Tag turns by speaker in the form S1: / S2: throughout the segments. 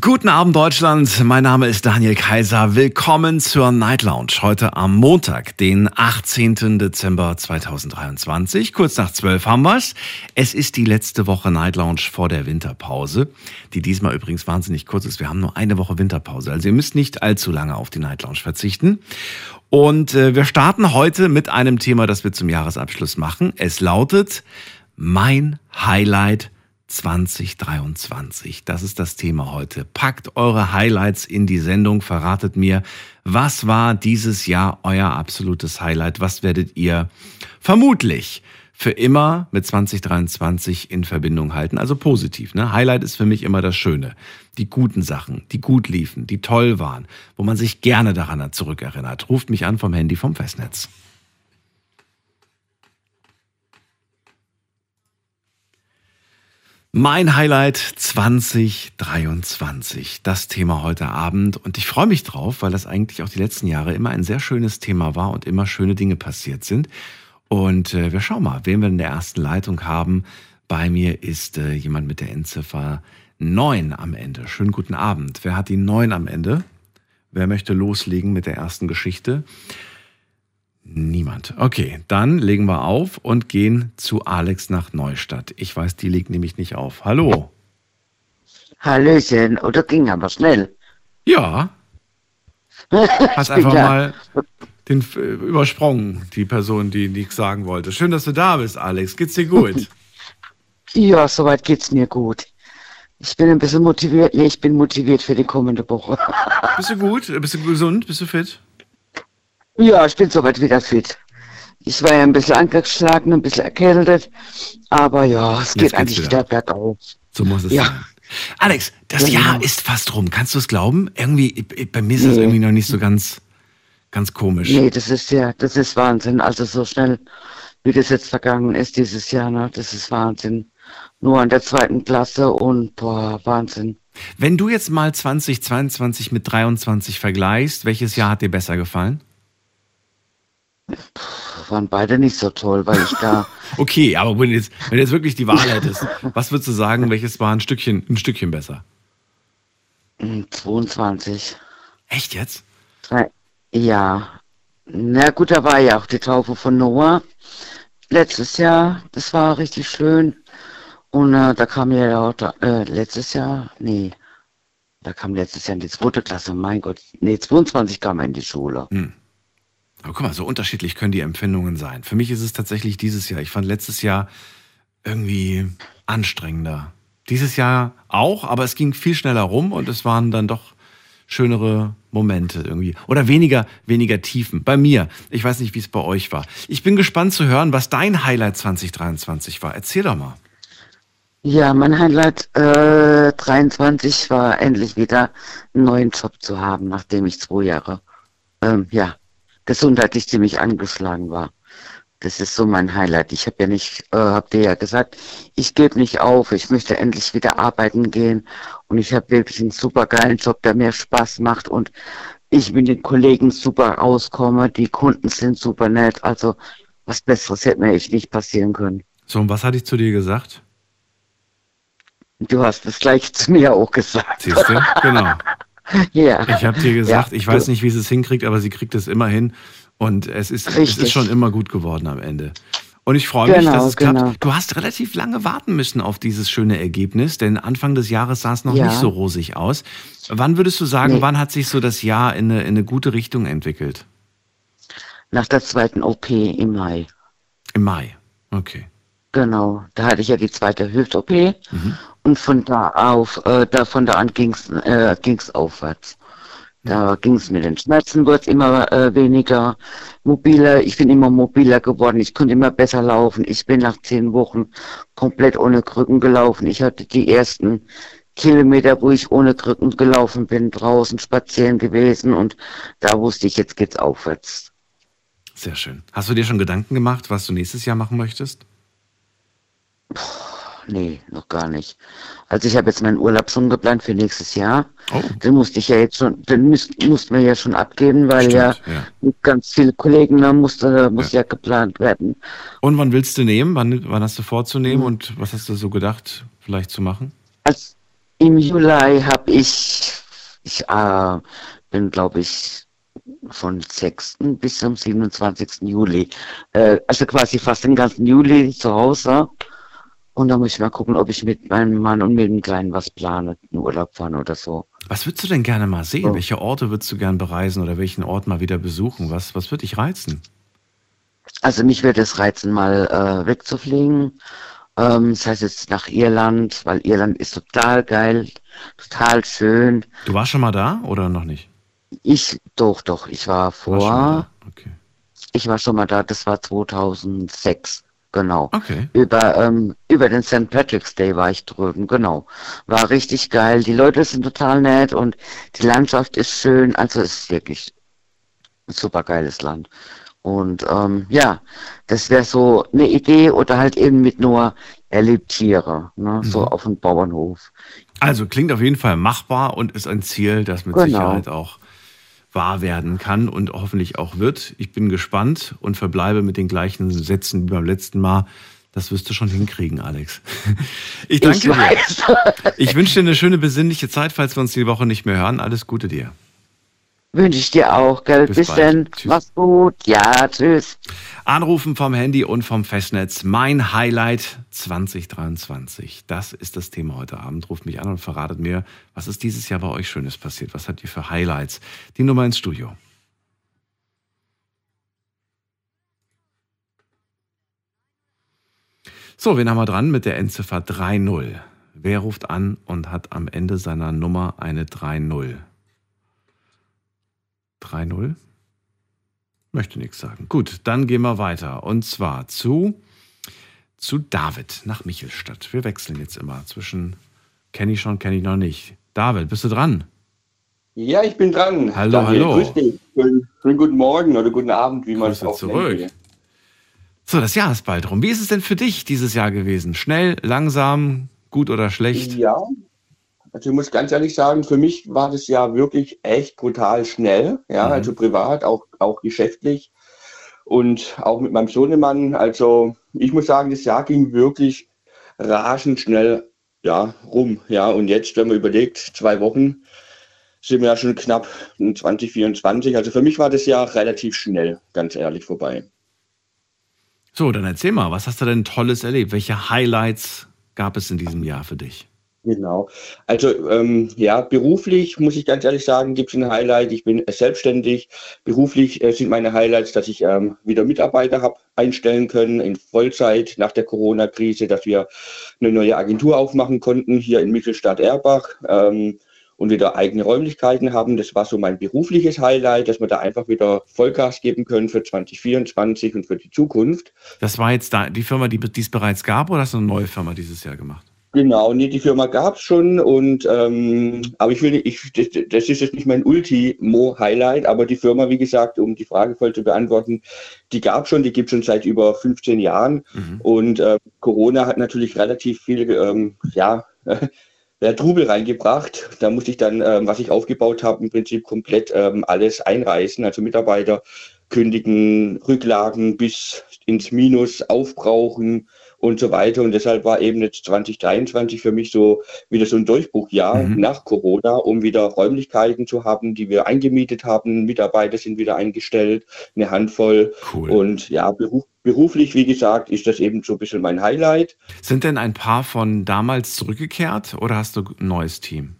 S1: Guten Abend Deutschland, mein Name ist Daniel Kaiser. Willkommen zur Night Lounge. Heute am Montag, den 18. Dezember 2023. Kurz nach 12 haben wir's. Es ist die letzte Woche Night Lounge vor der Winterpause, die diesmal übrigens wahnsinnig kurz ist. Wir haben nur eine Woche Winterpause, also ihr müsst nicht allzu lange auf die Night Lounge verzichten. Und äh, wir starten heute mit einem Thema, das wir zum Jahresabschluss machen. Es lautet mein Highlight 2023. Das ist das Thema heute. Packt eure Highlights in die Sendung, verratet mir, was war dieses Jahr euer absolutes Highlight? Was werdet ihr vermutlich für immer mit 2023 in Verbindung halten? Also positiv. Ne? Highlight ist für mich immer das Schöne. Die guten Sachen, die gut liefen, die toll waren, wo man sich gerne daran zurückerinnert. Ruft mich an vom Handy vom Festnetz. Mein Highlight 2023, das Thema heute Abend. Und ich freue mich drauf, weil das eigentlich auch die letzten Jahre immer ein sehr schönes Thema war und immer schöne Dinge passiert sind. Und äh, wir schauen mal, wen wir in der ersten Leitung haben. Bei mir ist äh, jemand mit der Endziffer 9 am Ende. Schönen guten Abend. Wer hat die 9 am Ende? Wer möchte loslegen mit der ersten Geschichte? Niemand. Okay, dann legen wir auf und gehen zu Alex nach Neustadt. Ich weiß, die legt nämlich nicht auf. Hallo.
S2: Hallöchen, oder ging aber schnell.
S1: Ja. Hast einfach mal den äh, übersprungen, die Person, die nichts sagen wollte. Schön, dass du da bist, Alex. Geht's dir gut?
S2: ja, soweit geht's mir gut. Ich bin ein bisschen motiviert. Nee, ich bin motiviert für die kommende Woche.
S1: bist du gut? Bist du gesund? Bist du fit?
S2: Ja, ich bin soweit wieder fit. Ich war ja ein bisschen angeschlagen, ein bisschen erkältet, aber ja, es geht eigentlich wieder. wieder bergauf.
S1: So muss es ja. sein. Alex, das genau. Jahr ist fast rum. Kannst du es glauben? Irgendwie, bei mir ist nee. das irgendwie noch nicht so ganz, ganz komisch.
S2: Nee, das ist ja, das ist Wahnsinn. Also so schnell, wie das jetzt vergangen ist dieses Jahr, ne, das ist Wahnsinn. Nur an der zweiten Klasse und boah, Wahnsinn.
S1: Wenn du jetzt mal 2022 mit 23 vergleichst, welches Jahr hat dir besser gefallen?
S2: Waren beide nicht so toll, weil ich da.
S1: okay, aber wenn du, jetzt, wenn du jetzt wirklich die Wahl hättest, was würdest du sagen, welches war ein Stückchen, ein Stückchen besser?
S2: 22. Hm,
S1: Echt jetzt?
S2: Ja. Na gut, da war ja auch die Taufe von Noah. Letztes Jahr, das war richtig schön. Und äh, da kam ja auch, äh, letztes Jahr, nee, da kam letztes Jahr in die zweite Klasse, mein Gott, nee, 22 kam er in die Schule. Hm.
S1: Aber guck mal, so unterschiedlich können die Empfindungen sein. Für mich ist es tatsächlich dieses Jahr. Ich fand letztes Jahr irgendwie anstrengender. Dieses Jahr auch, aber es ging viel schneller rum und es waren dann doch schönere Momente irgendwie. Oder weniger, weniger Tiefen. Bei mir. Ich weiß nicht, wie es bei euch war. Ich bin gespannt zu hören, was dein Highlight 2023 war. Erzähl doch mal.
S2: Ja, mein Highlight äh, 23 war endlich wieder einen neuen Job zu haben, nachdem ich zwei Jahre ähm, ja, gesundheitlich ziemlich angeschlagen war. Das ist so mein Highlight. Ich habe ja nicht, äh, hab dir ja gesagt, ich gebe nicht auf, ich möchte endlich wieder arbeiten gehen und ich habe wirklich einen super geilen Job, der mir Spaß macht und ich mit den Kollegen super rauskomme, die Kunden sind super nett, also was Besseres hätte mir echt nicht passieren können.
S1: So, und was hatte ich zu dir gesagt?
S2: Du hast das gleich zu mir auch gesagt.
S1: Siehst du? Genau. Ja. Ich habe dir gesagt, ja. ich weiß nicht, wie sie es hinkriegt, aber sie kriegt es immer hin. Und es ist, es ist schon immer gut geworden am Ende. Und ich freue mich, genau, dass es genau. klappt. Du hast relativ lange warten müssen auf dieses schöne Ergebnis, denn Anfang des Jahres sah es noch ja. nicht so rosig aus. Wann würdest du sagen, nee. wann hat sich so das Jahr in eine, in eine gute Richtung entwickelt?
S2: Nach der zweiten OP im Mai.
S1: Im Mai, okay.
S2: Genau, da hatte ich ja die zweite Hüft-OP mhm. Und von da auf, äh, da von da an ging's äh, ging's aufwärts. Da ging's mit den Schmerzen, wurde immer äh, weniger mobiler. Ich bin immer mobiler geworden. Ich konnte immer besser laufen. Ich bin nach zehn Wochen komplett ohne Krücken gelaufen. Ich hatte die ersten Kilometer, wo ich ohne Krücken gelaufen bin, draußen spazieren gewesen und da wusste ich, jetzt geht's aufwärts.
S1: Sehr schön. Hast du dir schon Gedanken gemacht, was du nächstes Jahr machen möchtest?
S2: Nee, noch gar nicht. Also ich habe jetzt meinen Urlaub schon geplant für nächstes Jahr.
S1: Oh.
S2: Den musste ich ja jetzt schon, den müsst, mussten wir ja schon abgeben, weil
S1: Stimmt,
S2: ja,
S1: ja.
S2: ganz viele Kollegen, da musste, muss ja. geplant werden.
S1: Und wann willst du nehmen? Wann, wann hast du
S2: Mhm.
S1: vorzunehmen und was hast du so gedacht, vielleicht zu machen?
S2: Also im Juli habe ich, ich äh, bin glaube ich von 6. bis zum 27. Juli, äh, also quasi fast den ganzen Juli zu Hause. Und da muss ich mal gucken, ob ich mit meinem Mann und mit dem Kleinen was plane, einen Urlaub fahren oder so.
S1: Was würdest du denn gerne mal sehen?
S2: Oh.
S1: Welche Orte würdest du gern bereisen oder welchen Ort mal wieder besuchen? Was, was würde dich reizen?
S2: Also mich würde es reizen, mal äh, wegzufliegen. Ähm, das heißt jetzt nach Irland, weil Irland ist total geil, total schön.
S1: Du warst schon mal da oder noch nicht?
S2: Ich, doch, doch, ich war vor?
S1: Okay.
S2: ich war schon mal da, das war 2006, genau.
S1: Okay.
S2: Über, ähm, über den St. Patrick's Day war ich drüben, genau. War richtig geil, die Leute sind total nett und die Landschaft ist schön, also es ist wirklich ein super geiles Land. Und ähm, ja, das wäre so eine Idee oder halt eben mit nur erlebt Tiere, ne? so
S1: Mhm.
S2: auf dem Bauernhof.
S1: Also klingt auf jeden Fall machbar und ist ein Ziel, das mit
S2: Genau.
S1: Sicherheit auch wahr werden kann und hoffentlich auch wird. Ich bin gespannt und verbleibe mit den gleichen Sätzen wie beim letzten Mal. Das wirst du schon hinkriegen, Alex. Ich danke
S2: ich
S1: dir. Ich wünsche dir eine schöne besinnliche Zeit, falls wir uns die Woche nicht mehr hören. Alles Gute dir.
S2: Wünsche ich dir auch, gell?
S1: Bis
S2: Bis, dann. Mach's gut. Ja, tschüss.
S1: Anrufen vom Handy und vom Festnetz. Mein Highlight 2023. Das ist das Thema heute Abend. Ruft mich an und verratet mir, was ist dieses Jahr bei euch Schönes passiert? Was habt ihr für Highlights? Die Nummer ins Studio. So, wen haben wir dran mit der Endziffer 3.0? Wer ruft an und hat am Ende seiner Nummer eine 3.0? 3.0? Möchte nichts sagen. Gut, dann gehen wir weiter. Und zwar zu, zu David nach Michelstadt. Wir wechseln jetzt immer zwischen kenne ich schon, kenne ich noch nicht. David, bist du dran?
S3: Ja, ich bin dran.
S1: Hallo,
S3: Daniel.
S1: hallo.
S3: Grüß dich. Schönen, schönen guten Morgen oder guten Abend, wie man es auch
S1: zurück.
S3: nennt.
S1: So, das Jahr ist bald rum. Wie ist es denn für dich dieses Jahr gewesen? Schnell, langsam, gut oder schlecht?
S3: Ja, also ich muss ganz ehrlich sagen, für mich war das Jahr wirklich echt brutal schnell. Ja,
S1: Mhm.
S3: also privat, auch, auch geschäftlich und auch mit meinem Sohnemann. Also ich muss sagen, das Jahr ging wirklich rasend schnell ja, rum. Ja, und jetzt, wenn man überlegt, zwei Wochen sind wir ja schon knapp in 2024. Also für mich war das Jahr relativ schnell, ganz ehrlich, vorbei.
S1: So, dann erzähl mal, was hast du denn Tolles erlebt? Welche Highlights gab es in diesem Jahr für dich?
S3: Genau. Also ähm, ja, beruflich muss ich ganz ehrlich sagen, gibt es ein Highlight. Ich bin äh, selbstständig. Beruflich äh, sind meine Highlights, dass ich ähm, wieder Mitarbeiter habe einstellen können in Vollzeit nach der Corona-Krise, dass wir eine neue Agentur aufmachen konnten hier in Mittelstadt-Erbach ähm, und wieder eigene Räumlichkeiten haben. Das war so mein berufliches Highlight, dass wir da einfach wieder Vollgas geben können für 2024 und für die Zukunft.
S1: Das war jetzt da, die Firma, die die es bereits gab, oder hast du eine neue Firma dieses Jahr gemacht?
S3: Genau, nee, die Firma gab es schon und ähm, aber ich will nicht, ich, das, ist jetzt nicht mein Ultimo-Highlight, aber die Firma, wie gesagt, um die Frage voll zu beantworten, die gab schon, die gibt schon seit über 15 Jahren
S1: Mhm.
S3: und äh, Corona hat natürlich relativ viel ähm, ja, ja, Trubel reingebracht. Da musste ich dann, ähm, was ich aufgebaut habe, im Prinzip komplett ähm, alles einreißen, also Mitarbeiter kündigen, Rücklagen bis ins Minus aufbrauchen und so weiter. Und deshalb war eben jetzt 2023 für mich so wieder so ein Durchbruchjahr
S1: Mhm.
S3: nach Corona, um wieder Räumlichkeiten zu haben, die wir eingemietet haben. Mitarbeiter sind wieder eingestellt, eine Handvoll.
S1: Cool.
S3: Und ja, beruf, beruflich, wie gesagt, ist das eben so ein bisschen mein Highlight.
S1: Sind denn ein paar von damals zurückgekehrt oder hast du ein neues Team?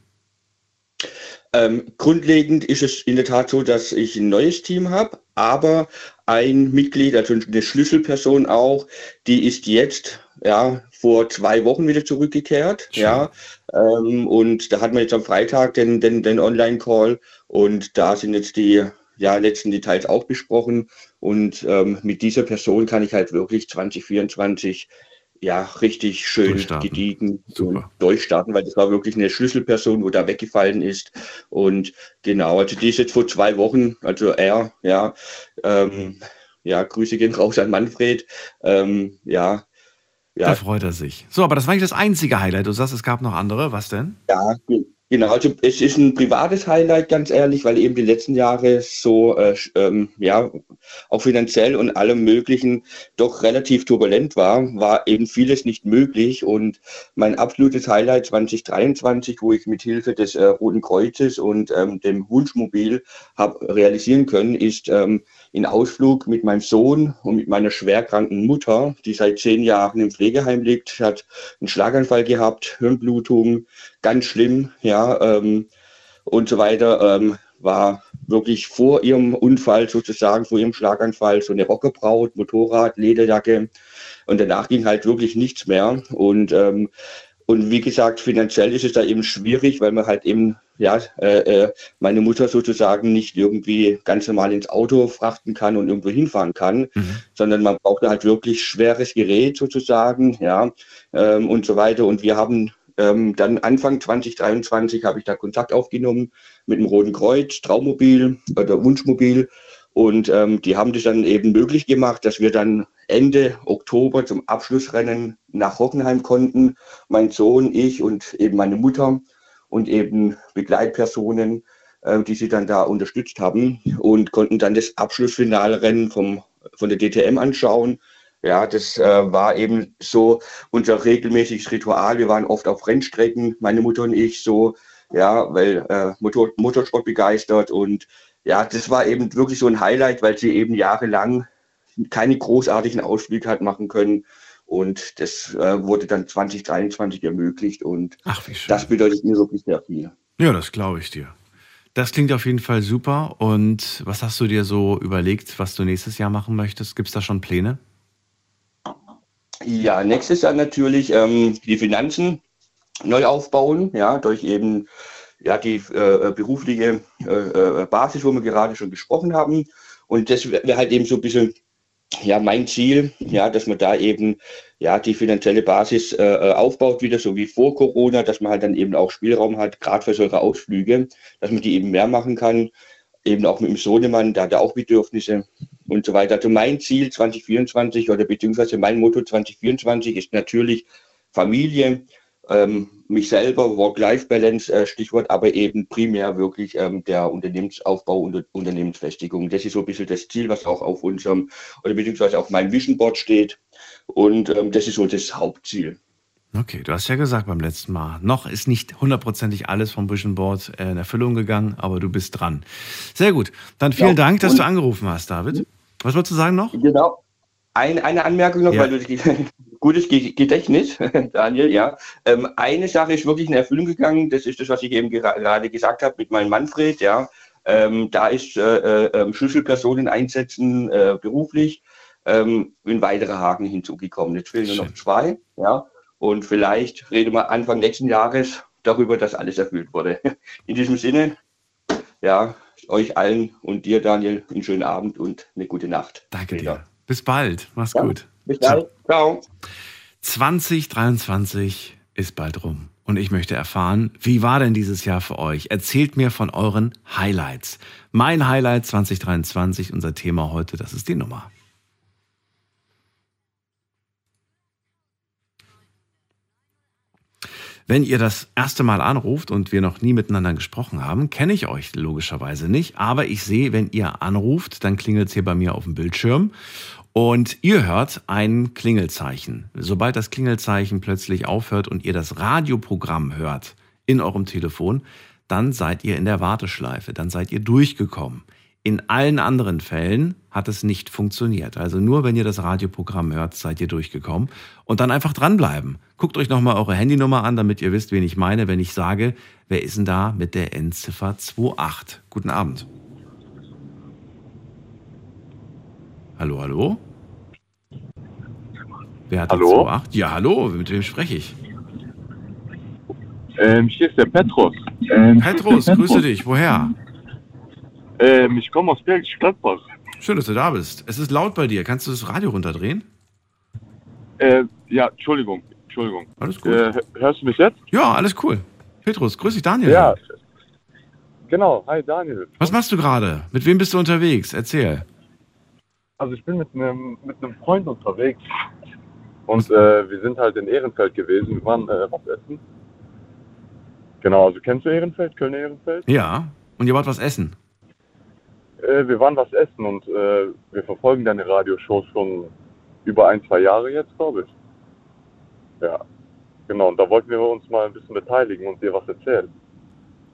S3: Ähm, grundlegend ist es in der Tat so, dass ich ein neues Team habe, aber ein Mitglied, also eine Schlüsselperson auch, die ist jetzt ja vor zwei Wochen wieder zurückgekehrt.
S1: Schön.
S3: Ja, ähm, und da hatten wir jetzt am Freitag den, den, den Online-Call und da sind jetzt die ja, letzten Details auch besprochen. Und ähm, mit dieser Person kann ich halt wirklich 2024 ja richtig schön
S1: Durchstarten.
S3: gediegen
S1: Super.
S3: und durchstarten, weil das war wirklich eine Schlüsselperson, wo da weggefallen ist. Und genau, also die ist jetzt vor zwei Wochen, also er, ja, ähm, ja, Grüße gehen raus an Manfred, ähm, ja,
S1: Ja. Da freut er sich. So, aber das war nicht das einzige Highlight. Du sagst, es gab noch andere. Was denn?
S3: Ja, Genau, also es ist ein privates Highlight, ganz ehrlich, weil eben die letzten Jahre so, äh, ähm, ja, auch finanziell und allem Möglichen doch relativ turbulent war, war eben vieles nicht möglich. Und mein absolutes Highlight 2023, wo ich mit Hilfe des äh, Roten Kreuzes und ähm, dem Wunschmobil habe realisieren können, ist ähm, in Ausflug mit meinem Sohn und mit meiner schwerkranken Mutter, die seit zehn Jahren im Pflegeheim liegt, hat einen Schlaganfall gehabt, Hirnblutung, ganz schlimm, ja, ähm, und so weiter, ähm, war wirklich vor ihrem Unfall sozusagen, vor ihrem Schlaganfall, so eine Rockerbraut, Motorrad, Lederjacke. Und danach ging halt wirklich nichts mehr. Und ähm, und wie gesagt, finanziell ist es da eben schwierig, weil man halt eben, ja, äh, äh, meine Mutter sozusagen nicht irgendwie ganz normal ins Auto frachten kann und irgendwo hinfahren kann, mhm. sondern man braucht halt wirklich schweres Gerät sozusagen, ja, ähm, und so weiter. Und wir haben ähm, dann Anfang 2023 habe ich da Kontakt aufgenommen mit dem Roten Kreuz, Traummobil oder Wunschmobil und ähm, die haben das dann eben möglich gemacht, dass wir dann Ende Oktober zum Abschlussrennen nach Hockenheim konnten. Mein Sohn, ich und eben meine Mutter und eben Begleitpersonen, äh, die sie dann da unterstützt haben und konnten dann das Abschlussfinalrennen vom, von der DTM anschauen. Ja, das äh, war eben so unser regelmäßiges Ritual. Wir waren oft auf Rennstrecken, meine Mutter und ich so, ja, weil äh, Motor, Motorsport begeistert und ja, das war eben wirklich so ein Highlight, weil sie eben jahrelang keine großartigen Ausflüge hat machen können. Und das äh, wurde dann 2023 ermöglicht. Und
S1: Ach, wie schön.
S3: das bedeutet mir wirklich sehr viel.
S1: Ja, das glaube ich dir. Das klingt auf jeden Fall super. Und was hast du dir so überlegt, was du nächstes Jahr machen möchtest? Gibt es da schon Pläne?
S3: Ja, nächstes Jahr natürlich ähm, die Finanzen neu aufbauen, ja, durch eben ja, die äh, berufliche äh, äh, Basis, wo wir gerade schon gesprochen haben. Und das wäre halt eben so ein bisschen ja, mein Ziel, ja, dass man da eben ja die finanzielle Basis äh, äh, aufbaut, wieder so wie vor Corona, dass man halt dann eben auch Spielraum hat, gerade für solche Ausflüge, dass man die eben mehr machen kann, eben auch mit dem Sohnemann, da hat er auch Bedürfnisse und so weiter. Also mein Ziel 2024 oder beziehungsweise mein Motto 2024 ist natürlich Familie, ähm, mich selber, Work-Life-Balance, äh, Stichwort, aber eben primär wirklich ähm, der Unternehmensaufbau und Unternehmensfestigung. Das ist so ein bisschen das Ziel, was auch auf unserem oder beziehungsweise auf meinem Vision Board steht. Und ähm, das ist so das Hauptziel.
S1: Okay, du hast ja gesagt beim letzten Mal, noch ist nicht hundertprozentig alles vom Vision Board äh, in Erfüllung gegangen, aber du bist dran. Sehr gut. Dann vielen ja, Dank, dass du angerufen hast, David. Was wolltest du sagen noch?
S3: Genau. Ein, eine Anmerkung noch, ja. weil du gutes Gedächtnis, Daniel, ja. Ähm, eine Sache ist wirklich in Erfüllung gegangen, das ist das, was ich eben gerade gesagt habe mit meinem Manfred, ja. Ähm, da ist äh, äh, Schlüsselpersonen einsetzen äh, beruflich ähm, ein weiterer Haken hinzugekommen. Jetzt fehlen nur noch zwei, ja. Und vielleicht reden wir Anfang nächsten Jahres darüber, dass alles erfüllt wurde. In diesem Sinne, ja, euch allen und dir, Daniel, einen schönen Abend und eine gute Nacht.
S1: Danke Später. dir. Bis bald. Mach's ja. gut.
S3: Bis bald. Ciao.
S1: 2023 ist bald rum. Und ich möchte erfahren, wie war denn dieses Jahr für euch? Erzählt mir von euren Highlights. Mein Highlight 2023, unser Thema heute, das ist die Nummer. Wenn ihr das erste Mal anruft und wir noch nie miteinander gesprochen haben, kenne ich euch logischerweise nicht. Aber ich sehe, wenn ihr anruft, dann klingelt es hier bei mir auf dem Bildschirm. Und ihr hört ein Klingelzeichen. Sobald das Klingelzeichen plötzlich aufhört und ihr das Radioprogramm hört in eurem Telefon, dann seid ihr in der Warteschleife, dann seid ihr durchgekommen. In allen anderen Fällen hat es nicht funktioniert. Also nur wenn ihr das Radioprogramm hört, seid ihr durchgekommen. Und dann einfach dranbleiben. Guckt euch nochmal eure Handynummer an, damit ihr wisst, wen ich meine, wenn ich sage, wer ist denn da mit der Endziffer 28? Guten Abend. Hallo, hallo? Wer hat hallo? 28? Ja, hallo, mit wem spreche ich?
S4: Ähm, hier ist der Petros. Ähm,
S1: Petros, der grüße dich. Woher?
S4: Ähm, ich komme aus Bergisch Gladbach.
S1: Schön, dass du da bist. Es ist laut bei dir. Kannst du das Radio runterdrehen?
S4: Äh, ja, Entschuldigung. Entschuldigung.
S1: Alles gut.
S4: Äh, hörst du mich jetzt?
S1: Ja, alles cool. Petrus, grüß dich, Daniel.
S4: Ja. Genau, hi Daniel.
S1: Was machst du gerade? Mit wem bist du unterwegs? Erzähl.
S4: Also ich bin mit einem mit einem Freund unterwegs. Und äh, wir sind halt in Ehrenfeld gewesen. Wir waren äh, was essen. Genau, also kennst du Ehrenfeld, Köln-Ehrenfeld?
S1: Ja. Und ihr wollt was essen?
S4: Äh, wir waren was essen und äh, wir verfolgen deine Radioshows schon über ein, zwei Jahre jetzt, glaube ich. Ja, genau. Und da wollten wir uns mal ein bisschen beteiligen und dir was erzählen.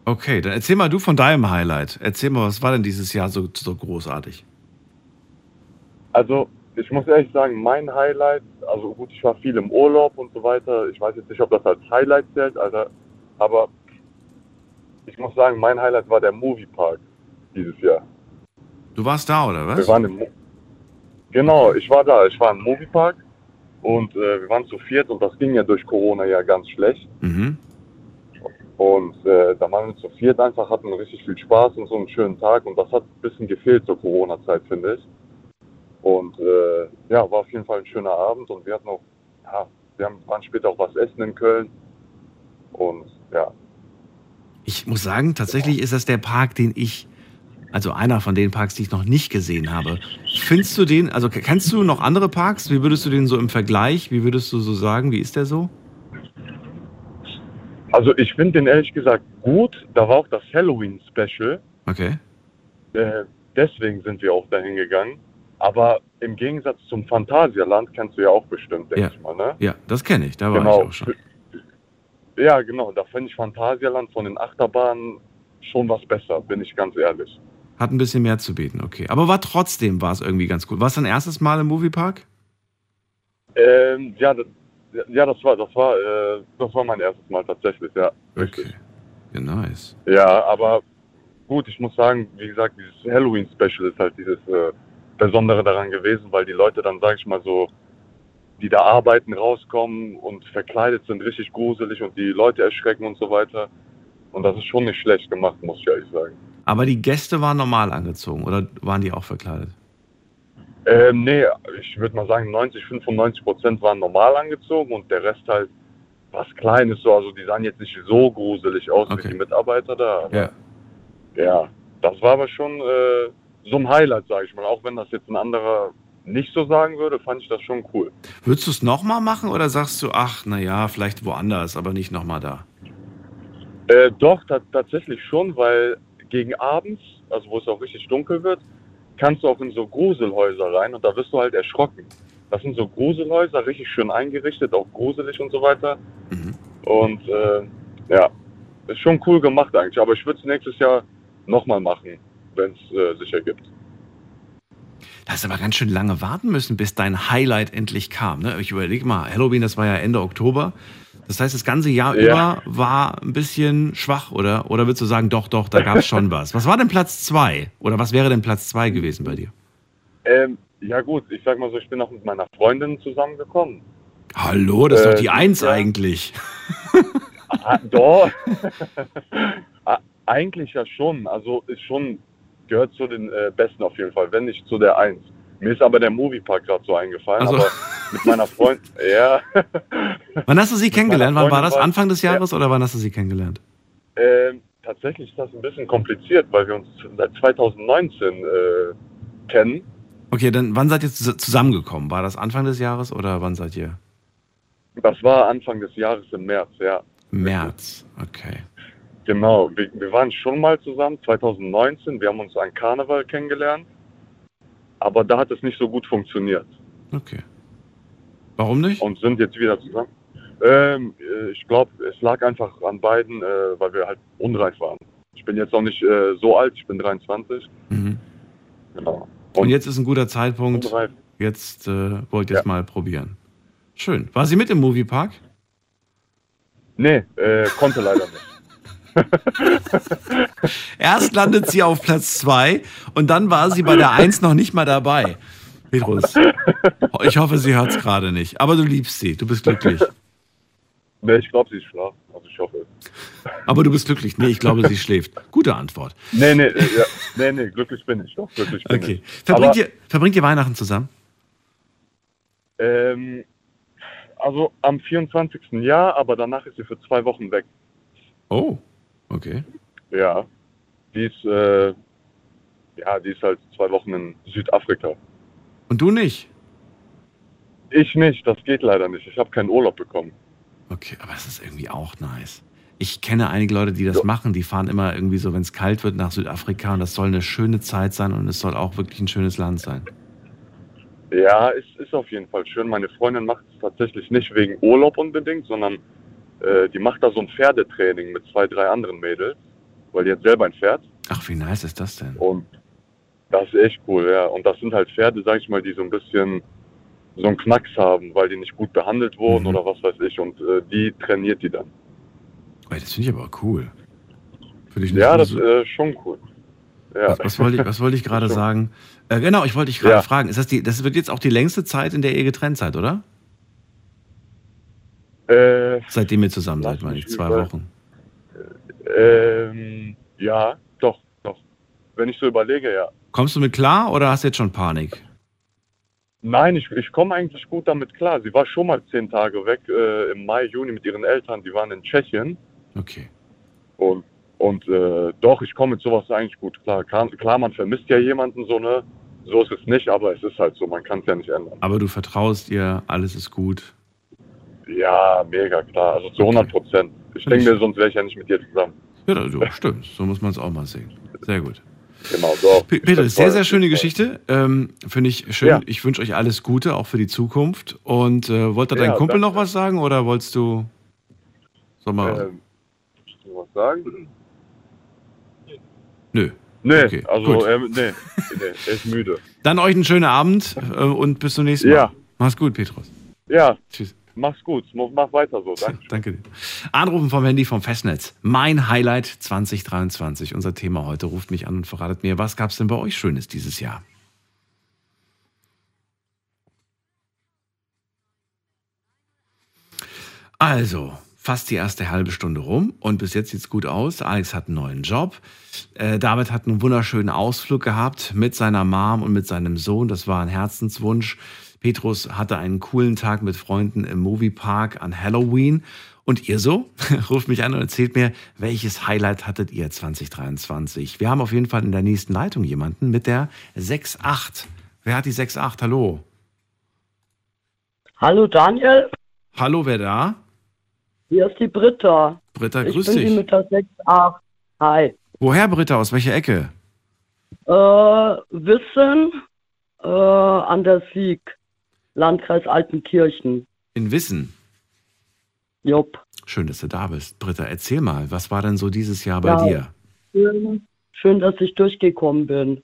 S1: Okay, dann erzähl mal du von deinem Highlight. Erzähl mal, was war denn dieses Jahr so, so großartig?
S4: Also, ich muss ehrlich sagen, mein Highlight, also gut, ich war viel im Urlaub und so weiter. Ich weiß jetzt nicht, ob das als Highlight zählt, Alter, aber ich muss sagen, mein Highlight war der Moviepark dieses Jahr.
S1: Du warst da, oder
S4: Wir
S1: was?
S4: waren im Mo genau, ich war da. Ich war im Moviepark und äh, wir waren zu viert und das ging ja durch Corona ja ganz schlecht.
S1: Mhm.
S4: Und äh, da waren wir zu viert einfach, hatten richtig viel Spaß und so einen schönen Tag und das hat ein bisschen gefehlt zur Corona-Zeit, finde ich. Und äh, ja, war auf jeden Fall ein schöner Abend und wir hatten auch, ja, wir haben, waren später auch was essen in Köln. Und ja,
S1: Ich muss sagen, tatsächlich ist das der Park, den ich, also einer von den Parks, die ich noch nicht gesehen habe. Findest du den, also kennst du noch andere Parks? Wie würdest du den so im Vergleich, wie würdest du so sagen, wie ist der so?
S4: also ich finde den ehrlich gesagt gut. Da war auch das Halloween-Special.
S1: Okay.
S4: Äh, deswegen sind wir auch dahin gegangen. Aber im Gegensatz zum Phantasialand kennst du ja auch bestimmt, denke
S1: Ja.
S4: ich mal, ne?
S1: Ja, das kenne ich, da war
S4: Genau.
S1: ich auch schon.
S4: Ja, genau. Da finde ich Phantasialand von den Achterbahnen schon was besser, bin ich ganz ehrlich.
S1: Hat ein bisschen mehr zu bieten, okay. Aber war trotzdem, war es irgendwie ganz gut. War es dein erstes Mal im Moviepark?
S4: Ähm, ja, das, ja, das war, das war, äh, das war mein erstes Mal tatsächlich, ja. Richtig.
S1: Okay. Ja, nice.
S4: Ja, aber gut, ich muss sagen, wie gesagt, dieses Halloween-Special ist halt dieses äh, Besondere daran gewesen, weil die Leute dann, sag ich mal so, die da arbeiten, rauskommen und verkleidet sind, richtig gruselig und die Leute erschrecken und so weiter. Und das ist schon nicht schlecht gemacht, muss ich ehrlich sagen.
S1: Aber die Gäste waren normal angezogen oder waren die auch verkleidet?
S4: Ähm, nee, ich würde mal sagen, 90, 95 Prozent waren normal angezogen und der Rest halt was Kleines so. Also die sahen jetzt nicht so gruselig aus
S1: Okay.
S4: wie die Mitarbeiter da.
S1: Ja.
S4: ja, das war aber schon äh, so ein Highlight, sage ich mal. Auch wenn das jetzt ein anderer nicht so sagen würde, fand ich das schon cool.
S1: Würdest du es nochmal machen oder sagst du, ach, naja, vielleicht woanders, aber nicht nochmal da?
S4: Äh, doch, ta tatsächlich schon, weil gegen abends, also wo es auch richtig dunkel wird, kannst du auch in so Gruselhäuser rein und da wirst du halt erschrocken. Das sind so Gruselhäuser, richtig schön eingerichtet, auch gruselig und so weiter.
S1: Mhm.
S4: Und äh, ja, ist schon cool gemacht eigentlich. Aber ich würde es nächstes Jahr nochmal machen, wenn es äh, sich ergibt.
S1: Da hast aber ganz schön lange warten müssen, bis dein Highlight endlich kam. Ne? Ich überlege mal, Halloween, das war ja Ende Oktober. Das heißt, das ganze Jahr
S4: Ja.
S1: über war ein bisschen schwach, oder? Oder würdest du sagen, doch, doch, da gab es schon was? Was war denn Platz zwei? Oder was wäre denn Platz zwei gewesen bei dir?
S4: Ähm, ja gut, ich sag mal so, ich bin auch mit meiner Freundin zusammengekommen.
S1: Hallo, das ist
S4: Äh,
S1: doch die Eins
S4: ja.
S1: eigentlich.
S4: Ah, doch. Ah, Eigentlich ja schon. Also ist schon, gehört zu den äh, Besten auf jeden Fall, wenn nicht zu der Eins. Mir ist aber der Moviepark gerade so eingefallen,
S1: Also-
S4: aber mit meiner Freundin, ja,
S1: Wann hast du sie kennengelernt? Wann war das? Anfang des Jahres oder wann hast du sie kennengelernt?
S4: ähm, tatsächlich ist das ein bisschen kompliziert, weil wir uns seit 2019 äh, kennen.
S1: Okay, dann wann seid ihr zus- zusammengekommen? War das Anfang des Jahres oder wann seid ihr?
S4: Das war Anfang des Jahres im März, ja.
S1: März. Okay.
S4: Genau, wir, wir waren schon mal zusammen, 2019. Wir haben uns an Karneval kennengelernt. Aber da hat es nicht so gut funktioniert.
S1: Okay. Warum nicht?
S4: und sind jetzt wieder zusammen. Ähm, äh, ich glaube, es lag einfach an beiden, äh, weil wir halt unreif waren. Ich bin jetzt auch nicht äh, so alt, ich bin 23.
S1: Mhm.
S4: Genau.
S1: Und jetzt ist ein guter Zeitpunkt.
S4: unreif.
S1: Jetzt äh, wollt ihr es
S4: Ja.
S1: mal probieren. Schön. War sie mit im Moviepark?
S4: Nee, äh, konnte leider nicht.
S1: Erst landet sie auf Platz zwei und dann war sie bei der Eins noch nicht mal dabei. Petrus, ich hoffe, sie hört es gerade nicht. Aber du liebst sie, du bist glücklich.
S4: Nee, ich glaube, sie ist schlafen. Also ich hoffe.
S1: Aber du bist glücklich. Nee, ich glaube, sie schläft. Gute Antwort.
S4: Nee, nee, äh, ja, nee, nee, glücklich bin ich. Doch, glücklich bin
S1: Okay.
S4: ich.
S1: Verbringt
S4: Aber-
S1: ihr, verbringt ihr Weihnachten zusammen?
S4: Ähm, also am 24. ja, aber danach ist sie für zwei Wochen weg.
S1: Oh, okay.
S4: Ja. Die ist, äh, ja, die ist halt zwei Wochen in Südafrika.
S1: Und du nicht?
S4: Ich nicht, das geht leider nicht. Ich habe keinen Urlaub bekommen.
S1: Okay, aber es ist irgendwie auch nice. Ich kenne einige Leute, die das
S4: Ja.
S1: machen. Die fahren immer irgendwie so, wenn es kalt wird, nach Südafrika und das soll eine schöne Zeit sein und es soll auch wirklich ein schönes Land sein.
S4: Ja, es ist auf jeden Fall schön. Meine Freundin macht es tatsächlich nicht wegen Urlaub unbedingt, sondern äh, die macht da so ein Pferdetraining mit zwei, drei anderen Mädels, weil die hat selber ein Pferd.
S1: Ach, wie nice ist das denn?
S4: Und das ist echt cool, ja. Und das sind halt Pferde, sag ich mal, die so ein bisschen so einen Knacks haben, weil die nicht gut behandelt wurden
S1: Mhm.
S4: oder was weiß ich. Und äh, die trainiert die dann.
S1: Ey, das finde ich aber cool. Finde ich
S4: Ja, das ist äh, schon cool. Ja.
S1: was, was wollte ich, was wollte ich gerade sagen? Äh, genau, ich wollte dich gerade
S4: Ja.
S1: fragen. Ist das, die, das wird jetzt auch die längste Zeit, in der ihr getrennt seid, oder?
S4: Äh,
S1: Seitdem ihr zusammen seid, meine ich. Zwei
S4: über-
S1: Wochen.
S4: ähm, ja, doch, doch. Wenn ich so überlege, ja.
S1: Kommst du mit klar oder hast du jetzt schon Panik?
S4: Nein, ich, ich komme eigentlich gut damit klar. Sie war schon mal zehn Tage weg äh, im Mai, Juni mit ihren Eltern. Die waren in Tschechien.
S1: Okay.
S4: Und, und äh, doch, ich komme mit sowas eigentlich gut klar. klar. Klar, man vermisst ja jemanden so, ne? So ist es nicht, aber es ist halt so. Man kann es ja nicht ändern.
S1: Aber du vertraust ihr, alles ist gut.
S4: Ja, mega klar. Also zu 100 Prozent. Ich
S1: Finde
S4: denke
S1: ich-
S4: mir, sonst wäre ich ja nicht mit dir zusammen.
S1: Ja, ja stimmt. So muss man es auch mal sehen. Sehr gut.
S4: Genau, so.
S1: Pe- Peter, sehr, sehr schöne. Geschichte. Ähm, Finde ich schön.
S4: Ja.
S1: Ich wünsche euch alles Gute, auch für die Zukunft. Und äh, wollte dein
S4: Ja,
S1: Kumpel
S4: danke.
S1: noch was sagen oder wolltest du. Sag mal.
S4: Ähm, was sagen?
S1: Nö.
S4: Nee,
S1: Okay,
S4: also, ähm, nee, nee, er ist müde.
S1: Dann euch einen schönen Abend äh, und bis zum nächsten Mal.
S4: Ja.
S1: Mach's gut, Petrus.
S4: Ja,
S1: Tschüss.
S4: Mach's gut. Mach weiter so. Danke.
S1: Danke dir. Anrufen vom Handy vom Festnetz. Mein Highlight 2023. Unser Thema heute. Ruft mich an und verratet mir, was gab's denn bei euch Schönes dieses Jahr? Also, fast die erste halbe Stunde rum und bis jetzt sieht's gut aus. Alex hat einen neuen Job. Äh, David hat einen wunderschönen Ausflug gehabt mit seiner Mom und mit seinem Sohn. Das war ein Herzenswunsch. Petrus hatte einen coolen Tag mit Freunden im Moviepark an Halloween. Und ihr so? Ruft mich an und erzählt mir, welches Highlight hattet ihr 2023? Wir haben auf jeden Fall in der nächsten Leitung jemanden mit der 6.8. Wer hat die 6.8? Hallo.
S5: Hallo Daniel,
S1: Hallo, wer da?
S5: hier ist die Britta.
S1: Britta,
S5: ich
S1: grüß
S5: bin die
S1: dich.
S5: mit der 6a. Hi.
S1: Woher, Britta? Aus welcher Ecke?
S5: Äh, Wissen äh, an der Sieg, Landkreis Altenkirchen.
S1: In Wissen.
S5: Jupp.
S1: Schön, dass du da bist. Britta, erzähl mal, was war denn so dieses Jahr bei
S5: Ja.
S1: dir?
S5: Schön, schön, dass ich durchgekommen bin.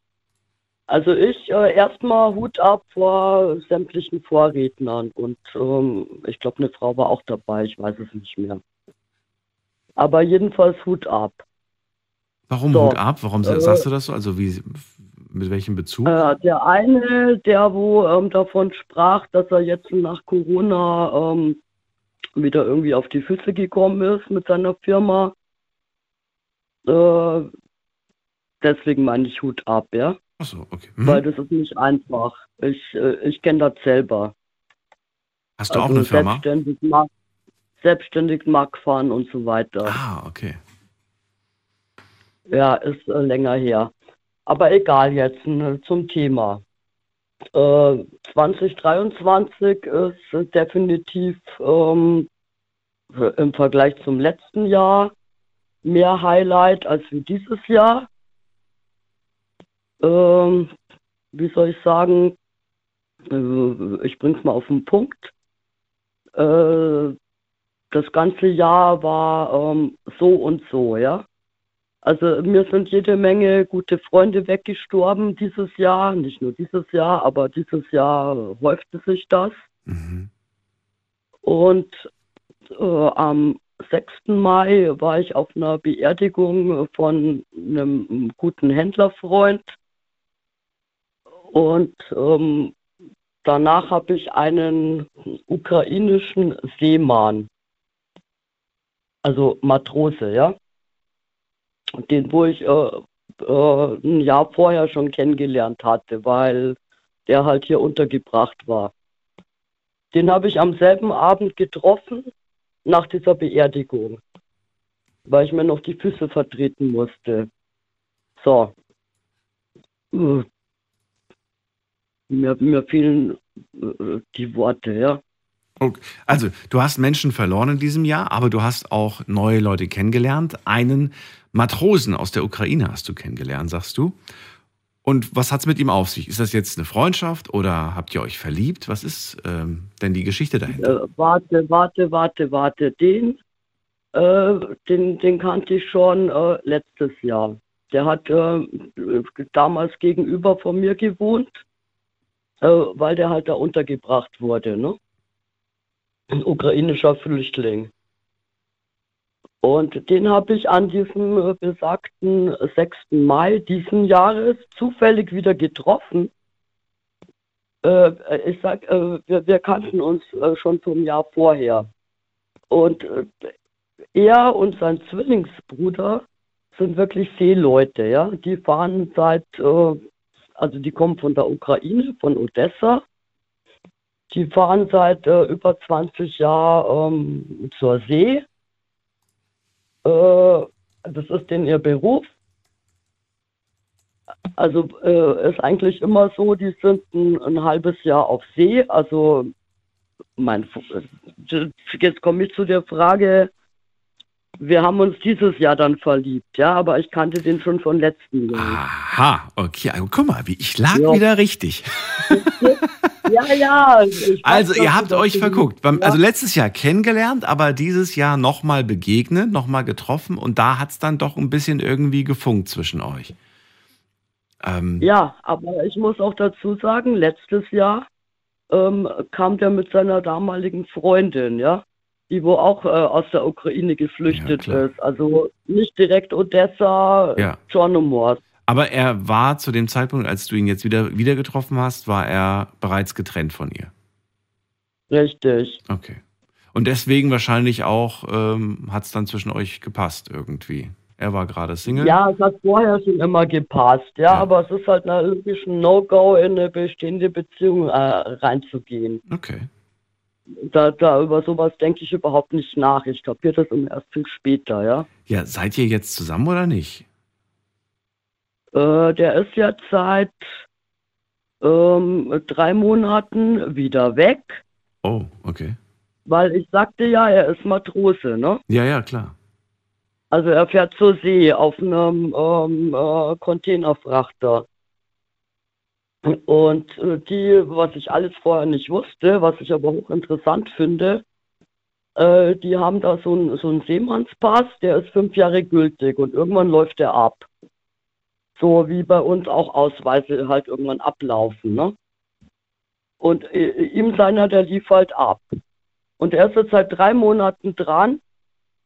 S5: Also ich äh, erstmal Hut ab vor sämtlichen Vorrednern und ähm, ich glaube, eine Frau war auch dabei, ich weiß es nicht mehr. Aber jedenfalls Hut ab.
S1: Warum
S5: So.
S1: Hut ab? Warum
S5: Äh,
S1: sagst du das so? Also wie, mit welchem Bezug?
S5: Äh, der eine, der wo ähm, davon sprach, dass er jetzt nach Corona ähm, wieder irgendwie auf die Füße gekommen ist mit seiner Firma. Äh, deswegen meine ich Hut ab, ja.
S1: Achso, okay. Hm.
S5: Weil das ist nicht einfach. Ich, äh, ich kenne das selber.
S1: Hast du auch
S5: Also
S1: eine Firma?
S5: Selbstständig mag, selbstständig mag fahren und so weiter.
S1: Ah, okay.
S5: Ja, ist äh, länger her. Aber egal jetzt ne, zum Thema. Äh, 2023 ist definitiv ähm, im Vergleich zum letzten Jahr mehr Highlight als wie dieses Jahr. Ähm, wie soll ich sagen? Äh, ich bring's mal auf den Punkt. Äh, das ganze Jahr war ähm, so und so, ja. Also mir sind jede Menge gute Freunde weggestorben dieses Jahr, nicht nur dieses Jahr, aber dieses Jahr häufte sich das.
S1: Mhm.
S5: Und äh, am 6. Mai war ich auf einer Beerdigung von einem guten Händlerfreund. Und ähm, danach habe ich einen ukrainischen Seemann, also Matrose, ja, den wo ich äh, äh, ein Jahr vorher schon kennengelernt hatte, weil der halt hier untergebracht war. Den habe ich am selben Abend getroffen, nach dieser Beerdigung, weil ich mir noch die Füße vertreten musste. So. Mir, mir fehlen äh, die Worte, ja.
S1: Okay. Also, du hast Menschen verloren in diesem Jahr, aber du hast auch neue Leute kennengelernt. Einen Matrosen aus der Ukraine hast du kennengelernt, sagst du. Und was hat es mit ihm auf sich? Ist das jetzt eine Freundschaft oder habt ihr euch verliebt? Was ist ähm, denn die Geschichte dahinter?
S5: Äh, warte, warte, warte, warte. Den, äh, den, den kannte ich schon äh, letztes Jahr. Der hat äh, damals gegenüber von mir gewohnt, äh, weil der halt da untergebracht wurde. Ne? Ein ukrainischer Flüchtling. Und den habe ich an diesem besagten 6. Mai diesen Jahres zufällig wieder getroffen. Äh, ich sag, äh, wir, wir, kannten uns äh, schon zum Jahr vorher. Und äh, er und sein Zwillingsbruder sind wirklich Seeleute, ja. Die fahren seit, äh, also die kommen von der Ukraine, von Odessa. Die fahren seit über 20 Jahren ähm, zur See äh, das ist denn ihr Beruf. Also äh, ist eigentlich immer so, die sind ein, ein halbes Jahr auf See. Also mein, jetzt komme ich zu der Frage, wir haben uns dieses Jahr dann verliebt, ja, aber ich kannte den schon von letzten Jahr.
S1: Aha, okay. Also, guck mal, ich lag ja. wieder richtig.
S5: Ja, ja.
S1: Also, ihr habt euch verguckt. Ja. Also, letztes Jahr kennengelernt, aber dieses Jahr nochmal begegnet, nochmal getroffen und da hat es dann doch ein bisschen irgendwie gefunkt zwischen euch.
S5: Ähm, ja, aber ich muss auch dazu sagen, letztes Jahr ähm, kam der mit seiner damaligen Freundin, ja, die wo auch äh, aus der Ukraine geflüchtet ja, ist. Also nicht direkt Odessa, ja. Chornomorsk.
S1: Aber er war zu dem Zeitpunkt, als du ihn jetzt wieder, wieder getroffen hast, war er bereits getrennt von ihr.
S5: Richtig.
S1: Okay. Und deswegen wahrscheinlich auch ähm, hat es dann zwischen euch gepasst irgendwie. Er war gerade Single.
S5: Ja, es hat vorher schon immer gepasst, ja, ja. aber es ist halt natürlich ein No-Go, in eine bestehende Beziehung äh, reinzugehen.
S1: Okay.
S5: Da, da über sowas denke ich überhaupt nicht nach. Ich kapiere das erst viel später, ja.
S1: Ja, seid ihr jetzt zusammen oder nicht?
S5: Äh, der ist jetzt seit ähm, drei Monaten wieder weg.
S1: Oh, okay.
S5: Weil ich sagte ja, er ist Matrose, ne?
S1: Ja, ja, klar.
S5: Also er fährt zur See auf einem ähm, äh, Containerfrachter. Und äh, die, was ich alles vorher nicht wusste, was ich aber hochinteressant finde, äh, die haben da so einen so Seemannspass, der ist fünf Jahre gültig und irgendwann läuft der ab. So wie bei uns auch Ausweise halt irgendwann ablaufen. Ne? Und äh, ihm seiner, der lief halt ab. Und er ist jetzt seit drei Monaten dran.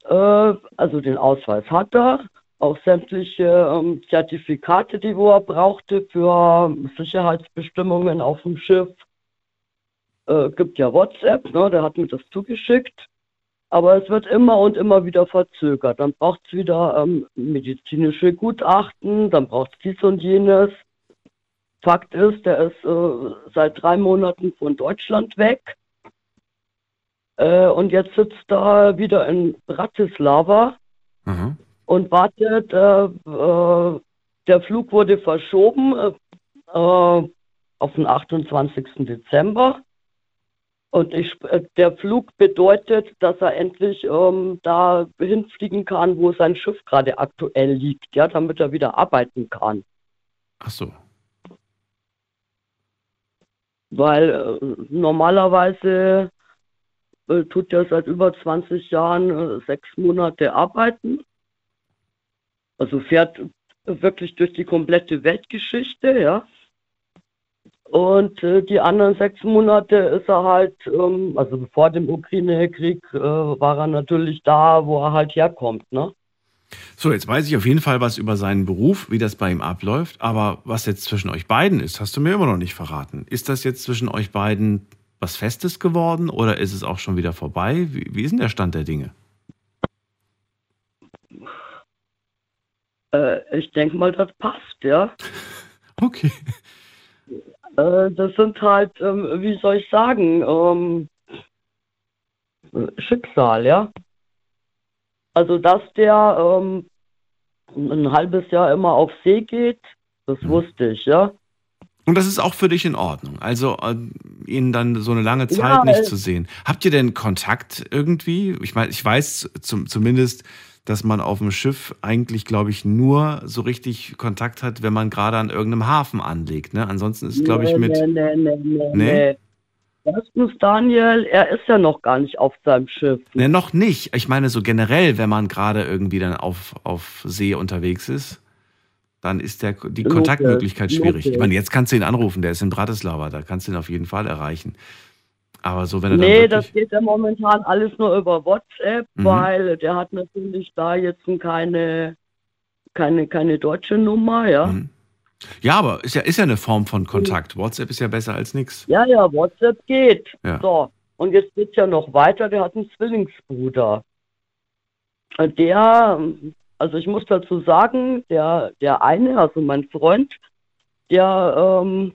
S5: Äh, also den Ausweis hat er, auch sämtliche ähm, Zertifikate, die wo er brauchte für Sicherheitsbestimmungen auf dem Schiff. Äh, gibt ja WhatsApp, ne, der hat mir das zugeschickt. Aber es wird immer und immer wieder verzögert. Dann braucht es wieder ähm, medizinische Gutachten, dann braucht es dies und jenes. Fakt ist, der ist äh, seit drei Monaten von Deutschland weg. Äh, und jetzt sitzt er wieder in Bratislava mhm. und wartet. Äh, äh der Flug wurde verschoben äh, auf den 28. Dezember. Und ich, äh, der Flug bedeutet, dass er endlich ähm, da hinfliegen kann, wo sein Schiff gerade aktuell liegt, ja, damit er wieder arbeiten kann.
S1: Ach so.
S5: Weil äh, normalerweise äh, tut er seit über 20 Jahren äh, sechs Monate arbeiten. Also fährt wirklich durch die komplette Weltgeschichte, ja. Und äh, die anderen sechs Monate ist er halt, ähm, also vor dem Ukraine-Krieg äh, war er natürlich da, wo er halt herkommt, ne?
S1: So, jetzt weiß ich auf jeden Fall was über seinen Beruf, wie das bei ihm abläuft. Aber was jetzt zwischen euch beiden ist, hast du mir immer noch nicht verraten. Ist das jetzt zwischen euch beiden was Festes geworden oder ist es auch schon wieder vorbei? Wie, wie ist denn der Stand der Dinge?
S5: Äh, ich denke mal, das passt, ja.
S1: okay.
S5: Äh, das sind halt, ähm, wie soll ich sagen, ähm, Schicksal, ja. Also, dass der ähm, ein halbes Jahr immer auf See geht, das mhm. wusste ich, ja.
S1: Und das ist auch für dich in Ordnung. Also äh, ihn dann so eine lange Zeit
S5: Ja,
S1: nicht zu sehen. Habt ihr denn Kontakt irgendwie? Ich meine, ich weiß zum, zumindest, dass man auf dem Schiff eigentlich, glaube ich, nur so richtig Kontakt hat, wenn man gerade an irgendeinem Hafen anlegt. Ne? Ansonsten ist, glaube ich, mit.
S5: Nee, nee, nee, nee,
S1: Nee?
S5: Erstens, Daniel, er ist ja noch gar nicht auf seinem Schiff.
S1: Ne, noch nicht. Ich meine, so generell, wenn man gerade irgendwie dann auf, auf See unterwegs ist, dann ist der, die Kontaktmöglichkeit schwierig. Ich meine, jetzt kannst du ihn anrufen, der ist in Bratislava, da kannst du ihn auf jeden Fall erreichen. Aber so, wenn er
S5: Nee,
S1: dann
S5: das
S1: wirklich.
S5: geht ja momentan alles nur über WhatsApp,
S1: Mhm.
S5: weil der hat natürlich da jetzt keine, keine, keine deutsche Nummer, ja.
S1: Mhm. Ja, aber ist ja, ist ja eine Form von Kontakt. WhatsApp ist ja besser als nichts.
S5: Ja, ja, WhatsApp geht.
S1: Ja.
S5: So, und jetzt geht's ja noch weiter, der hat einen Zwillingsbruder. Der, also ich muss dazu sagen, der, der eine, also mein Freund, der ähm,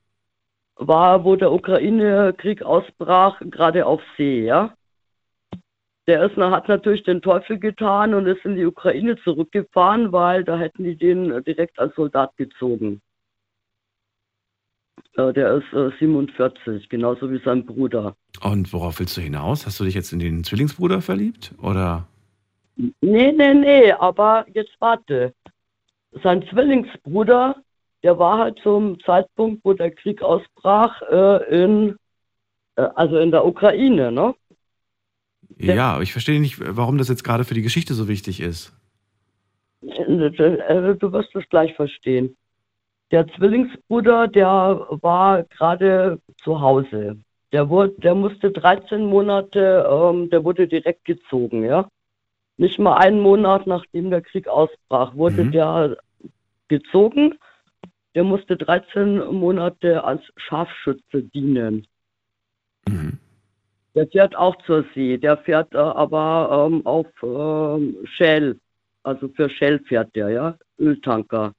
S5: war, wo der Ukraine-Krieg ausbrach, gerade auf See, ja. Der ist, hat natürlich den Teufel getan und ist in die Ukraine zurückgefahren, weil da hätten die den direkt als Soldat gezogen. Äh, Der ist äh, 47, genauso wie sein Bruder.
S1: Und worauf willst du hinaus? Hast du dich jetzt in den Zwillingsbruder verliebt? Oder?
S5: Nee, nee, nee, aber jetzt warte. Sein Zwillingsbruder, der war halt zum Zeitpunkt, wo der Krieg ausbrach, äh, in, äh, also in der Ukraine, ne? Ja.
S1: Ja, ich verstehe nicht, warum das jetzt gerade für die Geschichte so wichtig ist.
S5: Äh, Du wirst es gleich verstehen. Der Zwillingsbruder, der war gerade zu Hause. Der, wurde, der musste 13 Monate, ähm, der wurde direkt gezogen, ja. Nicht mal einen Monat nachdem der Krieg ausbrach, wurde
S1: Mhm.
S5: der gezogen. Der musste 13 Monate als Scharfschütze dienen.
S1: Mhm.
S5: Der fährt auch zur See. Der fährt äh, aber ähm, auf ähm, Shell. Also für Shell fährt der, ja. Öltanker.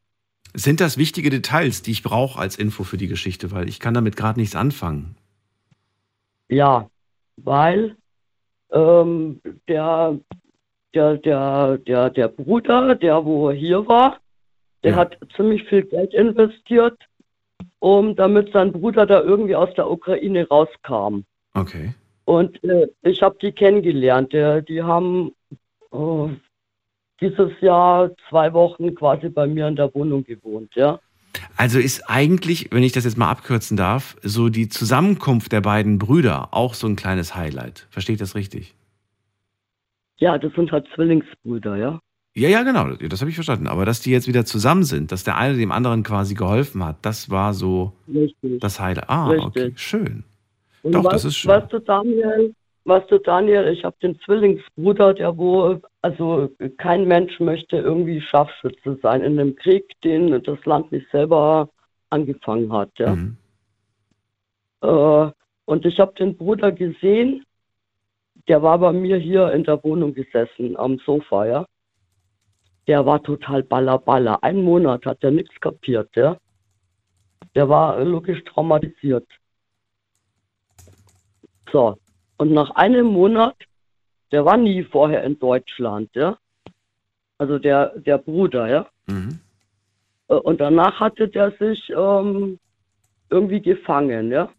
S1: Sind das wichtige Details, die ich brauche als Info für die Geschichte? Weil ich kann damit gerade nichts anfangen.
S5: Ja, weil ähm, der, der, der, der, der Bruder, der wo hier war, der
S1: Ja.
S5: hat ziemlich viel Geld investiert, um damit sein Bruder da irgendwie aus der Ukraine rauskam.
S1: Okay.
S5: Und äh, ich habe die kennengelernt. Der, die haben oh, dieses Jahr zwei Wochen quasi bei mir in der Wohnung gewohnt, ja.
S1: Also ist eigentlich, wenn ich das jetzt mal abkürzen darf, so die Zusammenkunft der beiden Brüder auch so ein kleines Highlight. Verstehe ich das richtig?
S5: Ja, das sind halt Zwillingsbrüder, ja.
S1: Ja, ja, genau, das habe ich verstanden. Aber dass die jetzt wieder zusammen sind, dass der eine dem anderen quasi geholfen hat, das war so
S5: Richtig.
S1: das Highlight. Ah,
S5: Richtig.
S1: okay, schön.
S5: Und
S1: Doch,
S5: weißt,
S1: das ist schön.
S5: Weißt du, Daniel, weißt du, Daniel, ich habe den Zwillingsbruder, der wo, also kein Mensch möchte irgendwie Scharfschütze sein in einem Krieg, den das Land nicht selber angefangen hat, ja.
S1: Mhm.
S5: Äh, und ich habe den Bruder gesehen, der war bei mir hier in der Wohnung gesessen, am Sofa, ja. Der war total baller baller. Einen Monat hat er nichts kapiert, ja. Der war logisch traumatisiert. So, und nach einem Monat, der war nie vorher in Deutschland, ja. Also der, der Bruder, ja.
S1: Mhm.
S5: Äh, Und danach hatte der sich ähm, irgendwie gefangen, ja.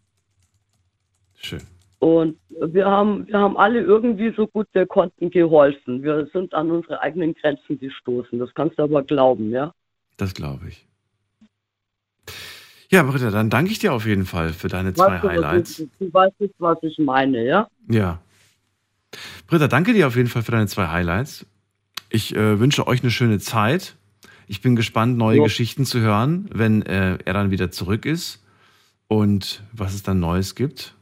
S1: Schön.
S5: Und wir haben, wir haben alle irgendwie so gut wir konnten geholfen. Wir sind an unsere eigenen Grenzen gestoßen. Das kannst du aber glauben, ja.
S1: Das glaube ich. Ja, Britta, dann danke ich dir auf jeden Fall für deine zwei
S5: Weißt du, was
S1: Highlights.
S5: ich, du weißt jetzt, was ich meine, ja?
S1: Ja. Britta, danke dir auf jeden Fall für deine zwei Highlights. Ich äh, wünsche euch eine schöne Zeit. Ich bin gespannt, neue
S5: Jo.
S1: Geschichten zu hören, wenn äh, er dann wieder zurück ist und was es dann Neues gibt.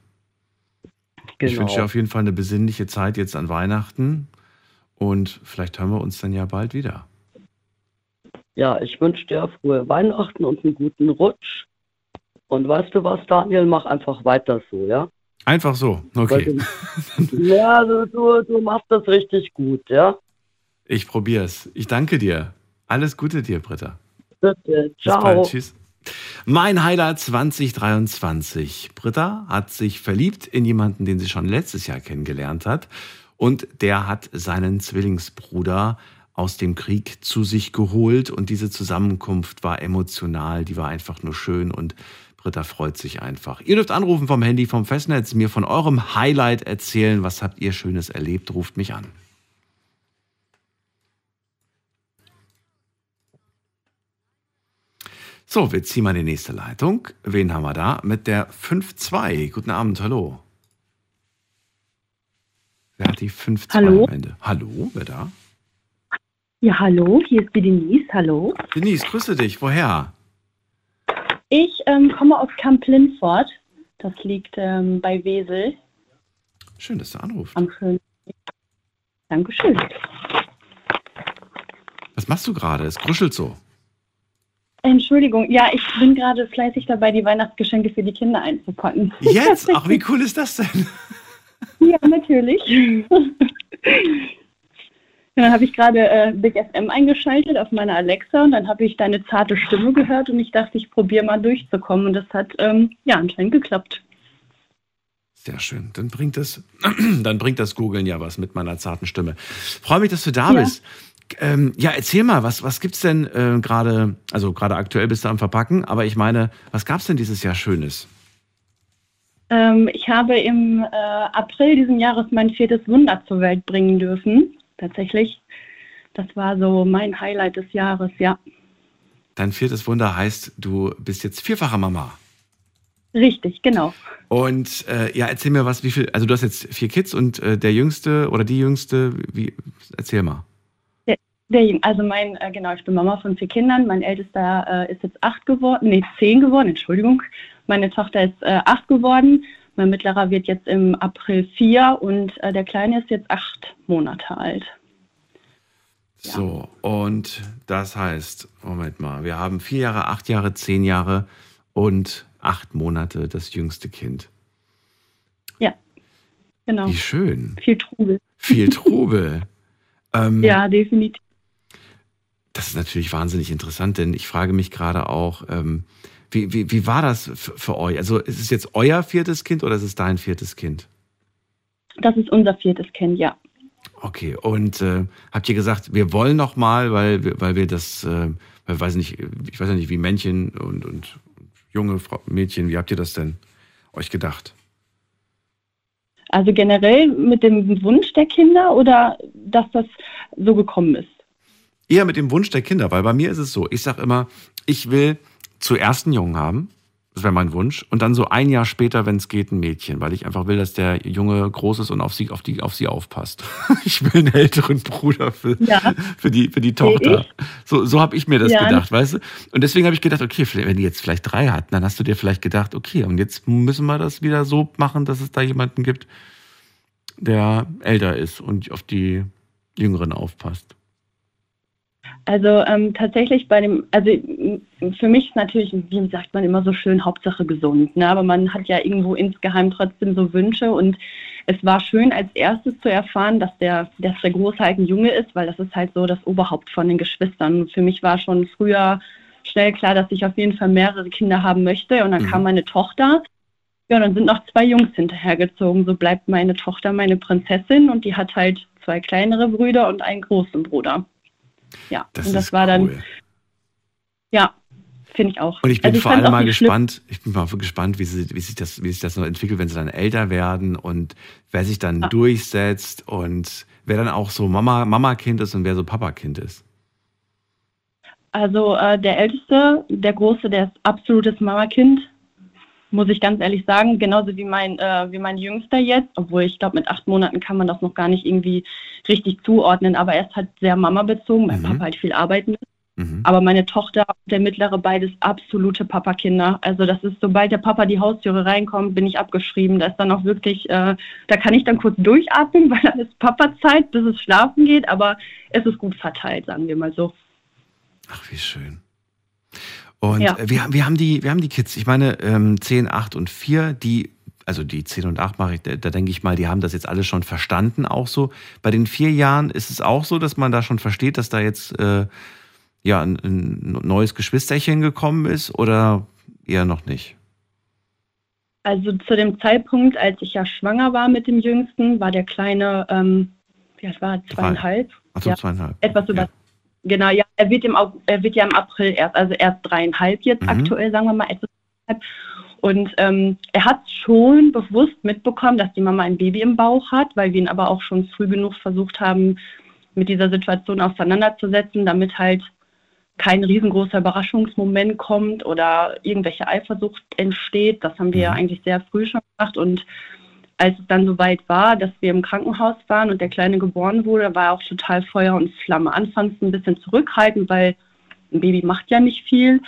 S5: Genau.
S1: Ich wünsche dir auf jeden Fall eine besinnliche Zeit jetzt an Weihnachten und vielleicht hören wir uns dann ja bald wieder.
S5: Ja, ich wünsche dir frohe Weihnachten und einen guten Rutsch. Und weißt du was, Daniel, mach einfach weiter so, ja?
S1: Einfach so. Okay.
S5: Du, ja, du, du, du machst das richtig gut, ja?
S1: Ich probier's. Ich danke dir. Alles Gute dir, Britta.
S5: Bitte,
S1: Bis
S5: ciao.
S1: bald. Tschüss. Mein Highlight 2023. Britta hat sich verliebt in jemanden, den sie schon letztes Jahr kennengelernt hat. Und der hat seinen Zwillingsbruder aus dem Krieg zu sich geholt. Und diese Zusammenkunft war emotional, die war einfach nur schön. Und Britta freut sich einfach. Ihr dürft anrufen vom Handy, vom Festnetz, mir von eurem Highlight erzählen. Was habt ihr Schönes erlebt? Ruft mich an. So, wir ziehen mal die nächste Leitung. Wen haben wir da? Mit der 5-2. Guten Abend, hallo. Wer hat die 5-2
S6: Hallo?
S1: am Ende? Hallo, wer da?
S6: Ja, hallo, hier ist die Denise, hallo.
S1: Denise, grüße dich. Woher?
S6: Ich ähm, komme aus Camp Linford. Das liegt ähm, bei Wesel
S1: Schön, dass du anrufst.
S6: am schönen. Dankeschön.
S1: Was machst du gerade? Es gruschelt so.
S6: Entschuldigung, ja, ich bin gerade fleißig dabei, die Weihnachtsgeschenke für die Kinder einzupacken.
S1: Jetzt? Ach, wie cool ist das denn?
S6: Ja, natürlich. Dann habe ich gerade äh, Big FM eingeschaltet auf meiner Alexa und dann habe ich deine zarte Stimme gehört und ich dachte, ich probiere mal durchzukommen und das hat ähm, ja anscheinend geklappt.
S1: Sehr schön. Dann bringt das, dann bringt das Googeln ja was mit meiner zarten Stimme. Freue mich, dass du da
S6: Ja.
S1: bist. Ähm, ja, erzähl mal, was, was gibt's denn äh, gerade, also gerade aktuell bist du am Verpacken, aber ich meine, was gab's denn dieses Jahr Schönes?
S6: Ähm, ich habe im äh, April diesen Jahres mein viertes Wunder zur Welt bringen dürfen. Tatsächlich. Das war so mein Highlight des Jahres, ja.
S1: Dein viertes Wunder heißt, du bist jetzt vierfache Mama.
S6: Richtig, genau.
S1: Und äh, ja, erzähl mir was, wie viel, also du hast jetzt vier Kids und äh, der Jüngste oder die Jüngste, wie, erzähl mal.
S6: Der, also mein, äh, genau, ich bin Mama von vier Kindern. Mein ältester äh, ist jetzt acht geworden, nee, zehn geworden, Entschuldigung. Meine Tochter ist äh, acht geworden. Mein mittlerer wird jetzt im April vier und äh, der Kleine ist jetzt acht Monate alt.
S1: So, und das heißt, Moment mal, wir haben vier Jahre, acht Jahre, zehn Jahre und acht Monate das jüngste Kind.
S6: Ja, genau.
S1: Wie schön.
S6: Viel Trubel.
S1: Viel Trubel. ähm,
S6: Ja, definitiv.
S1: Das ist natürlich wahnsinnig interessant, denn ich frage mich gerade auch, ähm, wie, wie, wie war das für euch? Also ist es jetzt euer viertes Kind oder ist es dein viertes Kind?
S6: Das ist unser viertes Kind, ja.
S1: Okay, und äh, habt ihr gesagt, wir wollen noch mal, weil wir, weil wir das, äh, weil, weiß nicht, ich weiß ja nicht, wie Männchen und, und junge Frau, Mädchen, wie habt ihr das denn euch gedacht?
S6: Also generell mit dem Wunsch der Kinder oder dass das so gekommen ist?
S1: Eher mit dem Wunsch der Kinder, weil bei mir ist es so, ich sag immer, ich will zuerst einen Jungen haben, das wäre mein Wunsch, und dann so ein Jahr später, wenn es geht, ein Mädchen, weil ich einfach will, dass der Junge groß ist und auf sie, auf die, auf sie aufpasst. Ich will einen älteren Bruder für,
S6: Ja.
S1: für die, für die Tochter. So, so habe ich mir das
S6: Ja.
S1: gedacht, weißt du? Und deswegen habe ich gedacht, okay, wenn die jetzt vielleicht drei hatten, dann hast du dir vielleicht gedacht, okay, und jetzt müssen wir das wieder so machen, dass es da jemanden gibt, der älter ist und auf die Jüngeren aufpasst.
S6: Also ähm, tatsächlich bei dem, also für mich ist natürlich, wie sagt man immer so schön, Hauptsache gesund. Ne? Aber man hat ja irgendwo insgeheim trotzdem so Wünsche und es war schön als erstes zu erfahren, dass der, dass der Große halt ein Junge ist, weil das ist halt so das Oberhaupt von den Geschwistern. Und für mich war schon früher schnell klar, dass ich auf jeden Fall mehrere Kinder haben möchte. Und dann
S1: Mhm.
S6: kam meine Tochter. Ja, und dann sind noch zwei Jungs hinterhergezogen. So bleibt meine Tochter meine Prinzessin und die hat halt zwei kleinere Brüder und einen großen Bruder. Ja,
S1: Das
S6: und das war dann,
S1: cool.
S6: ja, finde ich auch.
S1: Und ich bin
S6: Also
S1: vor
S6: fand's
S1: allem mal
S6: nicht schlimm.
S1: gespannt, ich bin mal gespannt, wie, sie, wie, sich das, wie sich das noch entwickelt, wenn sie dann älter werden und wer sich dann
S6: Ja.
S1: durchsetzt und wer dann auch so Mama, Mama-Kind ist und wer so Papa-Kind ist.
S6: Also äh, der Älteste, der Große, der ist absolutes Mamakind, muss ich ganz ehrlich sagen. Genauso wie mein, äh, wie mein Jüngster jetzt, obwohl ich glaube, mit acht Monaten kann man das noch gar nicht irgendwie richtig zuordnen, aber er ist halt sehr Mama-bezogen, weil
S1: Mhm.
S6: Papa halt viel arbeiten muss.
S1: Mhm.
S6: Aber meine Tochter und der mittlere beides absolute Papakinder. Also das ist, sobald der Papa die Haustüre reinkommt, bin ich abgeschrieben. Da ist dann auch wirklich, äh, da kann ich dann kurz durchatmen, weil dann ist Papa-Zeit, bis es schlafen geht, aber es ist gut verteilt, sagen wir mal so.
S1: Ach, wie schön. Und
S6: Ja.
S1: äh, wir, haben- wir, haben die, wir haben die Kids, ich meine ähm, 10, 8 und 4, die, also die 10 und 8 mache ich, da, da denke ich mal, die haben das jetzt alle schon verstanden, auch so. Bei den vier Jahren ist es auch so, dass man da schon versteht, dass da jetzt äh, ja ein, ein neues Geschwisterchen gekommen ist oder eher noch nicht?
S6: Also zu dem Zeitpunkt, als ich ja schwanger war mit dem Jüngsten, war der Kleine, ähm, wie alt war zweieinhalb?
S1: Achso,
S6: Ja.
S1: zweieinhalb.
S6: Etwas über,
S1: Ja.
S6: Genau, ja, er wird, im, er wird ja im April erst, also erst dreieinhalb jetzt
S1: Mhm.
S6: aktuell, sagen wir mal, etwas. Und ähm, er hat schon bewusst mitbekommen, dass die Mama ein Baby im Bauch hat, weil wir ihn aber auch schon früh genug versucht haben, mit dieser Situation auseinanderzusetzen, damit halt kein riesengroßer Überraschungsmoment kommt oder irgendwelche Eifersucht entsteht. Das haben wir
S1: Mhm.
S6: eigentlich sehr früh schon gemacht. Und als es dann soweit war, dass wir im Krankenhaus waren und der Kleine geboren wurde, war er auch total Feuer und Flamme. Anfangs ein bisschen zurückhaltend, weil ein Baby macht ja nicht viel.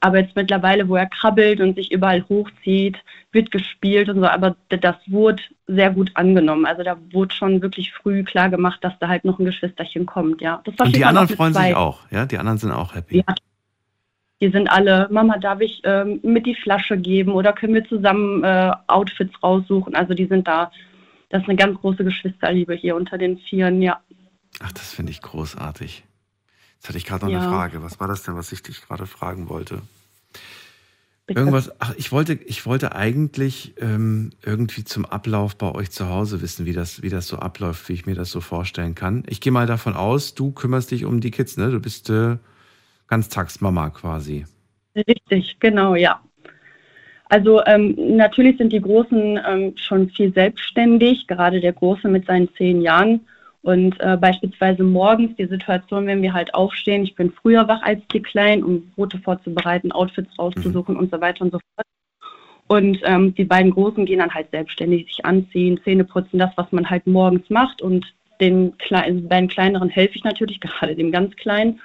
S6: Aber jetzt mittlerweile, wo er krabbelt und sich überall hochzieht, wird gespielt und so, aber das wurde sehr gut angenommen. Also da wurde schon wirklich früh klar gemacht, dass da halt noch ein Geschwisterchen kommt, ja. Das
S1: Und die anderen freuen sich auch, ja? Die anderen sind auch happy.
S6: Ja. Die sind alle, Mama, darf ich ähm, mit die Flasche geben oder können wir zusammen äh, Outfits raussuchen? Also die sind da. Das ist eine ganz große Geschwisterliebe hier unter den Vieren, ja.
S1: Ach, das finde ich großartig. Jetzt hatte ich gerade noch eine
S6: Ja.
S1: Frage. Was war das denn, was ich dich gerade fragen wollte?
S6: Bitte.
S1: Irgendwas, ach, ich wollte, ich wollte eigentlich ähm, irgendwie zum Ablauf bei euch zu Hause wissen, wie das, wie das so abläuft, wie ich mir das so vorstellen kann. Ich gehe mal davon aus, du kümmerst dich um die Kids, ne? Du bist äh, Ganztagsmama quasi.
S6: Richtig, genau, ja. Also ähm, natürlich sind die Großen ähm, schon viel selbstständig, gerade der Große mit seinen zehn Jahren. Und äh, beispielsweise morgens die Situation, wenn wir halt aufstehen, ich bin früher wach als die Kleinen, um Brote vorzubereiten, Outfits rauszusuchen und so weiter und so fort. Und ähm, die beiden Großen gehen dann halt selbstständig sich anziehen, Zähne putzen, das, was man halt morgens macht. Und den kleinen, beiden Kleineren helfe ich natürlich, gerade dem ganz Kleinen.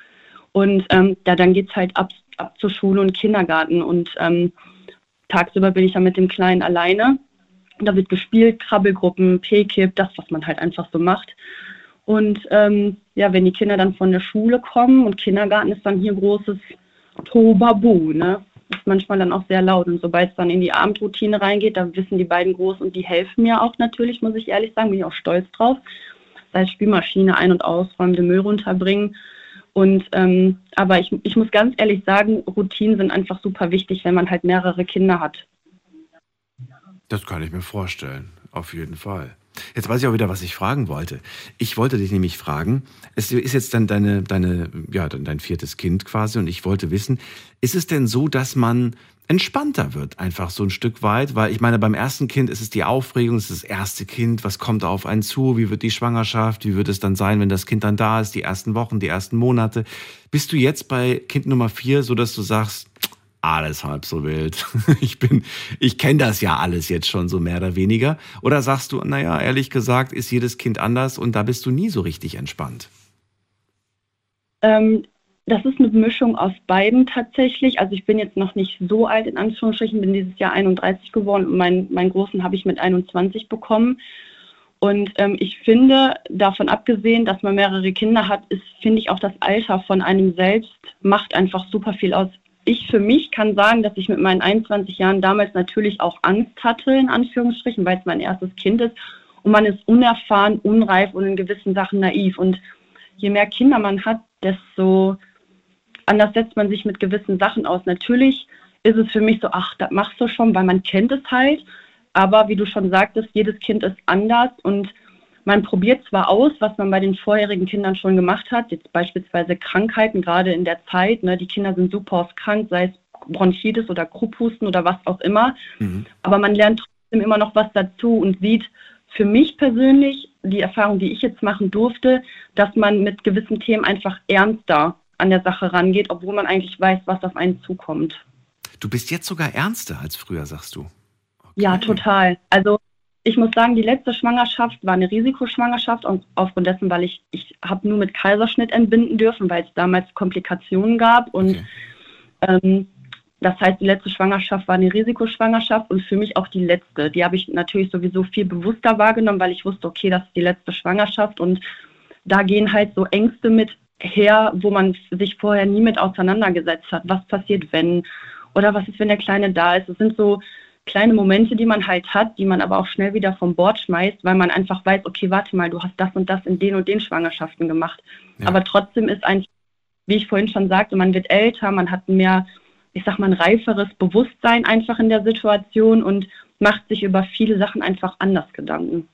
S6: Und ähm, ja, dann geht's halt ab, ab zur Schule und Kindergarten. Und ähm, tagsüber bin ich dann mit dem Kleinen alleine. Da wird gespielt, Krabbelgruppen, P-Kip, das, was man halt einfach so macht. Und ähm, ja, wenn die Kinder dann von der Schule kommen und Kindergarten ist dann hier großes Tobabu, ne? Ist manchmal dann auch sehr laut. Und sobald es dann in die Abendroutine reingeht, da wissen die beiden Großen und die helfen mir auch natürlich, muss ich ehrlich sagen, bin ich auch stolz drauf. Das heißt, Spülmaschine ein- und ausräumen, den Müll runterbringen. Und ähm, aber ich, ich muss ganz ehrlich sagen, Routinen sind einfach super wichtig, wenn man halt mehrere Kinder hat.
S1: Das kann ich mir vorstellen, auf jeden Fall. Jetzt weiß ich auch wieder, was ich fragen wollte. Ich wollte dich nämlich fragen, es ist jetzt dann deine, deine, ja, dein viertes Kind quasi und ich wollte wissen, ist es denn so, dass man entspannter wird, einfach so ein Stück weit? Weil ich meine, beim ersten Kind ist es die Aufregung, es ist das erste Kind, was kommt auf einen zu, wie wird die Schwangerschaft, wie wird es dann sein, wenn das Kind dann da ist, die ersten Wochen, die ersten Monate. Bist du jetzt bei Kind Nummer vier, so dass du sagst, alles halb so wild. Ich bin, ich kenne das ja alles jetzt schon so mehr oder weniger. Oder sagst du, naja, ehrlich gesagt, ist jedes Kind anders und da bist du nie so richtig entspannt.
S6: Ähm, das ist eine Mischung aus beiden tatsächlich. Also ich bin jetzt noch nicht so alt, in Anführungsstrichen, bin dieses Jahr 31 geworden und meinen, meinen Großen habe ich mit 21 bekommen. Und ähm, ich finde, davon abgesehen, dass man mehrere Kinder hat, ist, finde ich, auch das Alter von einem selbst macht einfach super viel aus. Ich für mich kann sagen, dass ich mit meinen 21 Jahren damals natürlich auch Angst hatte, in Anführungsstrichen, weil es mein erstes Kind ist. Und man ist unerfahren, unreif und in gewissen Sachen naiv. Und je mehr Kinder man hat, desto anders setzt man sich mit gewissen Sachen aus. Natürlich ist es für mich so, ach, das machst du schon, weil man kennt es halt. Aber wie du schon sagtest, jedes Kind ist anders und man probiert zwar aus, was man bei den vorherigen Kindern schon gemacht hat, jetzt beispielsweise Krankheiten, gerade in der Zeit, ne, die Kinder sind super oft krank, sei es Bronchitis oder Krupphusten oder was auch immer,
S1: Mhm.
S6: aber man lernt trotzdem immer noch was dazu und sieht für mich persönlich die Erfahrung, die ich jetzt machen durfte, dass man mit gewissen Themen einfach ernster an der Sache rangeht, obwohl man eigentlich weiß, was auf einen zukommt.
S1: Du bist jetzt sogar ernster als früher, sagst du.
S6: Ja,
S1: Okay.
S6: total. Also ich muss sagen, die letzte Schwangerschaft war eine Risikoschwangerschaft und aufgrund dessen, weil ich, ich habe nur mit Kaiserschnitt entbinden dürfen, weil es damals Komplikationen gab und
S1: Okay.
S6: ähm, das heißt, die letzte Schwangerschaft war eine Risikoschwangerschaft und für mich auch die letzte. Die habe ich natürlich sowieso viel bewusster wahrgenommen, weil ich wusste, okay, das ist die letzte Schwangerschaft und da gehen halt so Ängste mit her, wo man sich vorher nie mit auseinandergesetzt hat. Was passiert, wenn? Oder was ist, wenn der Kleine da ist? Das sind so kleine Momente, die man halt hat, die man aber auch schnell wieder vom Bord schmeißt, weil man einfach weiß, okay, warte mal, du hast das und das in den und den Schwangerschaften gemacht.
S1: Ja.
S6: Aber trotzdem ist ein, wie ich vorhin schon sagte, man wird älter, man hat mehr, ich sag mal, ein reiferes Bewusstsein einfach in der Situation und macht sich über viele Sachen einfach anders Gedanken.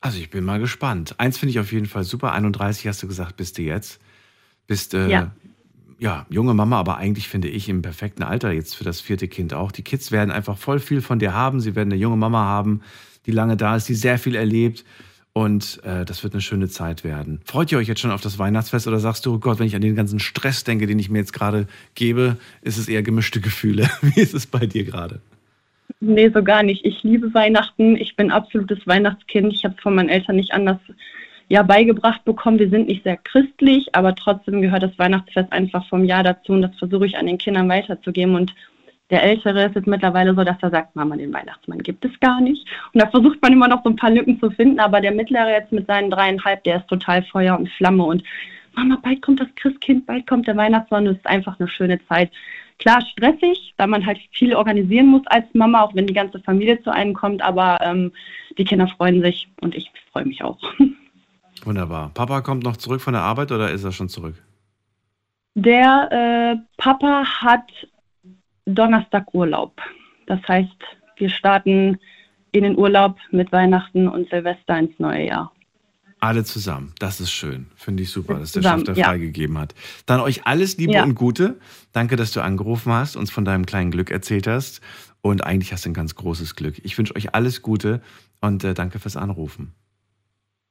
S1: Also ich bin mal gespannt. Eins finde ich auf jeden Fall super. 31 hast du gesagt, bist du jetzt. Bist äh,
S6: Ja.
S1: Ja, junge Mama, aber eigentlich finde ich im perfekten Alter jetzt für das vierte Kind auch. Die Kids werden einfach voll viel von dir haben. Sie werden eine junge Mama haben, die lange da ist, die sehr viel erlebt. Und äh, das wird eine schöne Zeit werden. Freut ihr euch jetzt schon auf das Weihnachtsfest oder sagst du, oh Gott, wenn ich an den ganzen Stress denke, den ich mir jetzt gerade gebe, ist es eher gemischte Gefühle? Wie ist es bei dir gerade?
S6: Nee, so gar nicht. Ich liebe Weihnachten. Ich bin absolutes Weihnachtskind. Ich habe es von meinen Eltern nicht anders ja, beigebracht bekommen. Wir sind nicht sehr christlich, aber trotzdem gehört das Weihnachtsfest einfach vom Jahr dazu und das versuche ich an den Kindern weiterzugeben. Und der Ältere ist jetzt mittlerweile so, dass er sagt, Mama, den Weihnachtsmann gibt es gar nicht. Und da versucht man immer noch so ein paar Lücken zu finden, aber der Mittlere jetzt mit seinen dreieinhalb, der ist total Feuer und Flamme und Mama, bald kommt das Christkind, bald kommt der Weihnachtsmann. Das ist einfach eine schöne Zeit. Klar stressig, da man halt viel organisieren muss als Mama, auch wenn die ganze Familie zu einem kommt, aber ähm, die Kinder freuen sich und ich freue mich auch.
S1: Wunderbar. Papa kommt noch zurück von der Arbeit oder ist er schon zurück?
S6: Der äh, Papa hat Donnerstag Urlaub. Das heißt, wir starten in den Urlaub mit Weihnachten und Silvester ins neue Jahr.
S1: Alle zusammen. Das ist schön. Finde ich super, dass der
S6: Zusammen,
S1: Chef da
S6: ja.
S1: freigegeben hat. Dann euch alles Liebe
S6: Ja.
S1: und Gute. Danke, dass du angerufen hast, uns von deinem kleinen Glück erzählt hast. Und eigentlich hast du ein ganz großes Glück. Ich wünsche euch alles Gute und äh, danke fürs Anrufen.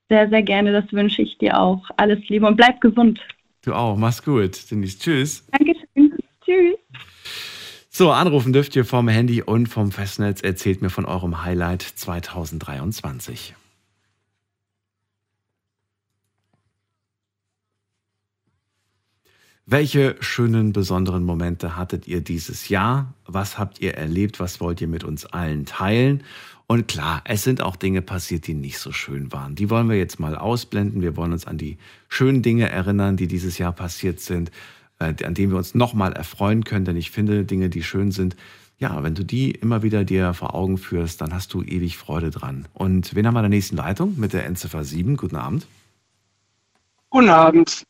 S6: Sehr, sehr gerne, das wünsche ich dir auch. Alles Liebe und bleib gesund.
S1: Du auch. Mach's gut. Denise, tschüss.
S6: Dankeschön. Tschüss.
S1: So, anrufen dürft ihr vom Handy und vom Festnetz. Erzählt mir von eurem Highlight 2023. Welche schönen, besonderen Momente hattet ihr dieses Jahr? Was habt ihr erlebt? Was wollt ihr mit uns allen teilen? Und klar, es sind auch Dinge passiert, die nicht so schön waren. Die wollen wir jetzt mal ausblenden. Wir wollen uns an die schönen Dinge erinnern, die dieses Jahr passiert sind, äh, an denen wir uns nochmal erfreuen können. Denn ich finde, Dinge, die schön sind, ja, wenn du die immer wieder dir vor Augen führst, dann hast du ewig Freude dran. Und wen haben wir in der nächsten Leitung mit der Endziffer 7? Guten Abend.
S7: Guten Abend.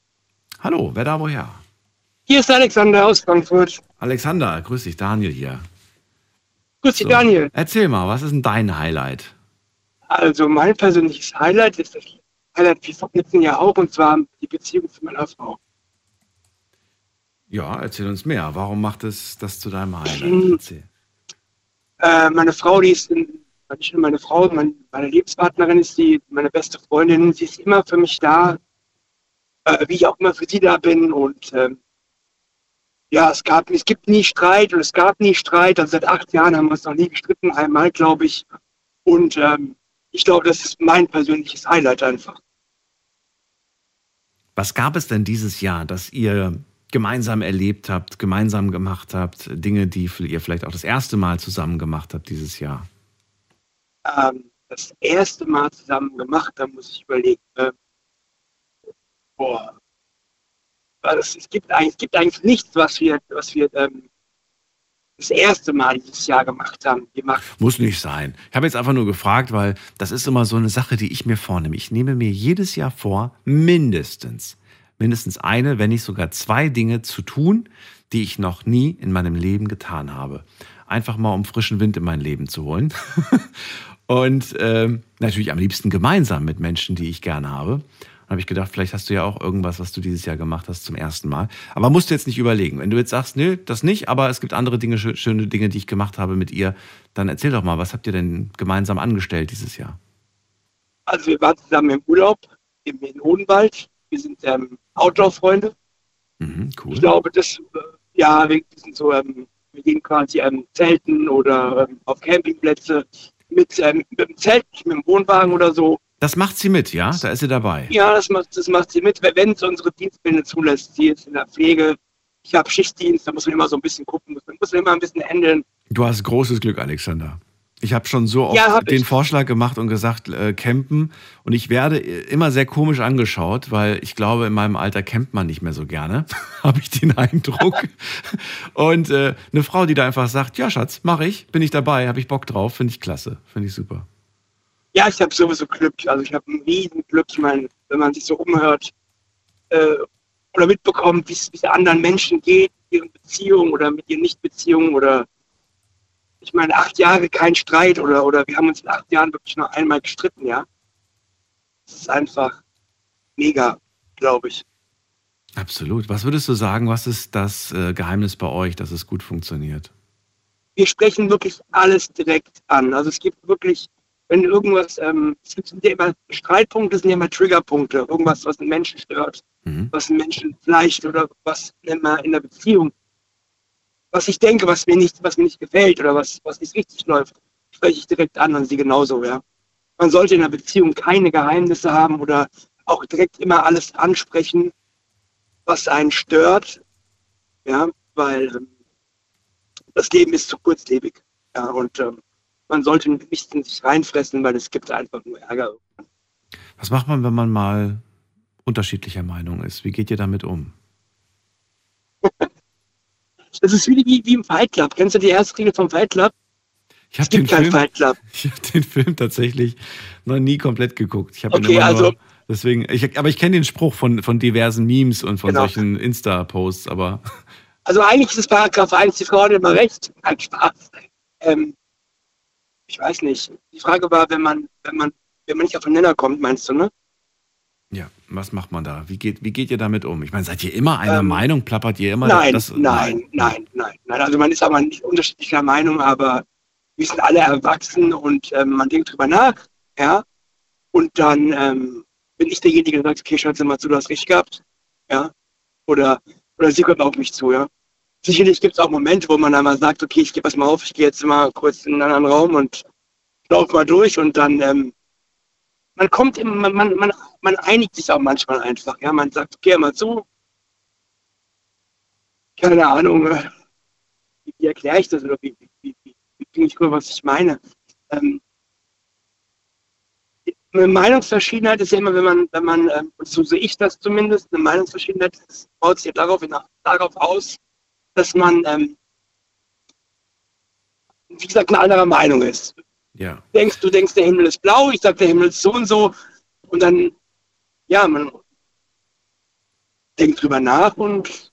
S1: Hallo, wer da woher?
S7: Hier ist Alexander aus Frankfurt.
S1: Alexander, grüß dich, Daniel hier.
S7: Grüß dich,
S1: So,
S7: Daniel.
S1: Erzähl mal, was ist denn dein Highlight?
S7: Also mein persönliches Highlight ist das Highlight wie vom letzten Jahr auch, und zwar die Beziehung zu meiner Frau.
S1: Ja, erzähl uns mehr. Warum macht es das zu deinem Highlight?
S7: Hm. Äh, meine Frau, die ist in, nicht nur meine Frau, mein, meine Lebenspartnerin ist die, meine beste Freundin. Sie ist immer für mich da, äh, wie ich auch immer für sie da bin. Und ähm, ja, es gab, es gibt nie Streit und es gab nie Streit. Also seit acht Jahren haben wir uns noch nie gestritten, einmal, glaube ich. Und ähm, ich glaube, das ist mein persönliches Highlight einfach.
S1: Was gab es denn dieses Jahr, das ihr gemeinsam erlebt habt, gemeinsam gemacht habt, Dinge, die ihr vielleicht auch das erste Mal zusammen gemacht habt dieses Jahr?
S7: ähm, das erste Mal zusammen gemacht, da muss ich überlegen. Äh, boah. Es, es, gibt eigentlich, es gibt eigentlich nichts, was wir, was wir ähm, das erste Mal dieses Jahr gemacht haben. Machen,
S1: Muss nicht sein. Ich habe jetzt einfach nur gefragt, weil das ist immer so eine Sache, die ich mir vornehme. Ich nehme mir jedes Jahr vor, mindestens, mindestens eine, wenn nicht sogar zwei Dinge zu tun, die ich noch nie in meinem Leben getan habe. Einfach mal, um frischen Wind in mein Leben zu holen. Und ähm, natürlich am liebsten gemeinsam mit Menschen, die ich gerne habe. Habe ich gedacht, vielleicht hast du ja auch irgendwas, was du dieses Jahr gemacht hast zum ersten Mal. Aber musst du jetzt nicht überlegen. Wenn du jetzt sagst, nö, das nicht, aber es gibt andere Dinge, schö- schöne Dinge, die ich gemacht habe mit ihr, dann erzähl doch mal, was habt ihr denn gemeinsam angestellt dieses Jahr?
S7: also wir waren zusammen im Urlaub im, in Odenwald. Wir sind ähm, Outdoor-Freunde.
S1: Mhm, cool.
S7: Ich glaube, das, äh, ja, wir sind so, ähm, wir gehen quasi ähm, Zelten oder ähm, auf Campingplätze mit, ähm, mit dem Zelt, nicht mit dem Wohnwagen oder so.
S1: Das macht sie mit, ja? Da ist sie dabei.
S7: Ja, das macht, das macht sie mit, wenn es unsere Dienstbinde zulässt. Sie ist in der Pflege. Ich habe Schichtdienst, da muss man immer so ein bisschen gucken, man muss man immer ein bisschen handeln.
S1: Du hast großes Glück, Alexander. Ich habe schon so oft
S7: Ja,
S1: den
S7: ich.
S1: Vorschlag gemacht und gesagt, äh, campen. Und ich werde immer sehr komisch angeschaut, weil ich glaube, in meinem Alter campt man nicht mehr so gerne, habe ich den Eindruck. und äh, eine Frau, die da einfach sagt, ja Schatz, mache ich, bin ich dabei, habe ich Bock drauf, finde ich klasse, finde ich super.
S7: Ja, ich habe sowieso Glück. Also ich habe ein riesen Glück. Ich meine, wenn man sich so umhört äh, oder mitbekommt, wie es anderen Menschen geht, mit ihren Beziehungen oder mit ihren Nichtbeziehungen oder ich meine, acht Jahre kein Streit oder, oder wir haben uns in acht Jahren wirklich nur einmal gestritten, ja. Das ist einfach mega, glaube ich.
S1: Absolut. Was würdest du sagen, was ist das äh, Geheimnis bei euch, dass es gut funktioniert?
S7: Wir sprechen wirklich alles direkt an. Also es gibt wirklich, wenn irgendwas, ähm, es gibt sind ja immer Streitpunkte, sind ja immer Triggerpunkte. Irgendwas, was einen Menschen stört,
S1: Mhm.
S7: was einen Menschen vielleicht oder was immer in der Beziehung, was ich denke, was mir nicht, was mir nicht gefällt oder was, was nicht richtig läuft, spreche ich direkt an und sie genauso, ja. Man sollte in einer Beziehung keine Geheimnisse haben oder auch direkt immer alles ansprechen, was einen stört, ja, weil ähm, das Leben ist zu kurzlebig, ja, und ähm, man sollte nicht in sich reinfressen, weil es gibt einfach nur Ärger.
S1: Was macht man, wenn man mal unterschiedlicher Meinung ist? Wie geht ihr damit um?
S7: Das ist wie, wie, wie im Fight Club. Kennst du die erste Regel vom Fight Club?
S1: Ich habe
S7: Es gibt
S1: den,
S7: keinen
S1: Film-
S7: Fight Club.
S1: ich hab den Film tatsächlich noch nie komplett geguckt. Ich habe
S7: Okay,
S1: immer
S7: also-
S1: nur, deswegen, ich, aber ich kenne den Spruch von, von diversen Memes und von
S7: Genau.
S1: solchen Insta-Posts, aber
S7: Also eigentlich ist es Paragraph 1, die Frau hat immer recht. Nein, Spaß. Ähm, ich weiß nicht. Die Frage war, wenn man, wenn man, wenn man nicht auf den Nenner kommt, meinst du, ne?
S1: ja, was macht man da? Wie geht, wie geht ihr damit um? Ich meine, seid ihr immer einer
S7: Ähm,
S1: Meinung? Plappert ihr immer
S7: Nein,
S1: das?
S7: nein, nein, nein, nein. Also man ist aber nicht unterschiedlicher Meinung, aber wir sind alle erwachsen und ähm, man denkt drüber nach, ja. Und dann ähm, bin ich derjenige, der sagt, okay, Schatz, mal zu, du hast recht gehabt, ja. Oder, oder sie kommt auf mich zu, ja. Sicherlich gibt es auch Momente, wo man einmal sagt, okay, ich gebe das mal auf, ich gehe jetzt mal kurz in einen anderen Raum und laufe mal durch und dann, ähm, man kommt immer, man, man, man, man einigt sich auch manchmal einfach, ja. Man sagt, okay, mal zu, keine Ahnung, äh, wie, erkläre ich das oder wie, wie, wie, wie bringe ich rüber, was ich meine. Ähm, eine Meinungsverschiedenheit ist ja immer, wenn man, wenn man, ähm, so sehe ich das zumindest, eine Meinungsverschiedenheit baut sich ja darauf, darauf aus, dass man, ähm, wie gesagt, eine anderer Meinung ist.
S1: Ja.
S7: Du denkst, du denkst, der Himmel ist blau, ich sag, der Himmel ist so und so, und dann, ja, man denkt drüber nach und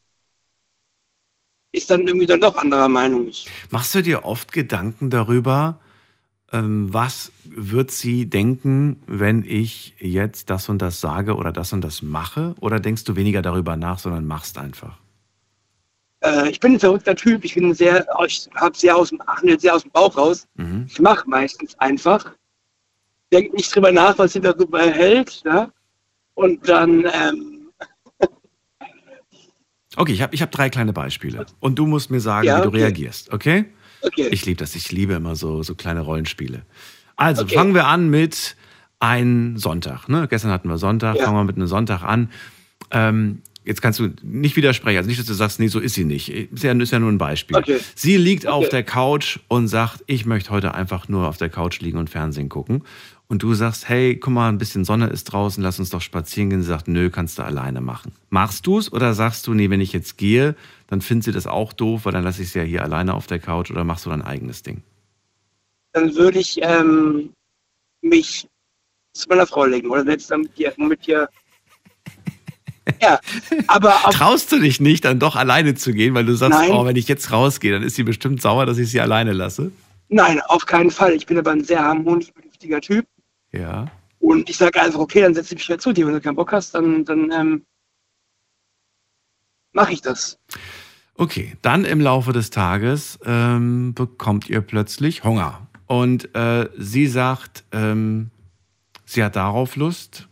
S7: ist dann irgendwie dann doch anderer Meinung.
S1: Machst du dir oft Gedanken darüber, ähm, was wird sie denken, wenn ich jetzt das und das sage oder das und das mache? Oder denkst du weniger darüber nach, sondern machst einfach?
S7: Äh, ich bin ein verrückter Typ, ich bin sehr, ich habe sehr aus dem, sehr aus dem Bauch raus.
S1: Mhm.
S7: Ich mache meistens einfach, denke nicht drüber nach, was sie darüber hält, ja? und dann, ähm,
S1: Okay, ich habe ich hab drei kleine Beispiele. Und du musst mir sagen,
S7: Ja,
S1: wie du
S7: okay.
S1: reagierst, okay?
S7: okay.
S1: Ich liebe das. Ich liebe immer so, so kleine Rollenspiele. Also,
S7: Okay.
S1: fangen wir an mit einem Sonntag. Ne? Gestern hatten wir Sonntag,
S7: Ja.
S1: fangen wir mit einem Sonntag an. Ähm, jetzt kannst du nicht widersprechen. Also nicht, dass du sagst, nee, so ist sie nicht. Ist ja, ist ja nur ein Beispiel.
S7: Okay.
S1: Sie liegt
S7: Okay.
S1: auf der Couch und sagt, ich möchte heute einfach nur auf der Couch liegen und Fernsehen gucken. Und du sagst, hey, guck mal, ein bisschen Sonne ist draußen, lass uns doch spazieren gehen. Sie sagt, nö, kannst du alleine machen. Machst du's oder sagst du, nee, wenn ich jetzt gehe, dann findet sie das auch doof, weil dann lasse ich sie ja hier alleine auf der Couch oder machst du dein eigenes Ding?
S7: dann würde ich ähm, mich zu meiner Frau legen oder dann mit ihr, mit ihr ja, aber
S1: Traust du dich nicht, dann doch alleine zu gehen, weil du sagst,
S7: Nein.
S1: oh, wenn ich jetzt rausgehe, dann ist sie bestimmt sauer, dass ich sie alleine lasse?
S7: nein, auf keinen Fall. Ich bin aber ein sehr harmonisch bedürftiger Typ.
S1: Ja.
S7: Und ich sage einfach, okay, dann setze ich mich halt zu dir. Wenn du keinen Bock hast, dann, dann ähm, mache ich das.
S1: Okay, dann im Laufe des Tages ähm, bekommt ihr plötzlich Hunger. Und äh, sie sagt, ähm, sie hat darauf Lust.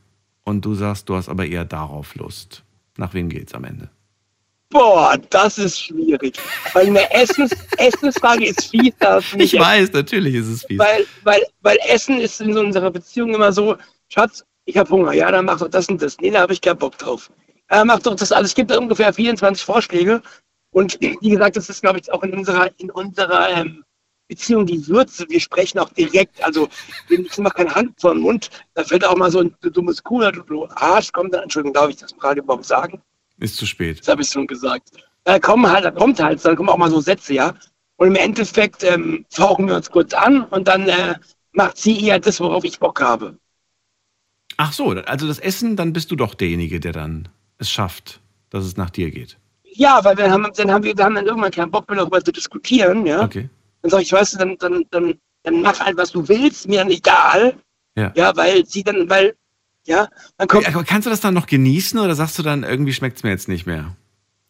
S1: Und du sagst, du hast aber eher darauf Lust. Nach wem geht's am Ende?
S7: Boah, das ist schwierig. Weil eine Essens Essensfrage ist fies.
S1: Ich weiß, natürlich ist es fies.
S7: Weil, weil, weil Essen ist in so unserer Beziehung immer so, Schatz, ich habe Hunger, ja, dann mach doch das und das. Nee, da habe ich keinen Bock drauf. Ja, mach doch das alles. Es gibt da ungefähr 24 Vorschläge. Und wie gesagt, das ist, glaube ich, auch in unserer, in unserer ähm, Beziehung die Würze. Wir sprechen auch direkt, also wir machen keine Hand vor den Mund. Da fällt auch mal so ein dummes Kuh, du Arsch, kommt dann, Entschuldigung, darf ich das Radio überhaupt sagen?
S1: Ist zu spät.
S7: Das habe ich schon gesagt. Da kommen halt, da kommt halt, dann kommen auch mal so Sätze, ja. Und im Endeffekt ähm, fauchen wir uns kurz an und dann äh, macht sie eher das, worauf ich Bock habe.
S1: Ach so, also das Essen, dann bist du doch derjenige, der dann es schafft, dass es nach dir geht.
S7: Ja, weil wir haben, dann haben wir, wir haben dann irgendwann keinen Bock mehr darüber zu diskutieren, ja.
S1: Okay.
S7: Dann sag ich, weißt du, dann, dann, dann, dann mach halt, was du willst, mir dann egal.
S1: Ja.
S7: Ja, weil sie dann, weil Ja, dann kommt,
S1: Aber kannst du das dann noch genießen oder sagst du dann, irgendwie schmeckt es mir jetzt nicht mehr?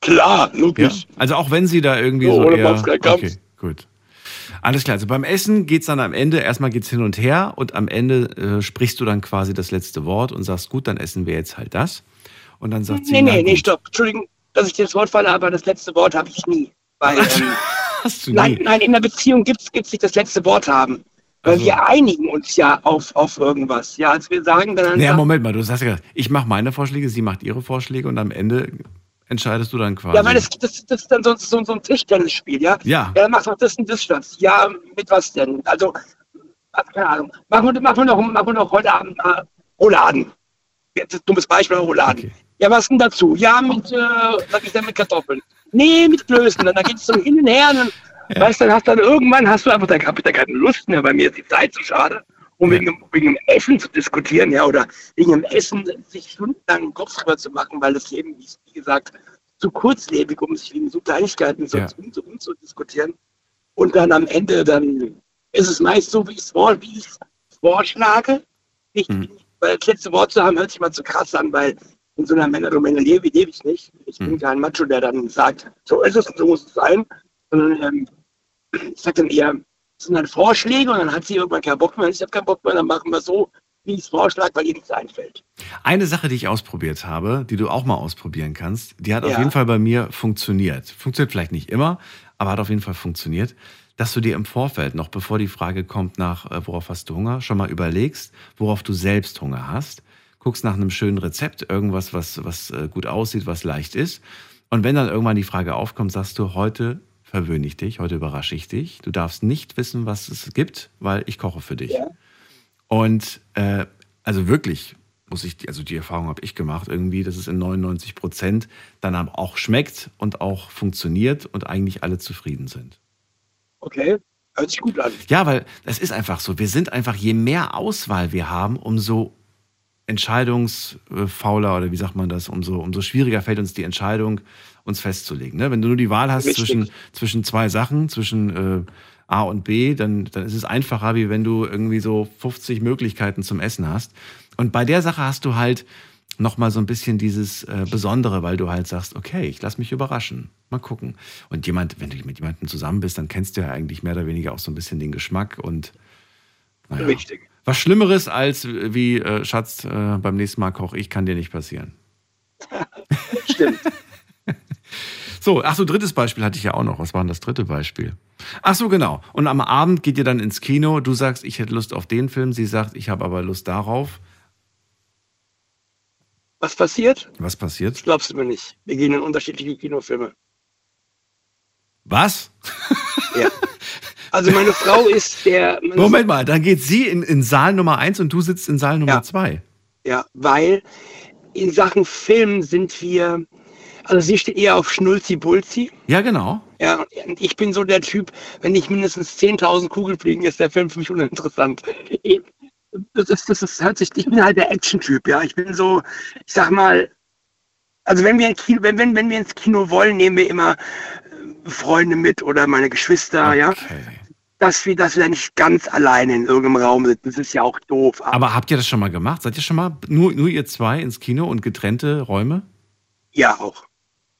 S7: klar,
S1: Ja?
S7: logisch.
S1: Also auch wenn sie da irgendwie
S7: So,
S1: so,
S7: ohne
S1: eher... Okay, gut. Alles klar, also beim Essen geht's dann am Ende, erstmal geht's hin und her und am Ende äh, sprichst du dann quasi das letzte Wort und sagst, gut, dann essen wir jetzt halt das. Und dann sagt sie,
S7: Nee,
S1: na
S7: nee, nee,
S1: gut.
S7: stopp. Entschuldigung, dass ich dir das Wort falle, aber das letzte Wort habe ich nie. Weil, ähm,
S1: Hast du
S7: nein,
S1: nie.
S7: nein, in der Beziehung gibt es nicht das letzte Wort haben. Weil
S1: Also-
S7: wir einigen uns ja auf, auf irgendwas. Ja, als wir sagen dann einfach,
S1: Moment mal, du hast ja gesagt, ich mache meine Vorschläge, sie macht ihre Vorschläge und am Ende entscheidest du dann quasi.
S7: ja, weil das, das, das ist dann so, so, so ein Tischtennisspiel, ja?
S1: Ja.
S7: Ja, dann mach doch das und das statt. Ja, mit was denn? Also, keine Ahnung. Machen wir, machen wir, noch, machen wir noch heute Abend äh, Rouladen. Dummes Beispiel, Rouladen.
S1: Okay.
S7: Ja, was denn dazu? Ja, mit, äh, sag ich dann, mit Kartoffeln. Nee, mit Klößen. Dann, dann geht es so hin und her. Und dann, weißt du, dann hast du dann irgendwann hast du einfach dann, hab ich da keine Lust mehr, weil mir ist die Zeit zu schade, um wegen, dem- wegen dem Essen zu diskutieren, ja, oder wegen dem Essen sich stundenlang den Kopf drüber zu machen, weil das Leben, wie, gesagt, zu kurzlebig, um sich wegen so Kleinigkeiten so
S1: Ja.
S7: um, so umzudiskutieren. Und dann am Ende, dann ist es meist so, wie ich es vor- vorschlage. Ich,
S1: Mhm.
S7: Weil das letzte Wort zu haben, hört sich mal zu krass an, weil in so einer Männerdomäne lebe, lebe ich nicht. Ich bin
S1: Mhm.
S7: kein Macho, der dann sagt, so ist es und so muss es sein. Sondern ähm, ich sage dann eher, das sind dann Vorschläge und dann hat sie irgendwann keinen Bock mehr. Ich habe keinen Bock mehr, dann machen wir so, wie ich es vorschlage, weil ihr nichts einfällt.
S1: Eine Sache, die ich ausprobiert habe, die du auch mal ausprobieren kannst, die hat auf
S7: Ja.
S1: jeden Fall bei mir funktioniert. Funktioniert vielleicht nicht immer, aber hat auf jeden Fall funktioniert, dass du dir im Vorfeld, noch bevor die Frage kommt nach, äh, worauf hast du Hunger, schon mal überlegst, worauf du selbst Hunger hast. Guckst nach einem schönen Rezept, irgendwas, was, was äh, gut aussieht, was leicht ist. Und wenn dann irgendwann die Frage aufkommt, sagst du, heute verwöhne ich dich, heute überrasche ich dich. Du darfst nicht wissen, was es gibt, weil ich koche für dich.
S7: Ja.
S1: Und äh, also wirklich, muss ich, also die Erfahrung habe ich gemacht, irgendwie, dass es in 99 Prozent dann auch schmeckt und auch funktioniert und eigentlich alle zufrieden sind.
S7: Okay, hört sich gut an.
S1: Ja, weil das ist einfach so. Wir sind einfach, je mehr Auswahl wir haben, umso entscheidungsfauler oder wie sagt man das, umso, umso schwieriger fällt uns die Entscheidung, uns festzulegen. Ne? Wenn du nur die Wahl hast
S7: Richtig.
S1: zwischen, zwischen zwei Sachen, zwischen äh, A und B, dann, dann ist es einfacher, wie wenn du irgendwie so 50 Möglichkeiten zum Essen hast. Und bei der Sache hast du halt nochmal so ein bisschen dieses äh, Besondere, weil du halt sagst, okay, ich lass mich überraschen. Mal gucken. Und jemand, wenn du mit jemandem zusammen bist, dann kennst du ja eigentlich mehr oder weniger auch so ein bisschen den Geschmack und naja.
S7: Richtig.
S1: Was Schlimmeres als wie, äh, Schatz, äh, beim nächsten Mal koche ich, kann dir nicht passieren.
S7: Stimmt.
S1: So, ach so, drittes Beispiel hatte ich ja auch noch. Was war denn das dritte Beispiel? Ach so, genau. Und am Abend geht ihr dann ins Kino. Du sagst, ich hätte Lust auf den Film. Sie sagt, ich habe aber Lust darauf.
S7: Was passiert?
S1: Was passiert?
S7: Das glaubst du mir nicht. Wir gehen in unterschiedliche Kinofilme.
S1: Was?
S7: Ja. Also meine Frau ist der.
S1: Moment mal, dann geht sie in, in Saal Nummer eins und du sitzt in Saal Nummer
S7: Ja.
S1: zwei.
S7: Ja, weil in Sachen Film sind wir, also sie steht eher auf Schnulzi-Bulzi.
S1: Ja, genau.
S7: Ja, und ich bin so der Typ, wenn nicht mindestens 10.000 Kugeln fliegen, ist der Film für mich uninteressant. Das ist, das ist, hört sich, ich bin halt der Action-Typ, ja. Ich bin so, ich sag mal, also wenn wir, ins Kino, wenn, wenn, wenn wir ins Kino wollen, nehmen wir immer äh, Freunde mit oder meine Geschwister, ja. Dass wir, dass wir nicht ganz alleine in irgendeinem Raum sitzen, das ist ja auch doof.
S1: Aber habt ihr das schon mal gemacht? Seid ihr schon mal nur, nur ihr zwei ins Kino und getrennte Räume?
S7: ja, auch.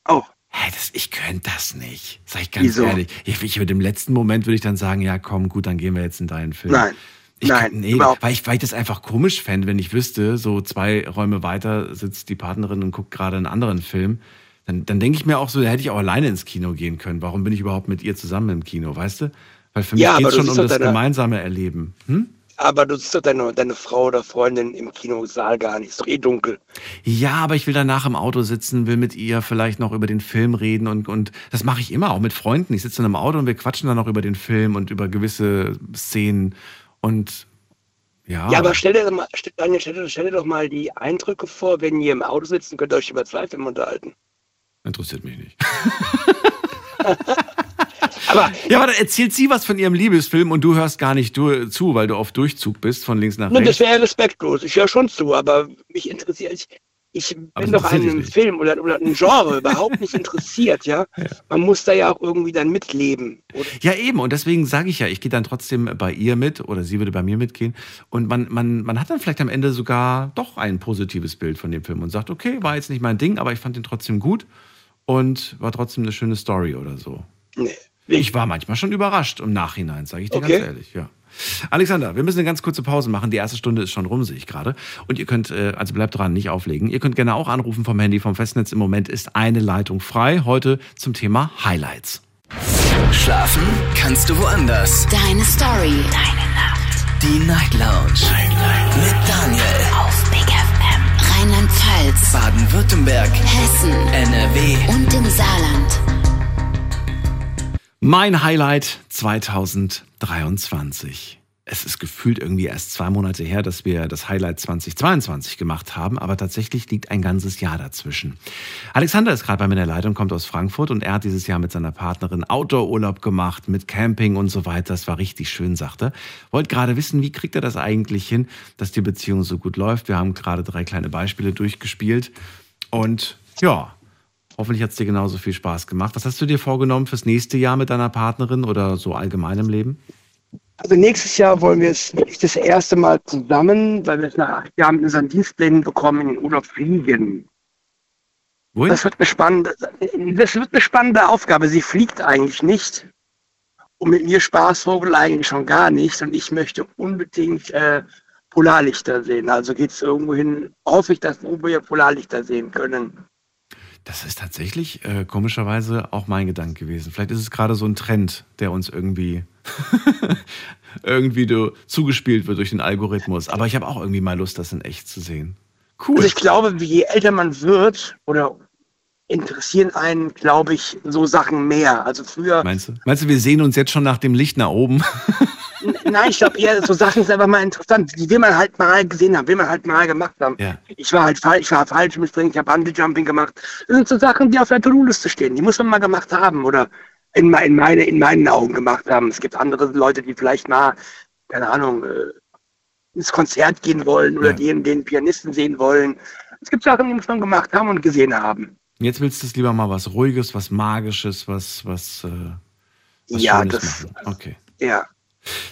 S7: Auch.
S1: Hä, das, ich könnte das nicht. Sag ich ganz
S7: Wieso?
S1: ehrlich. Ich, ich würde im letzten Moment würde ich dann sagen, ja komm, gut, dann gehen wir jetzt in deinen Film.
S7: Nein.
S1: Ich
S7: Nein,
S1: kann, nee, weil ich, weil ich das einfach komisch fände, wenn ich wüsste, so zwei Räume weiter sitzt die Partnerin und guckt gerade einen anderen Film. Dann, dann denke ich mir auch so, da hätte ich auch alleine ins Kino gehen können. Warum bin ich überhaupt mit ihr zusammen im Kino, weißt du? Weil für mich
S7: Ja,
S1: geht es schon um das
S7: deine-
S1: gemeinsame Erleben. Hm?
S7: Aber du siehst doch deine, deine Frau oder Freundin im Kinosaal gar nicht. Ist doch eh dunkel.
S1: Ja, aber ich will danach im Auto sitzen, will mit ihr vielleicht noch über den Film reden und, und das mache ich immer, auch mit Freunden. Ich sitze dann im Auto und wir quatschen dann noch über den Film und über gewisse Szenen und ja.
S7: Ja, aber stell dir, doch mal, stell, Daniel, stell, dir- stell dir doch mal die Eindrücke vor, wenn ihr im Auto sitzt und könnt euch über zwei Filme unterhalten.
S1: interessiert mich nicht.
S7: Aber
S1: Ja, aber dann erzählt sie was von ihrem Liebesfilm und du hörst gar nicht du, zu, weil du auf Durchzug bist von links nach
S7: ne, das
S1: rechts.
S7: wäre respektlos. Ich höre schon zu, aber mich interessiert. Ich, ich bin doch an einem. Film oder, oder einem Genre überhaupt nicht interessiert, ja. Man muss da ja auch irgendwie dann mitleben. Oder?
S1: Ja, eben. Und deswegen sage ich ja, ich gehe dann trotzdem bei ihr mit oder sie würde bei mir mitgehen. Und man, man, man hat dann vielleicht am Ende sogar doch ein positives Bild von dem Film und sagt, okay, war jetzt nicht mein Ding, aber ich fand den trotzdem gut und war trotzdem eine schöne Story oder so.
S7: Nee.
S1: Ich war manchmal schon überrascht im Nachhinein, sage ich dir
S7: Okay.
S1: ganz ehrlich, ja. Alexander, wir müssen eine ganz kurze Pause machen. Die erste Stunde ist schon rum, sehe ich gerade. Und ihr könnt, äh, also bleibt dran, nicht auflegen. Ihr könnt gerne auch anrufen vom Handy, vom Festnetz. Im Moment ist eine Leitung frei. Heute zum Thema Highlights.
S8: Schlafen kannst du woanders.
S9: Deine Story. Deine Nacht.
S8: Die Night Lounge. Night, Night. Mit Daniel.
S9: Auf Big FM. Rheinland-Pfalz.
S8: Baden-Württemberg.
S9: Hessen.
S8: NRW.
S9: Und im Saarland.
S1: Mein Highlight 2023. Es ist gefühlt irgendwie erst zwei Monate her, dass wir das Highlight 2022 gemacht haben, aber tatsächlich liegt ein ganzes Jahr dazwischen. Alexander ist gerade bei mir in der Leitung, kommt aus Frankfurt und er hat dieses Jahr mit seiner Partnerin Outdoor-Urlaub gemacht, mit Camping und so weiter. Das war richtig schön, sagt er. Wollt gerade wissen, wie kriegt er das eigentlich hin, dass die Beziehung so gut läuft. Wir haben gerade drei kleine Beispiele durchgespielt und ja, Hoffentlich hat es dir genauso viel Spaß gemacht. Was hast du dir vorgenommen fürs nächste Jahr mit deiner Partnerin oder so allgemein im Leben?
S7: Also nächstes Jahr wollen wir es wirklich das erste Mal zusammen, weil wir es nach acht Jahren mit unseren Dienstplänen bekommen, in den Urlaub fliegen.
S1: Wohin?
S7: Das wird eine spannende, das wird eine spannende Aufgabe. Sie fliegt eigentlich nicht. Und mit mir Spaßvogel eigentlich schon gar nicht. Und ich möchte unbedingt äh, Polarlichter sehen. Also geht es irgendwo hin, hoffe ich, dass wir Polarlichter sehen können.
S1: Das ist tatsächlich äh, komischerweise auch mein Gedanke gewesen. Vielleicht ist es gerade so ein Trend, der uns irgendwie irgendwie do, zugespielt wird durch den Algorithmus. Aber ich habe auch irgendwie mal Lust, das in echt zu sehen. Cool.
S7: Also ich glaube, je älter man wird oder interessieren einen, glaube ich, so Sachen mehr. Also früher,
S1: Meinst du? Meinst du, wir sehen uns jetzt schon nach dem Licht nach oben?
S7: Nein, ich glaube eher, so Sachen sind einfach mal interessant. Die will man halt mal gesehen haben, will man halt mal gemacht haben.
S1: Ja.
S7: Ich war halt falsch, ich war falsch mit Springen, ich habe Bungee-Jumping gemacht. Das sind so Sachen, die auf der To-Do-Liste stehen. Die muss man mal gemacht haben oder in, in, meine, in meinen Augen gemacht haben. Es gibt andere Leute, die vielleicht mal, keine Ahnung, äh, ins Konzert gehen wollen oder
S1: Ja.
S7: den, den Pianisten sehen wollen. Es gibt Sachen, die muss man gemacht haben und gesehen haben.
S1: Jetzt willst du es lieber mal was Ruhiges, was Magisches, was, was, äh, was
S7: Ja,
S1: Schönes
S7: das-
S1: machen. Okay.
S7: Ja.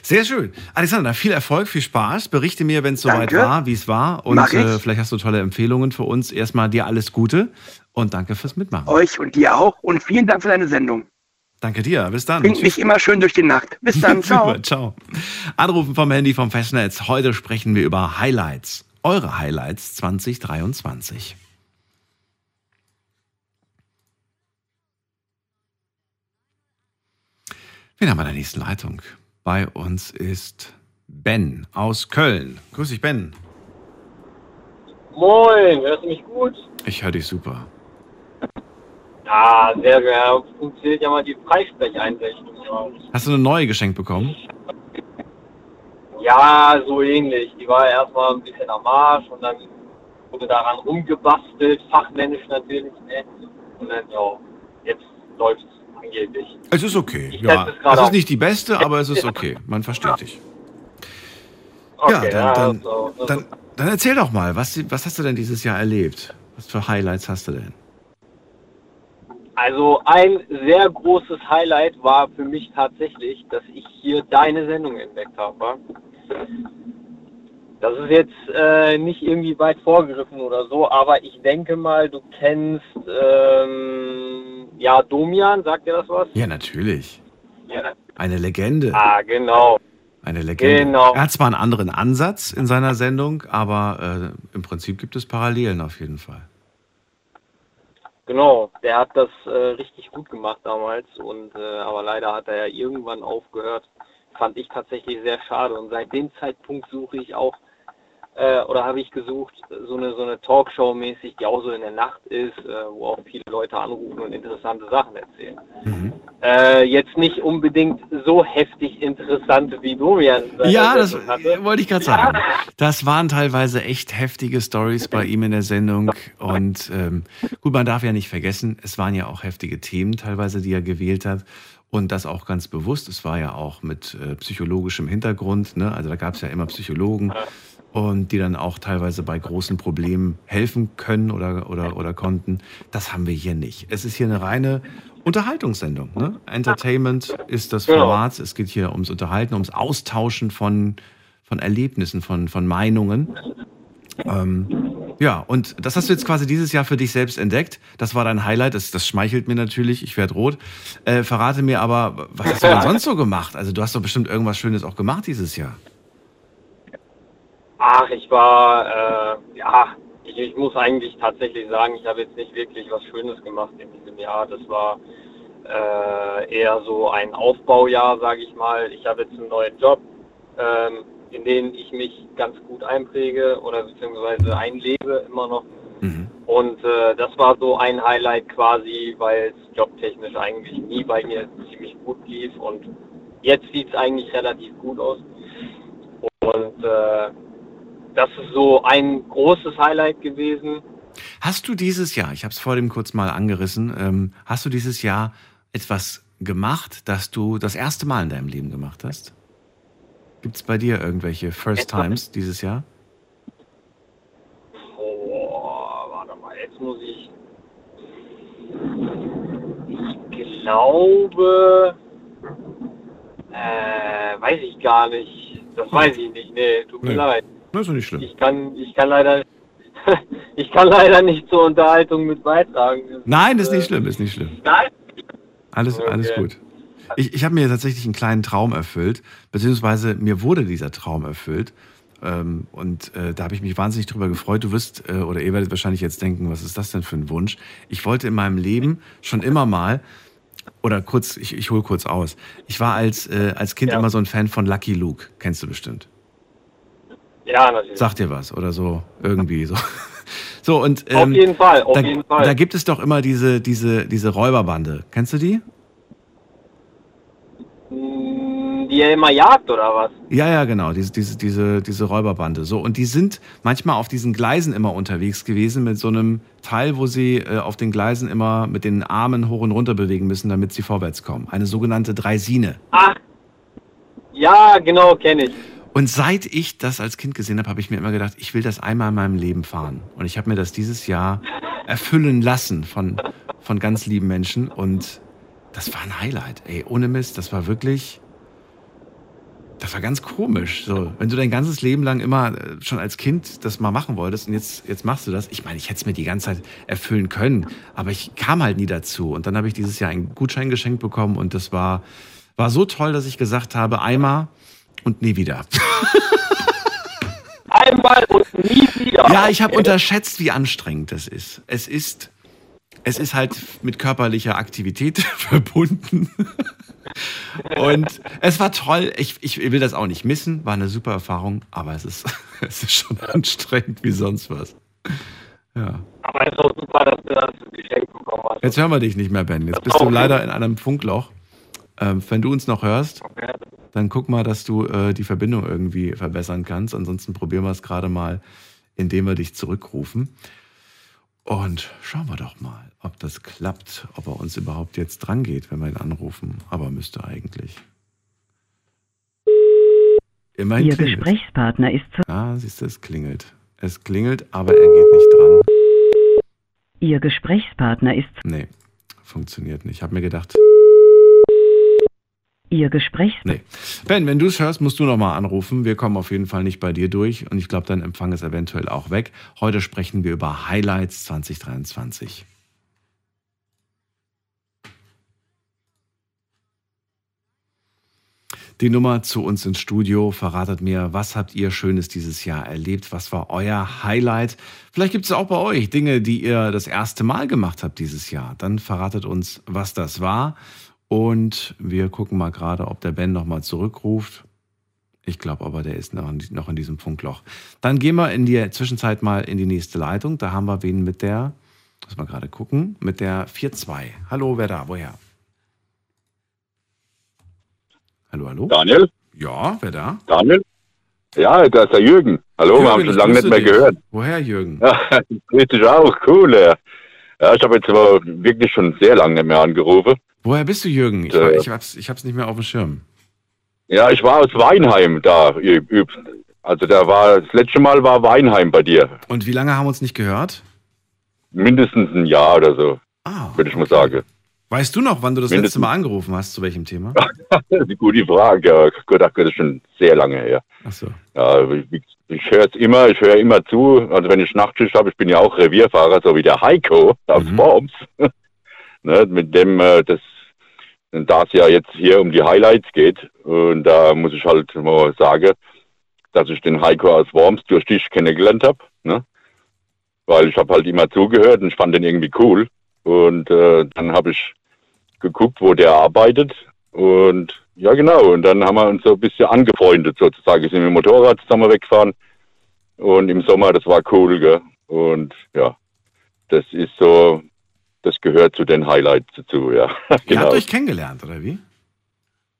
S1: Sehr schön. Alexander, viel Erfolg, viel Spaß. Berichte mir, wenn es soweit war, wie es war. Und äh, vielleicht hast du tolle Empfehlungen für uns. Erstmal dir alles Gute und danke fürs Mitmachen.
S7: Euch und dir auch. Und vielen Dank für deine Sendung.
S1: Danke dir. Bis dann.
S7: Bringt mich immer schön durch die Nacht. Bis dann. Ciao.
S1: Super, ciao. Anrufen vom Handy vom Festnetz. Heute sprechen wir über Highlights. Eure Highlights 2023. Wen haben wir in der nächsten Leitung? Bei uns ist Ben aus Köln. Grüß dich, Ben.
S10: Moin, hörst du mich gut?
S1: Ich höre dich super.
S10: Ja, sehr. Ja, Funktioniert ja mal die Freisprecheinrichtung.
S1: Hast du eine neue geschenkt bekommen?
S10: Ja, so ähnlich. Die war erstmal ein bisschen am Arsch und dann wurde daran rumgebastelt, fachmännisch natürlich. Ne? Und dann, ja, jetzt läuft's angeblich.
S1: Es ist okay.
S10: Ich
S1: Ja,
S10: es
S1: es ist nicht die beste, aber es ist okay. Man versteht dich.
S10: Okay,
S1: ja, dann, dann,
S10: also, also,
S1: dann, dann erzähl doch mal, was, was hast du denn dieses Jahr erlebt? Was für Highlights hast du denn?
S10: also ein sehr großes Highlight war für mich tatsächlich, dass ich hier deine Sendung entdeckt habe. Das ist jetzt äh, nicht irgendwie weit vorgegriffen oder so, aber ich denke mal, du kennst ähm, ja Domian, sagt dir das was?
S1: Ja, natürlich.
S10: Ja.
S1: Eine Legende.
S10: Ah, genau.
S1: Eine Legende.
S10: Genau.
S1: Er hat zwar einen anderen Ansatz in seiner Sendung, aber äh, im Prinzip gibt es Parallelen auf jeden Fall.
S10: Genau, der hat das äh, richtig gut gemacht damals und äh, aber leider hat er ja irgendwann aufgehört. Fand ich tatsächlich sehr schade und seit dem Zeitpunkt suche ich auch äh, oder habe ich gesucht so eine so eine Talkshow mäßig, die auch so in der Nacht ist, äh, wo auch viele Leute anrufen und interessante Sachen erzählen.
S1: Mhm.
S10: Äh, jetzt nicht unbedingt so heftig interessant wie Dorian.
S1: Ja, das
S10: hatte.
S1: wollte ich gerade sagen. Das waren teilweise echt heftige Stories bei ihm in der Sendung. Und ähm, gut, man darf ja nicht vergessen, es waren ja auch heftige Themen teilweise, die er gewählt hat. Und das auch ganz bewusst. Es war ja auch mit äh, psychologischem Hintergrund. Ne? Also da gab es ja immer Psychologen. Und die dann auch teilweise bei großen Problemen helfen können oder, oder, oder konnten. Das haben wir hier nicht. Es ist hier eine reine Unterhaltungssendung. Ne? Entertainment ist das
S10: Genau.
S1: Format. Es geht hier ums Unterhalten, ums Austauschen von, von Erlebnissen, von, von Meinungen. Ähm, ja, und das hast du jetzt quasi dieses Jahr für dich selbst entdeckt. Das war dein Highlight. Das, das schmeichelt mir natürlich. Ich werde rot. Äh, verrate mir aber, was hast du denn sonst so gemacht? Also du hast doch bestimmt irgendwas Schönes auch gemacht dieses Jahr.
S10: Ach, ich war, äh, ja, ich, ich muss eigentlich tatsächlich sagen, ich habe jetzt nicht wirklich was Schönes gemacht in diesem Jahr. Das war äh, eher so ein Aufbaujahr, sage ich mal. Ich habe jetzt einen neuen Job, ähm, in den ich mich ganz gut einpräge oder beziehungsweise einlebe immer noch. Und äh, das war so ein Highlight quasi, weil es jobtechnisch eigentlich nie bei mir ziemlich gut lief und jetzt sieht es eigentlich relativ gut aus. Und äh, das ist so ein großes Highlight gewesen.
S1: Hast du dieses Jahr, ich habe es vor dem kurz mal angerissen, ähm, hast du dieses Jahr etwas gemacht, das du das erste Mal in deinem Leben gemacht hast? Gibt es bei dir irgendwelche First Times dieses Jahr?
S10: Oh, warte mal, jetzt muss ich. Ich glaube. Äh, weiß ich gar nicht. Das weiß ich nicht. Nee, tut mir
S1: Nee.
S10: leid.
S1: Das ist doch nicht schlimm.
S10: Ich kann, ich kann leider. ich kann leider nicht zur Unterhaltung mit beitragen.
S1: Nein, ist nicht schlimm, ist nicht schlimm.
S10: Nein?
S1: Alles,
S10: Okay.
S1: alles gut. Ich, ich habe mir tatsächlich einen kleinen Traum erfüllt, beziehungsweise mir wurde dieser Traum erfüllt. Ähm, und äh, da habe ich mich wahnsinnig drüber gefreut. Du wirst, äh, oder ihr werdet wahrscheinlich jetzt denken, was ist das denn für ein Wunsch? Ich wollte in meinem Leben schon immer mal, oder kurz, ich, ich hole kurz aus. Ich war als, äh, als Kind immer so ein Fan von Lucky Luke. Kennst du bestimmt.
S10: Ja, natürlich.
S1: Sagt dir was oder so, irgendwie so. So, und
S10: Auf
S1: ähm,
S10: jeden Fall, auf
S1: da,
S10: jeden Fall.
S1: da gibt es doch immer diese, diese, diese Räuberbande. Kennst du die?
S10: Mm, Die er immer jagt oder was?
S1: Ja, ja, genau, diese, diese, diese, diese Räuberbande. So, und die sind manchmal auf diesen Gleisen immer unterwegs gewesen mit so einem Teil, wo sie äh, auf den Gleisen immer mit den Armen hoch und runter bewegen müssen, damit sie vorwärts kommen. Eine sogenannte Dreisine.
S10: Ach, ja, genau, kenne ich.
S1: Und seit ich das als Kind gesehen habe, habe ich mir immer gedacht, ich will das einmal in meinem Leben fahren. Und ich habe mir das dieses Jahr erfüllen lassen von, von ganz lieben Menschen. Und das war ein Highlight. Ey, ohne Mist, das war wirklich. Das war ganz komisch. So, wenn du dein ganzes Leben lang immer äh, schon als Kind das mal machen wolltest und jetzt, jetzt machst du das. Ich meine, ich hätte es mir die ganze Zeit erfüllen können, aber ich kam halt nie dazu. Und dann habe ich dieses Jahr einen Gutschein geschenkt bekommen und das war, war so toll, dass ich gesagt habe, einmal und nie wieder.
S10: Einmal und nie wieder.
S1: Ja, ich habe unterschätzt, wie anstrengend das ist. Es ist, es ist halt mit körperlicher Aktivität verbunden. Und es war toll. Ich, ich will das auch nicht missen. War eine super Erfahrung, aber es ist, es ist schon anstrengend wie sonst was. Ja.
S10: Aber es ist auch super, dass du das geschenkt bekommen hast.
S1: Jetzt hören wir dich nicht mehr, Ben. Jetzt bist du leider in einem Funkloch. Ähm, wenn du uns noch hörst, dann guck mal, dass du äh, die Verbindung irgendwie verbessern kannst. Ansonsten probieren wir es gerade mal, indem wir dich zurückrufen. Und schauen wir doch mal, ob das klappt, ob er uns überhaupt jetzt dran geht, wenn wir ihn anrufen. Aber müsste eigentlich. Immerhin
S11: Ihr
S1: klingelt.
S11: Gesprächspartner ist zu
S1: Ah, siehst du, es klingelt. Es klingelt, aber er geht nicht dran.
S11: Ihr Gesprächspartner ist
S1: Nee, funktioniert nicht. Ich habe mir gedacht,
S11: Ihr Gesprächs
S1: Nee. Ben, wenn du es hörst, musst du nochmal anrufen. Wir kommen auf jeden Fall nicht bei dir durch und ich glaube, dein Empfang ist eventuell auch weg. Heute sprechen wir über Highlights 2023. Die Nummer zu uns ins Studio verratet mir, was habt ihr Schönes dieses Jahr erlebt? Was war euer Highlight? Vielleicht gibt es auch bei euch Dinge, die ihr das erste Mal gemacht habt dieses Jahr. Dann verratet uns, was das war. Und wir gucken mal gerade, ob der Ben nochmal zurückruft. Ich glaube aber, der ist noch in, noch in diesem Funkloch. Dann gehen wir in der Zwischenzeit mal in die nächste Leitung. Da haben wir wen mit der, muss mal gerade gucken, mit der 4-2. Hallo, wer da? Woher? Hallo, hallo?
S12: Daniel?
S1: Ja, wer da?
S12: Daniel? Ja, da ist der Jürgen. Hallo, wir haben
S1: Jürgen,
S12: schon lange nicht mehr
S1: dich.
S12: gehört.
S1: Woher, Jürgen?
S12: Ja, dich auch, cool. Ja, ja ich habe jetzt aber wirklich schon sehr lange nicht mehr angerufen.
S1: Woher bist du, Jürgen? Ich,
S12: Äh.
S1: ich, hab's, ich hab's nicht mehr auf dem Schirm.
S12: Ja, ich war aus Weinheim da, Also da war, das letzte Mal war Weinheim bei dir.
S1: Und wie lange haben wir uns nicht gehört?
S12: Mindestens ein Jahr oder so,
S1: Ah,
S12: würde ich mal sagen.
S1: weißt du noch, wann du das letzte
S12: Mindestens.
S1: Mal angerufen hast, zu welchem Thema?
S12: Gute Frage. Ja, Gott, das ist schon sehr lange her.
S1: Ach so.
S12: Ja, ich, ich höre es immer, ich höre immer zu. Also wenn ich Nachtschicht habe, ich bin ja auch Revierfahrer, so wie der Heiko aus Worms. ne, mit dem, äh, das, da es ja jetzt hier um die Highlights geht, und da muss ich halt mal sagen, dass ich den Heiko aus Worms durch dich kennengelernt habe. Ne? Weil ich habe halt immer zugehört und ich fand den irgendwie cool. Und äh, dann habe ich geguckt, wo der arbeitet. Und ja, genau. Und dann haben wir uns so ein bisschen angefreundet, sozusagen. Sind mit dem Motorrad zusammen weggefahren. Und im Sommer, das war cool, gell? Und ja, das ist so, das gehört zu den Highlights dazu, ja.
S1: Ihr
S12: genau.
S1: habt euch kennengelernt, oder wie?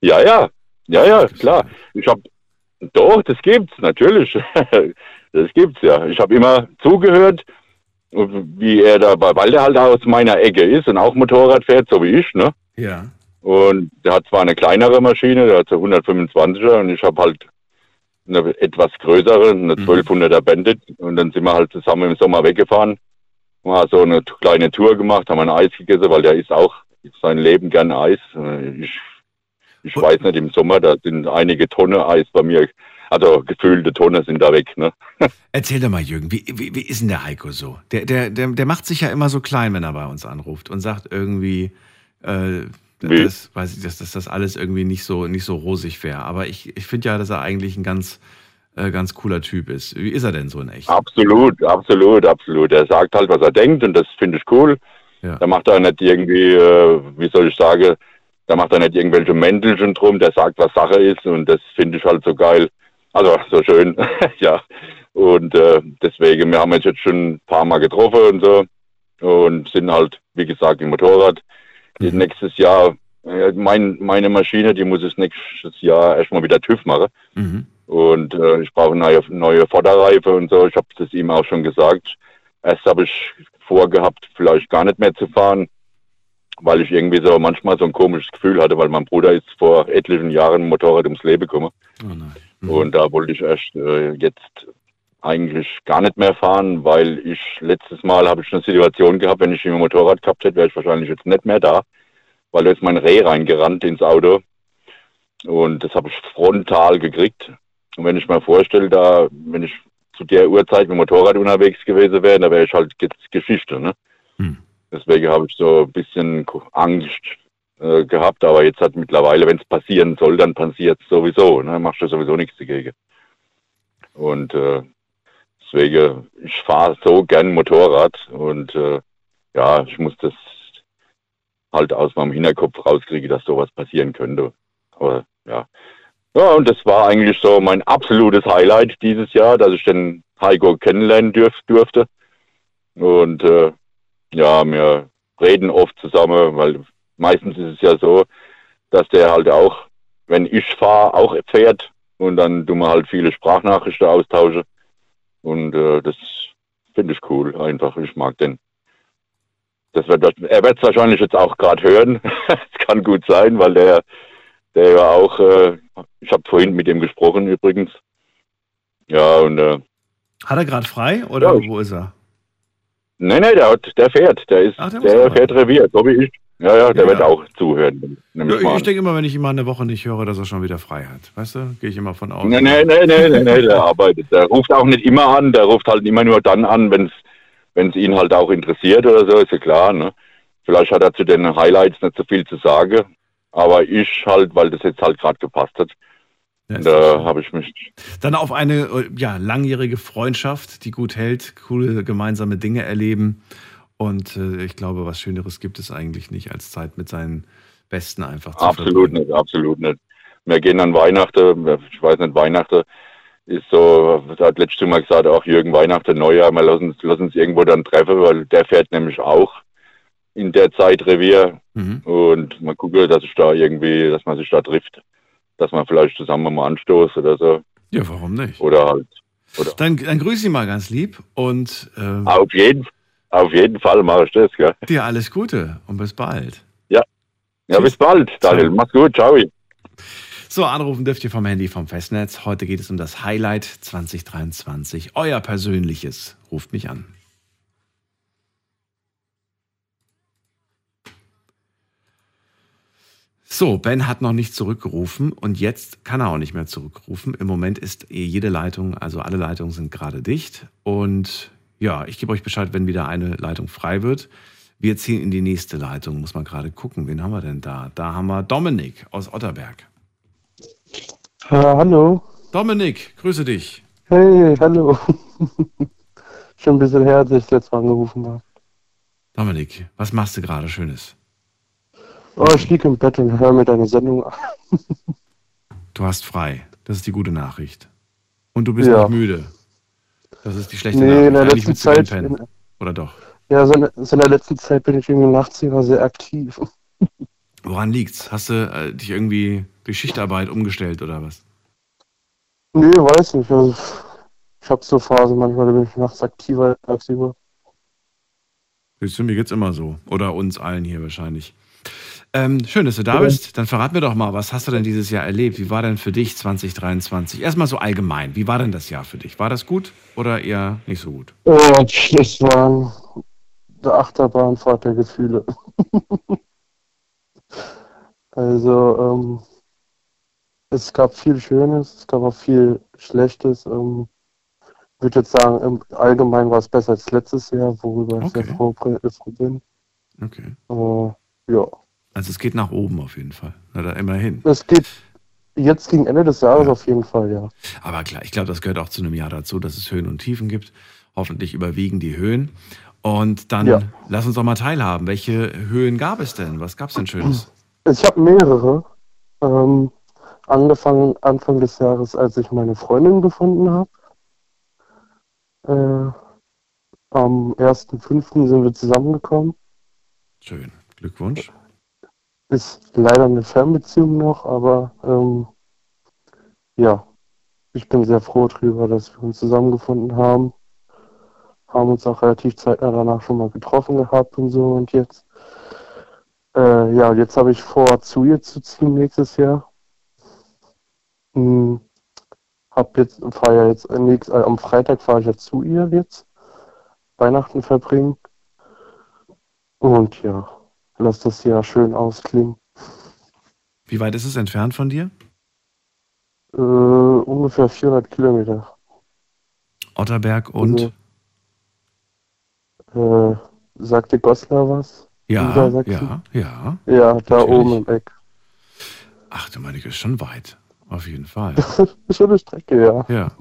S12: Ja, ja, ja, ja, klar. Ich habe, doch, das gibt's natürlich. das gibt's ja. Ich habe immer zugehört, wie er dabei, weil der halt aus meiner Ecke ist und auch Motorrad fährt, so wie ich, ne?
S1: Ja.
S12: Und der hat zwar eine kleinere Maschine, der hat so 125er und ich habe halt eine etwas größere, eine 1200er Bandit und dann sind wir halt zusammen im Sommer weggefahren, haben so eine kleine Tour gemacht, haben ein Eis gegessen, weil der isst auch sein Leben gern Eis. Äh, Ich, ich weiß nicht, im Sommer, da sind einige Tonnen Eis bei mir, also gefühlte Tonnen sind da weg, ne?
S1: Erzähl doch mal, Jürgen, wie, wie, wie ist denn der Heiko so? Der, der, der, der macht sich ja immer so klein, wenn er bei uns anruft und sagt irgendwie, äh, das, weiß ich, dass, dass das alles irgendwie nicht so, nicht so rosig wäre. Aber ich, ich finde ja, dass er eigentlich ein ganz, äh, ganz cooler Typ ist. Wie ist er denn so in echt?
S12: Absolut, absolut, absolut. Er sagt halt, was er denkt und das finde ich cool.
S1: Ja.
S12: Da macht er nicht irgendwie, äh, wie soll ich sagen, da macht er nicht irgendwelche Mäntelchen drum, der sagt, was Sache ist und das finde ich halt so geil. Also so schön, ja. Und äh, deswegen, wir haben uns jetzt schon ein paar Mal getroffen und so und sind halt, wie gesagt, im Motorrad. Nächstes Jahr, äh, mein, meine Maschine, die muss es nächstes Jahr erstmal wieder TÜV machen.
S1: Mhm.
S12: Und äh, ich brauche neue, neue Vorderreife und so. Ich habe das ihm auch schon gesagt. Erst habe ich vorgehabt, vielleicht gar nicht mehr zu fahren, weil ich irgendwie so manchmal so ein komisches Gefühl hatte, weil mein Bruder ist vor etlichen Jahren Motorrad ums Leben gekommen.
S1: Oh nein.
S12: Und da wollte ich erst äh, jetzt eigentlich gar nicht mehr fahren, weil ich letztes Mal habe ich eine Situation gehabt, wenn ich im Motorrad gehabt hätte, wäre ich wahrscheinlich jetzt nicht mehr da, weil da ist mein Reh reingerannt ins Auto und das habe ich frontal gekriegt. Und wenn ich mir vorstelle, da, wenn ich zu der Uhrzeit mit dem Motorrad unterwegs gewesen wäre, da wäre ich halt jetzt Geschichte. Ne?
S1: Hm.
S12: Deswegen habe ich so ein bisschen Angst äh, gehabt, aber jetzt hat mittlerweile, wenn es passieren soll, dann passiert es sowieso. Ne? Machst du sowieso nichts dagegen. Und äh, deswegen, ich fahre so gern Motorrad und äh, ja, ich muss das halt aus meinem Hinterkopf rauskriegen, dass sowas passieren könnte. Aber ja. Ja, und das war eigentlich so mein absolutes Highlight dieses Jahr, dass ich den Heiko kennenlernen dürf, durfte. Und äh, ja, wir reden oft zusammen, weil meistens ist es ja so, dass der halt auch, wenn ich fahre, auch fährt und dann tun wir halt viele Sprachnachrichten austauschen. Und äh, das finde ich cool, einfach. Ich mag den. Das wird, er wird es wahrscheinlich jetzt auch gerade hören. Es kann gut sein, weil der, der ja auch, äh, ich habe vorhin mit ihm gesprochen übrigens. Ja, und äh,
S1: Hat er gerade frei oder
S12: Ja,
S1: wo ist er?
S12: nee, nee, der, hat, der fährt, der ist,
S1: Ach, der
S12: der fährt Revier, so wie ich. Ja, ja, der
S1: Ja,
S12: wird
S1: ja.
S12: auch zuhören. ich
S1: ich denke immer, wenn ich ihn mal eine Woche nicht höre, dass er schon wieder frei hat. Weißt du? Gehe ich immer von aus.
S12: Nee, nee, nee, nee, nee, nee, der arbeitet. Der ruft auch nicht immer an, der ruft halt immer nur dann an, wenn es ihn halt auch interessiert oder so, ist ja klar. Ne? Vielleicht hat er zu den Highlights nicht so viel zu sagen, aber ich halt, weil das jetzt halt gerade gepasst hat.
S1: Ja,
S12: da habe ich mich.
S1: Dann auf eine äh, ja, langjährige Freundschaft, die gut hält, coole gemeinsame Dinge erleben. Und äh, ich glaube, was Schöneres gibt es eigentlich nicht, als Zeit mit seinen Besten einfach zu
S12: Absolut nicht, absolut nicht. Wir gehen an Weihnachten, ich weiß nicht, Weihnachten ist so, hat letztes Mal gesagt, auch Jürgen Weihnachten, Neujahr, wir lassen uns, lassen uns irgendwo dann treffen, weil der fährt nämlich auch in der Zeit Revier
S1: Mhm.
S12: und mal gucken, dass ich da irgendwie, dass man sich da trifft, dass man vielleicht zusammen mal anstoßt oder so.
S1: Ja, warum nicht?
S12: Oder halt, oder
S1: Dann, dann grüße ihn mal ganz lieb und äh,
S12: auf jeden, auf jeden Fall mache ich das, gell?
S1: dir alles Gute und bis bald.
S12: Ja,
S1: Tschüss.
S12: bis bald, Daniel. Mach's gut, ciao.
S1: So, anrufen dürft ihr vom Handy vom Festnetz. Heute geht es um das Highlight 2023. Euer persönliches. Ruft mich an. So, Ben hat noch nicht zurückgerufen und jetzt kann er auch nicht mehr zurückrufen. Im Moment ist jede Leitung, also alle Leitungen sind gerade dicht. Und ja, ich gebe euch Bescheid, wenn wieder eine Leitung frei wird. Wir ziehen in die nächste Leitung, muss man gerade gucken. Wen haben wir denn da? Da haben wir Dominik aus Otterberg.
S13: Äh, hallo.
S1: Dominik, grüße dich.
S13: Hey, hallo. Schon ein bisschen her, als ich das letzte Mal angerufen habe.
S1: Dominik, was machst du gerade Schönes?
S13: Oh, ich liege im Bett und höre mir deine Sendung an.
S1: Du hast frei. Das ist die gute Nachricht. Und du bist
S13: Ja.
S1: nicht müde. Das ist die schlechte
S13: Nee,
S1: Nachricht.
S13: in der letzten Zeit-
S1: pennen. Oder doch?
S13: Ja, so in, so in der letzten Zeit bin ich irgendwie nachts immer sehr aktiv.
S1: Woran liegt's? Hast du äh, dich irgendwie durch Schichtarbeit umgestellt oder was?
S13: Nee, weiß nicht. Also, ich habe so Phasen manchmal, da bin ich nachts aktiver als tagsüber.
S1: Siehst du, mir geht's immer so. Oder uns allen hier wahrscheinlich. Ähm, schön, dass du da bist. Dann verrat mir doch mal, was hast du denn dieses Jahr erlebt? Wie war denn für dich 2023? Erstmal so allgemein. Wie war denn das Jahr für dich? War das gut oder eher nicht so gut?
S13: Oh, das war eine Achterbahnfahrt der Gefühle. also, ähm, es gab viel Schönes, es gab auch viel Schlechtes. Ähm, ich würde jetzt sagen, im Allgemeinen war es besser als letztes Jahr, worüber ich sehr
S1: Okay.
S13: froh, froh bin.
S1: Okay.
S13: Äh, ja.
S1: Also es geht nach oben auf jeden Fall. Na, da immerhin.
S13: Es geht jetzt gegen Ende des Jahres auf jeden Fall, ja.
S1: Aber klar, ich glaube, das gehört auch zu einem Jahr dazu, dass es Höhen und Tiefen gibt. Hoffentlich überwiegen die Höhen. Und dann
S13: Ja.
S1: lass uns doch mal teilhaben. Welche Höhen gab es denn? Was gab es denn Schönes?
S13: Ich habe mehrere. Ähm, angefangen Anfang des Jahres, als ich meine Freundin gefunden habe. Äh, am 1.5. sind wir zusammengekommen.
S1: Schön. Glückwunsch.
S13: Ist leider eine Fernbeziehung noch, aber ähm, ja, ich bin sehr froh drüber, dass wir uns zusammengefunden haben. Haben uns auch relativ zeitnah danach schon mal getroffen gehabt und so und jetzt. Äh, ja, jetzt habe ich vor, zu ihr zu ziehen nächstes Jahr. Hm, hab jetzt, fahre ja jetzt äh, nächst, äh, am Freitag fahre ich ja zu ihr jetzt. Weihnachten verbringen. Und ja, lass das Jahr schön ausklingen.
S1: Wie weit ist es entfernt von dir?
S13: Äh, ungefähr 400 Kilometer.
S1: Otterberg und?
S13: Äh, sagte Goslar was?
S1: Ja, ja, ja.
S13: Ja, da
S1: Natürlich.
S13: oben im Eck.
S1: Ach du meine, Güte, ist schon weit. Auf jeden Fall.
S13: schon eine Strecke, ja.
S1: Ja.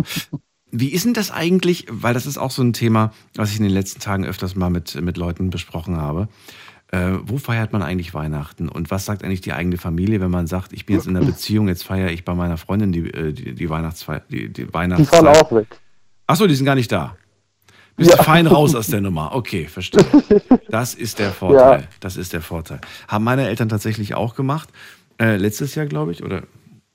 S1: Wie ist denn das eigentlich, weil das ist auch so ein Thema, was ich in den letzten Tagen öfters mal mit, mit Leuten besprochen habe. Äh, wo feiert man eigentlich Weihnachten? Und was sagt eigentlich die eigene Familie, wenn man sagt, ich bin jetzt in einer Beziehung, jetzt feiere ich bei meiner Freundin die, äh, die, die Weihnachtsfeier, die, die
S13: Die
S1: Weihnachtszeit.
S13: fahren auch weg.
S1: Achso, die sind gar nicht da. Bist du fein raus aus der Nummer. Okay, verstehe. Das ist der Vorteil.
S13: Ja.
S1: Das ist der Vorteil. Haben meine Eltern tatsächlich auch gemacht. Äh, letztes Jahr, glaube ich, oder,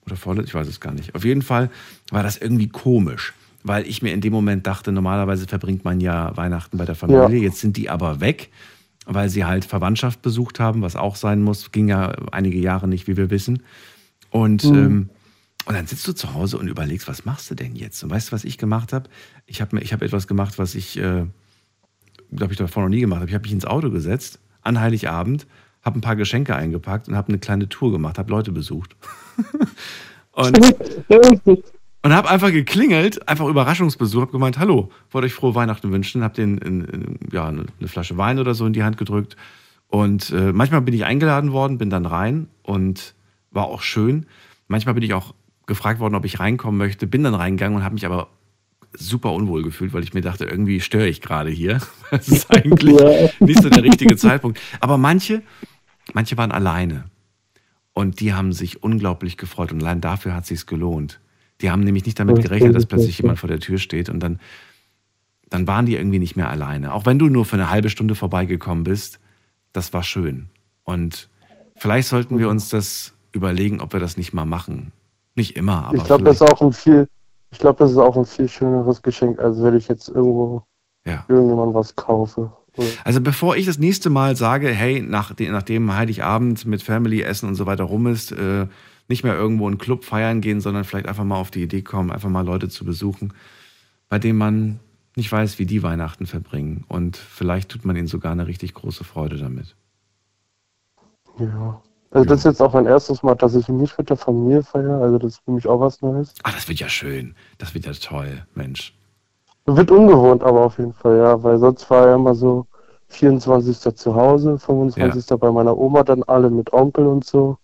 S1: oder vorletztes, ich weiß es gar nicht. Auf jeden Fall war das irgendwie komisch, weil ich mir in dem Moment dachte, normalerweise verbringt man ja Weihnachten bei der Familie.
S13: Ja.
S1: Jetzt sind die aber weg, weil sie halt Verwandtschaft besucht haben, was auch sein muss. Ging ja einige Jahre nicht, wie wir wissen. Und,
S13: Mhm.
S1: ähm, und dann sitzt du zu Hause und überlegst, was machst du denn jetzt? Und weißt du, was ich gemacht habe? Ich habe ich hab etwas gemacht, was ich, äh, glaube ich, davor noch nie gemacht habe. Ich habe mich ins Auto gesetzt an Heiligabend, habe ein paar Geschenke eingepackt und habe eine kleine Tour gemacht, habe Leute besucht. und und habe einfach geklingelt, einfach Überraschungsbesuch, habe gemeint, hallo, wollte euch frohe Weihnachten wünschen, habe den in, in, ja, eine eine Flasche Wein oder so in die Hand gedrückt. Und äh, manchmal bin ich eingeladen worden, bin dann rein und war auch schön. Manchmal bin ich auch gefragt worden, ob ich reinkommen möchte, bin dann reingegangen und habe mich aber super unwohl gefühlt, weil ich mir dachte, irgendwie störe ich gerade hier. Das ist eigentlich
S13: Ja.
S1: nicht so der richtige Zeitpunkt. Aber manche, manche waren alleine. Und die haben sich unglaublich gefreut. Und allein dafür hat sich's gelohnt. Die haben nämlich nicht damit gerechnet, dass plötzlich jemand vor der Tür steht und dann, dann waren die irgendwie nicht mehr alleine. Auch wenn du nur für eine halbe Stunde vorbeigekommen bist, das war schön. Und vielleicht sollten wir uns das überlegen, ob wir das nicht mal machen. Nicht immer, aber
S13: ich glaube, das ist auch ein viel, ich glaube, das ist auch ein viel schöneres Geschenk, als wenn ich jetzt irgendwo
S1: Ja.
S13: irgendjemand was kaufe.
S1: Also bevor ich das nächste Mal sage, hey, nach, nachdem Heiligabend mit Family Essen und so weiter rum ist, äh, nicht mehr irgendwo in einen Club feiern gehen, sondern vielleicht einfach mal auf die Idee kommen, einfach mal Leute zu besuchen, bei denen man nicht weiß, wie die Weihnachten verbringen. Und vielleicht tut man ihnen sogar eine richtig große Freude damit.
S13: Ja. Also das ist jetzt auch mein erstes Mal, dass ich nicht mit der Familie feiere. Also das ist für mich auch was Neues.
S1: Ah, das wird ja schön. Das wird ja toll, Mensch.
S13: Wird ungewohnt, aber auf jeden Fall, ja. Weil sonst war ja immer so 24. zu Hause, 25. Ja. bei meiner Oma, dann alle mit Onkel und so.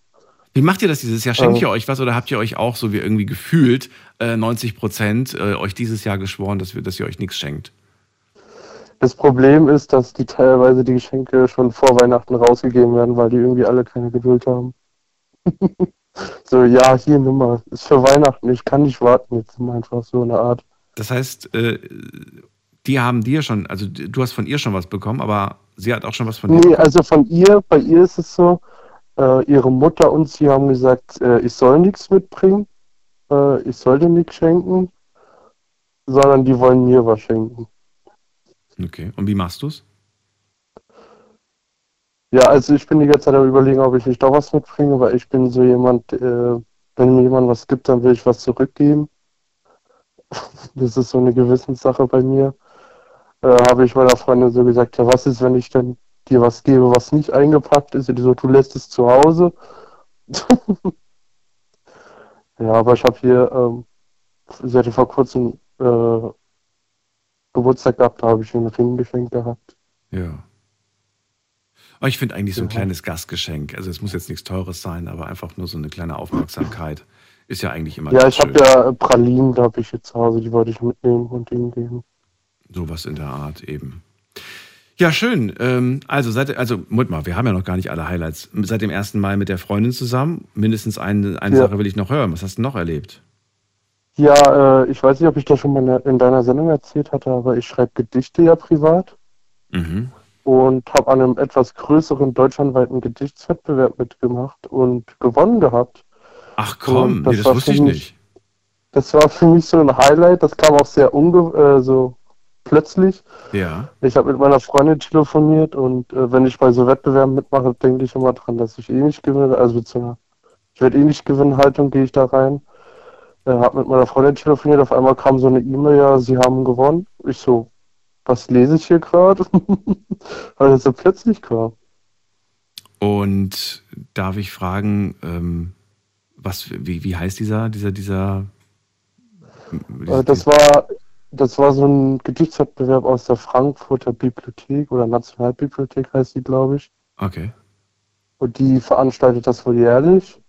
S1: Wie macht ihr das dieses Jahr? Schenkt ihr euch was oder habt ihr euch auch so wie irgendwie gefühlt äh, 90 Prozent äh, euch dieses Jahr geschworen, dass, wir, dass ihr euch nichts schenkt?
S13: Das Problem ist, dass die teilweise die Geschenke schon vor Weihnachten rausgegeben werden, weil die irgendwie alle keine Geduld haben. so, ja, hier, mal. Ist für Weihnachten, ich kann nicht warten. Jetzt immer einfach so eine Art.
S1: Das heißt, äh, die haben dir schon, also du hast von ihr schon was bekommen, aber sie hat auch schon was von dir
S13: Nee,
S1: bekommen?
S13: also von ihr, bei ihr ist es so, äh, ihre Mutter und sie haben gesagt, äh, ich soll nichts mitbringen, äh, ich sollte nichts schenken, sondern die wollen mir was schenken.
S1: Okay, und wie machst du es?
S13: Ja, also ich bin die ganze Zeit am überlegen, ob ich nicht doch was mitbringe, weil ich bin so jemand, äh, wenn mir jemand was gibt, dann will ich was zurückgeben. Das ist so eine Gewissenssache bei mir. Äh, habe ich meiner Freundin so gesagt, ja, was ist, wenn ich denn dir was gebe, was nicht eingepackt ist? Und die so, du lässt es zu Hause. ja, aber ich habe hier, ähm, hatte vor kurzem äh, Geburtstag gehabt, da habe ich einen Ring geschenkt gehabt.
S1: Ja. Aber ich finde eigentlich so ein
S13: Ja.
S1: kleines Gastgeschenk. Also es muss jetzt nichts Teures sein, aber einfach nur so eine kleine Aufmerksamkeit. Ist ja eigentlich immer
S13: Ja, ich habe ja äh, Pralinen, da habe ich jetzt zu Hause, die wollte ich mitnehmen und ihnen geben.
S1: Sowas in der Art eben. Ja, schön. Ähm, also, seit, also, Moment mal, wir haben ja noch gar nicht alle Highlights. Seit dem ersten Mal mit der Freundin zusammen. Mindestens eine, eine
S13: Ja.
S1: Sache will ich noch hören. Was hast du noch erlebt?
S13: Ja, äh, ich weiß nicht, ob ich das schon mal in deiner Sendung erzählt hatte, aber ich schreibe Gedichte ja privat
S1: Mhm.
S13: und habe an einem etwas größeren deutschlandweiten Gedichtswettbewerb mitgemacht und gewonnen gehabt.
S1: Ach komm,
S13: Und
S1: nee, das wusste ich
S13: mich-
S1: nicht.
S13: Das war für mich so ein Highlight, das kam auch sehr unge äh, so plötzlich.
S1: Ja.
S13: Ich habe mit meiner Freundin telefoniert und äh, wenn ich bei so Wettbewerben mitmache, denke ich immer dran, dass ich eh nicht gewinne. Also einer, ich werde eh nicht gewinnen, Haltung gehe ich da rein. Äh, habe mit meiner Freundin telefoniert, auf einmal kam so eine E-Mail, ja, sie haben gewonnen. Ich so, was lese ich hier gerade? Weil das so plötzlich kam.
S1: Und darf ich fragen, ähm, was, wie, wie heißt dieser, dieser, dieser.
S13: Äh, das war das war so ein Gedichtswettbewerb aus der Frankfurter Bibliothek oder Nationalbibliothek heißt die, glaube ich.
S1: Okay.
S13: Und die veranstaltet das wohl jährlich.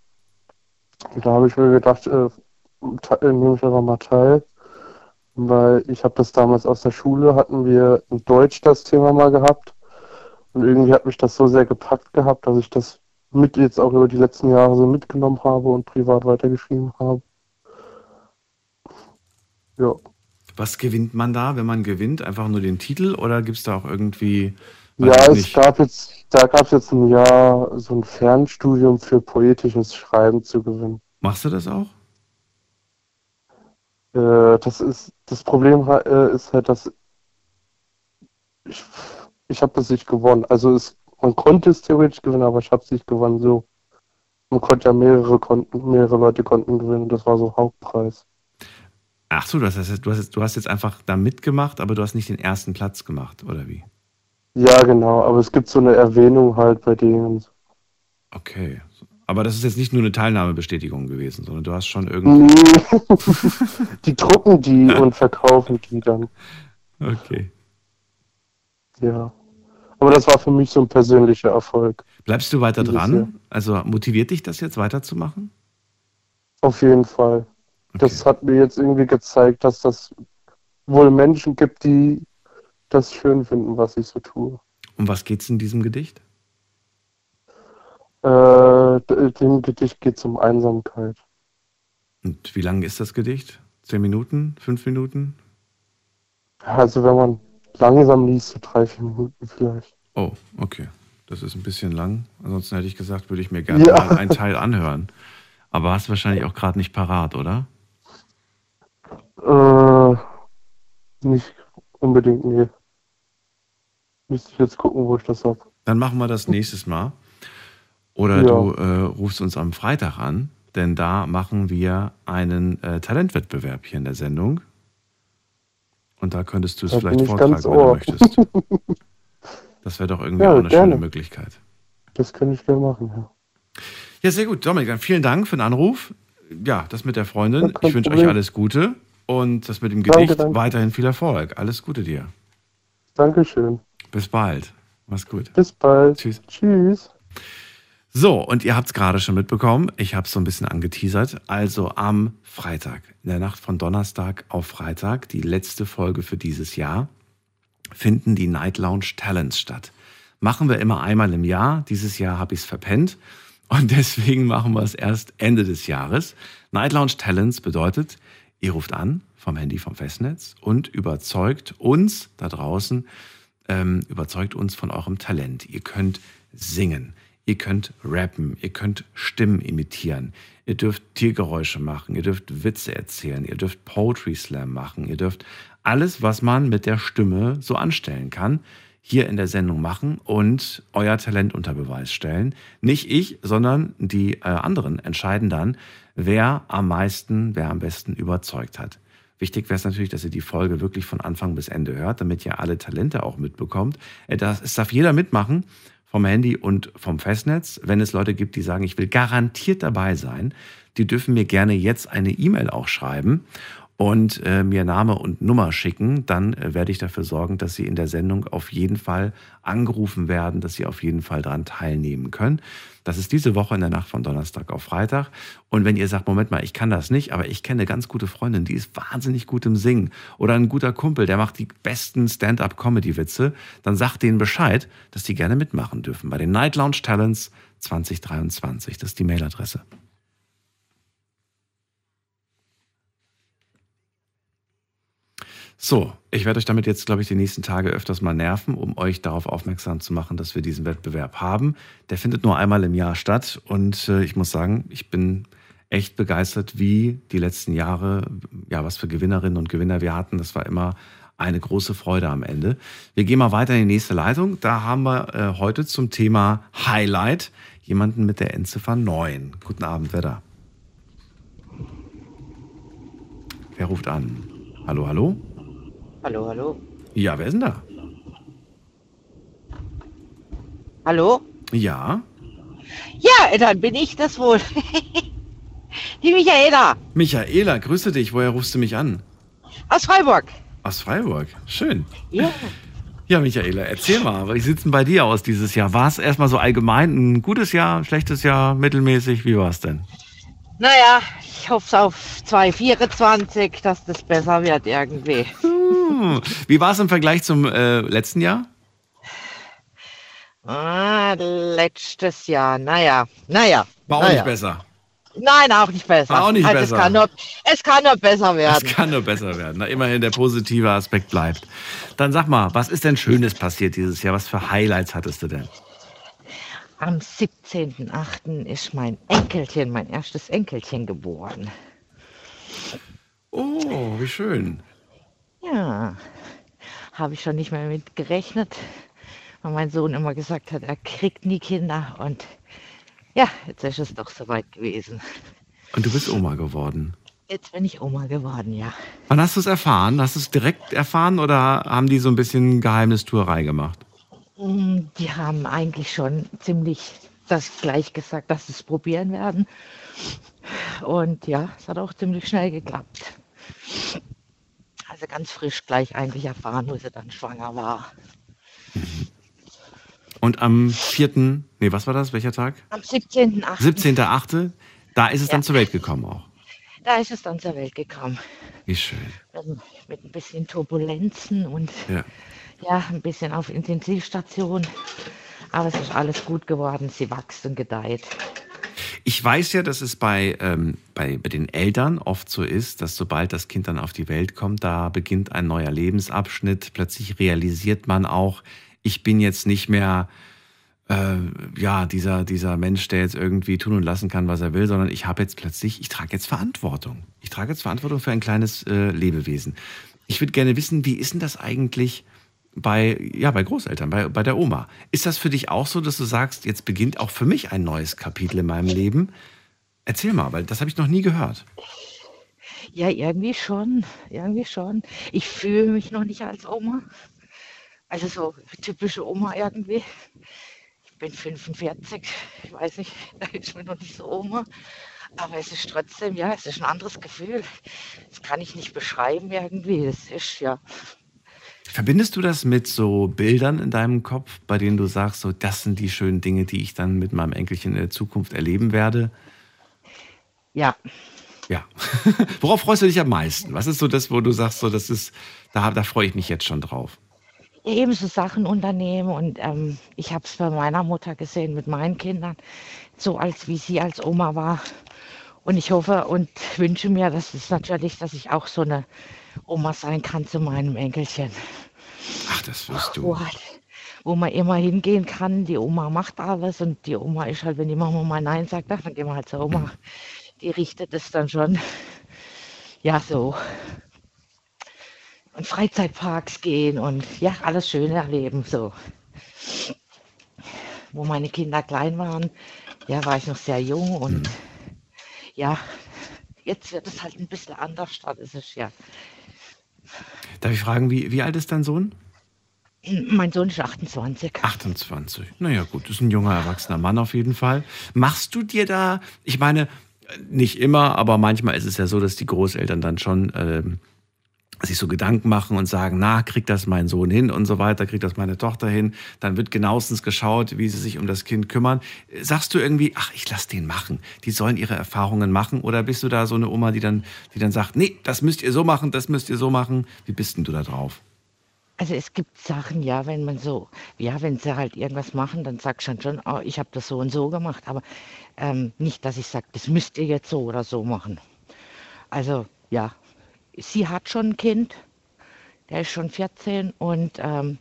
S13: Und da habe ich mir gedacht, äh, äh, nehme ich einfach mal teil. Weil ich habe das damals aus der Schule, hatten wir in Deutsch das Thema mal gehabt. Und irgendwie hat mich das so sehr gepackt gehabt, dass ich das mit jetzt auch über die letzten Jahre so mitgenommen habe und privat weitergeschrieben habe. Ja.
S1: Was gewinnt man da, wenn man gewinnt? Einfach nur den Titel oder gibt es da auch irgendwie.
S13: Ja, es gab jetzt, da gab es jetzt ein Jahr so ein Fernstudium für poetisches Schreiben zu gewinnen.
S1: Machst du das auch?
S13: Äh, das ist das Problem äh, ist halt, dass ich, ich habe das nicht gewonnen. Also es, man konnte es theoretisch gewinnen, aber ich habe es nicht gewonnen. So, man konnte ja mehrere konnten, mehrere Leute konnten gewinnen. Das war so Hauptpreis.
S1: Ach so, du hast, jetzt, du hast jetzt einfach da mitgemacht, aber du hast nicht den ersten Platz gemacht, oder wie?
S13: Ja, genau. Aber es gibt so eine Erwähnung halt bei denen.
S1: Okay. Aber das ist jetzt nicht nur eine Teilnahmebestätigung gewesen, sondern du hast schon irgendwie.
S13: Nee. die drucken die und verkaufen die dann.
S1: Okay.
S13: Ja. Aber das war für mich so ein persönlicher Erfolg.
S1: Bleibst du weiter
S13: Jahr.
S1: dran? Also motiviert dich das jetzt weiterzumachen?
S13: Auf jeden Fall. Das hat mir jetzt irgendwie gezeigt, dass das wohl Menschen gibt, die das schön finden, was ich so tue.
S1: Um was geht's in diesem Gedicht?
S13: Äh, dem Gedicht geht es um Einsamkeit.
S1: Und wie lang ist das Gedicht? Zehn Minuten? Fünf Minuten?
S13: Also wenn man langsam liest, so drei, vier Minuten vielleicht.
S1: Oh, okay. Das ist ein bisschen lang. Ansonsten hätte ich gesagt, würde ich mir gerne
S13: Ja.
S1: mal einen Teil anhören. Aber hast wahrscheinlich auch gerade nicht parat, oder?
S13: Äh, nicht unbedingt, nee. Müsste ich jetzt gucken, wo ich das habe.
S1: Dann machen wir das nächstes Mal. Oder
S13: Ja.
S1: du äh, rufst uns am Freitag an, denn da machen wir einen äh, Talentwettbewerb hier in der Sendung. Und da könntest du es vielleicht vortragen, wenn du möchtest. Das wäre doch irgendwie
S13: Ja,
S1: auch eine
S13: gerne.
S1: schöne Möglichkeit.
S13: Das kann ich gerne machen, ja.
S1: Ja, sehr gut. Dominik, dann vielen Dank für den Anruf. Ja, das mit der Freundin.
S13: Ja,
S1: ich wünsche euch alles Gute und das mit dem
S13: Danke,
S1: Gedicht
S13: danke.
S1: weiterhin viel Erfolg. Alles Gute dir.
S13: Dankeschön.
S1: Bis bald. Mach's gut.
S13: Bis bald.
S1: Tschüss.
S13: Tschüss.
S1: So, und ihr habt es gerade schon mitbekommen. Ich habe es so ein bisschen angeteasert. Also am Freitag, in der Nacht von Donnerstag auf Freitag, die letzte Folge für dieses Jahr, finden die Night Lounge Talents statt. Machen wir immer einmal im Jahr. Dieses Jahr habe ich es verpennt. Und deswegen machen wir es erst Ende des Jahres. Night Lounge Talents bedeutet, ihr ruft an vom Handy vom Festnetz und überzeugt uns da draußen, ähm, überzeugt uns von eurem Talent. Ihr könnt singen, ihr könnt rappen, ihr könnt Stimmen imitieren, ihr dürft Tiergeräusche machen, ihr dürft Witze erzählen, ihr dürft Poetry Slam machen, ihr dürft alles, was man mit der Stimme so anstellen kann, hier in der Sendung machen und euer Talent unter Beweis stellen. Nicht ich, sondern die äh, anderen entscheiden dann, wer am meisten, wer am besten überzeugt hat. Wichtig wäre es natürlich, dass ihr die Folge wirklich von Anfang bis Ende hört, damit ihr alle Talente auch mitbekommt. Äh, es darf jeder mitmachen, vom Handy und vom Festnetz. Wenn es Leute gibt, die sagen, ich will garantiert dabei sein, die dürfen mir gerne jetzt eine E-Mail auch schreiben und äh, mir Name und Nummer schicken, dann äh, werde ich dafür sorgen, dass Sie in der Sendung auf jeden Fall angerufen werden, dass Sie auf jeden Fall daran teilnehmen können. Das ist diese Woche in der Nacht von Donnerstag auf Freitag. Und wenn ihr sagt, Moment mal, ich kann das nicht, aber ich kenne eine ganz gute Freundin, die ist wahnsinnig gut im Singen oder ein guter Kumpel, der macht die besten Stand-up-Comedy-Witze, dann sagt denen Bescheid, dass die gerne mitmachen dürfen bei den Night Lounge Talents 2023. Das ist die Mailadresse. So, ich werde euch damit jetzt, glaube ich, die nächsten Tage öfters mal nerven, um euch darauf aufmerksam zu machen, dass wir diesen Wettbewerb haben. Der findet nur einmal im Jahr statt und äh, ich muss sagen, ich bin echt begeistert, wie die letzten Jahre, ja, was für Gewinnerinnen und Gewinner wir hatten. Das war immer eine große Freude am Ende. Wir gehen mal weiter in die nächste Leitung. Da haben wir äh, heute zum Thema Highlight jemanden mit der Endziffer 9. Guten Abend, wer da? Wer ruft an? Hallo, hallo?
S14: Hallo, hallo.
S1: Ja, wer ist denn da?
S14: Hallo?
S1: Ja,
S14: Ja, dann bin ich das wohl. Die Michaela
S1: Michaela, grüße dich. Woher rufst du mich an?
S14: aus Freiburg.
S1: Aus Freiburg. Schön.
S14: Ja.
S1: Ja, Michaela, erzähl mal, wie sieht's denn bei dir aus dieses Jahr? War es erstmal so allgemein ein gutes Jahr, ein schlechtes Jahr, mittelmäßig? Wie war es denn?
S14: Naja, ich hoffe auf 2024, dass das besser wird irgendwie.
S1: Hm. Wie war es im Vergleich zum äh, letzten Jahr?
S14: Ah, letztes Jahr, naja, naja.
S1: War auch
S14: naja.
S1: nicht besser.
S14: Nein, auch nicht besser.
S1: War auch nicht
S14: also
S1: besser.
S14: Es kann, nur, es kann nur besser
S1: Es
S14: werden.
S1: kann nur besser werden. Na, immerhin der positive Aspekt bleibt. Dann sag mal, was ist denn Schönes passiert dieses Jahr? Was für Highlights hattest du denn?
S14: Am 17.08. ist mein Enkelchen, mein erstes Enkelchen geboren.
S1: Oh, wie schön.
S14: Ja, habe ich schon nicht mehr mit gerechnet, weil mein Sohn immer gesagt hat, er kriegt nie Kinder. Und ja, jetzt ist es doch soweit gewesen.
S1: Und du bist Oma geworden.
S14: Jetzt bin ich Oma geworden, ja.
S1: Wann hast du es erfahren? Hast du es direkt erfahren oder haben die so ein bisschen Geheimnistuerei gemacht?
S14: Mm, Die haben eigentlich schon ziemlich das gleich gesagt, dass sie es probieren werden. Und ja, es hat auch ziemlich schnell geklappt. Also ganz frisch gleich eigentlich erfahren, wo sie dann schwanger war.
S1: Und am 4., nee, was war das? Welcher Tag?
S14: Am 17.08.
S1: 17.8., da ist es
S14: Ja.
S1: dann zur Welt gekommen auch.
S14: Da ist es dann zur Welt gekommen.
S1: Wie schön.
S14: Also mit ein bisschen Turbulenzen und
S1: Ja.
S14: ja, ein bisschen auf Intensivstation. Aber es ist alles gut geworden. Sie wächst und gedeiht.
S1: Ich weiß ja, dass es bei, ähm, bei, bei den Eltern oft so ist, dass sobald das Kind dann auf die Welt kommt, da beginnt ein neuer Lebensabschnitt. Plötzlich realisiert man auch, ich bin jetzt nicht mehr äh, ja, dieser, dieser Mensch, der jetzt irgendwie tun und lassen kann, was er will, sondern ich habe jetzt plötzlich, ich trage jetzt Verantwortung. Ich trage jetzt Verantwortung für ein kleines äh, Lebewesen. Ich würde gerne wissen, wie ist denn das eigentlich bei, ja, bei Großeltern, bei, bei der Oma. Ist das für dich auch so, dass du sagst, jetzt beginnt auch für mich ein neues Kapitel in meinem Leben? Erzähl mal, weil das habe ich noch nie gehört.
S14: Ja, irgendwie schon. Irgendwie schon. Ich fühle mich noch nicht als Oma. Also so typische Oma irgendwie. Ich bin 45. Ich weiß nicht, da ist mir noch nicht so Oma. Aber es ist trotzdem, ja, es ist ein anderes Gefühl. Das kann ich nicht beschreiben irgendwie. Das ist ja.
S1: Verbindest du das mit so Bildern in deinem Kopf, bei denen du sagst, so, das sind die schönen Dinge, die ich dann mit meinem Enkelchen in der Zukunft erleben werde?
S14: Ja.
S1: Ja. Worauf freust du dich am meisten? Was ist so das, wo du sagst, so, das ist, da, da freue ich mich jetzt schon drauf?
S14: Eben so Sachen unternehmen und ähm, ich habe es bei meiner Mutter gesehen mit meinen Kindern, so als wie sie als Oma war. Und ich hoffe und wünsche mir, dass es natürlich, dass ich auch so eine Oma sein kann zu meinem Enkelchen.
S1: Ach, das wirst du.
S14: Wo, halt, wo man immer hingehen kann. Die Oma macht alles und die Oma ist halt, wenn die Mama mal Nein sagt, dann gehen wir halt zur Oma. Die richtet es dann schon. Ja, so. Und Freizeitparks gehen und ja, alles Schöne erleben, so. Wo meine Kinder klein waren, ja, war ich noch sehr jung und ja, jetzt wird es halt ein bisschen anders, statt ist es ja.
S1: Darf ich fragen, wie, wie alt ist dein Sohn?
S14: Mein Sohn ist 28.
S1: 28. Naja, gut, ist ein junger, erwachsener Mann auf jeden Fall. Machst du dir da, ich meine, nicht immer, aber manchmal ist es ja so, dass die Großeltern dann schon ähm, sich so Gedanken machen und sagen, na, kriegt das mein Sohn hin und so weiter, kriegt das meine Tochter hin. Dann wird genauestens geschaut, wie sie sich um das Kind kümmern. Sagst du irgendwie, ach, ich lass den machen. Die sollen ihre Erfahrungen machen. Oder bist du da so eine Oma, die dann, die dann sagt, nee, das müsst ihr so machen, das müsst ihr so machen. Wie bist denn du da drauf?
S14: Also es gibt Sachen, ja, wenn man so, ja, wenn sie halt irgendwas machen, dann sagst du schon, oh, ich habe das so und so gemacht. Aber ähm, nicht, dass ich sage, das müsst ihr jetzt so oder so machen. Also ja, sie hat schon ein Kind, der ist schon 14 und ähm,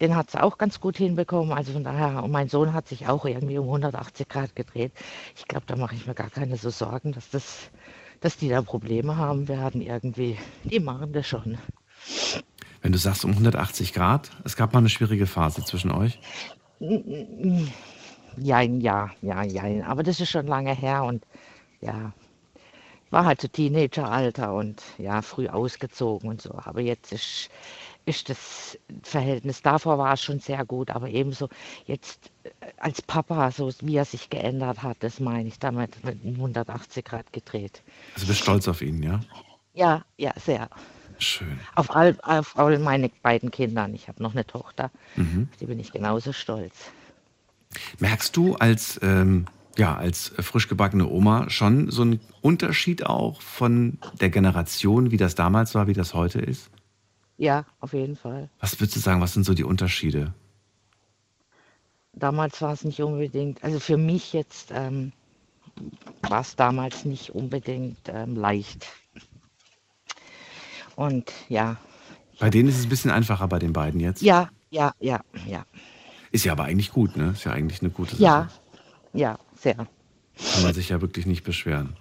S14: den hat sie auch ganz gut hinbekommen. Also von daher, und mein Sohn hat sich auch irgendwie um 180 Grad gedreht. Ich glaube, da mache ich mir gar keine so Sorgen, dass, das, dass die da Probleme haben werden irgendwie. Die machen das schon.
S1: Wenn du sagst um 180 Grad, es gab mal eine schwierige Phase zwischen euch.
S14: Ja, ja, ja, ja. Aber das ist schon lange her und ja, war halt so Teenageralter und ja, früh ausgezogen und so. Aber jetzt ist, ist das Verhältnis, davor war es schon sehr gut, aber ebenso jetzt äh, als Papa, so wie er sich geändert hat, das meine ich damit mit 180 Grad gedreht.
S1: Also bist stolz auf ihn, ja?
S14: Ja, ja, sehr.
S1: Schön.
S14: Auf all, auf all meine beiden Kindern. Ich habe noch eine Tochter,
S1: Mhm.
S14: die bin ich genauso stolz.
S1: Merkst du als, ähm, ja, als frisch gebackene Oma schon so einen Unterschied auch von der Generation, wie das damals war, wie das heute ist?
S14: Ja, auf jeden Fall.
S1: Was würdest du sagen, was sind so die Unterschiede?
S14: Damals war es nicht unbedingt, also für mich jetzt ähm, war es damals nicht unbedingt ähm, leicht. Und ja,
S1: Bei denen ist es ein bisschen einfacher bei den beiden jetzt.
S14: ja, ja, ja, ja.
S1: Ist ja aber eigentlich gut, ne? Ist ja eigentlich eine gute Sache.
S14: Ja, ja, sehr.
S1: Kann man sich ja wirklich nicht beschweren.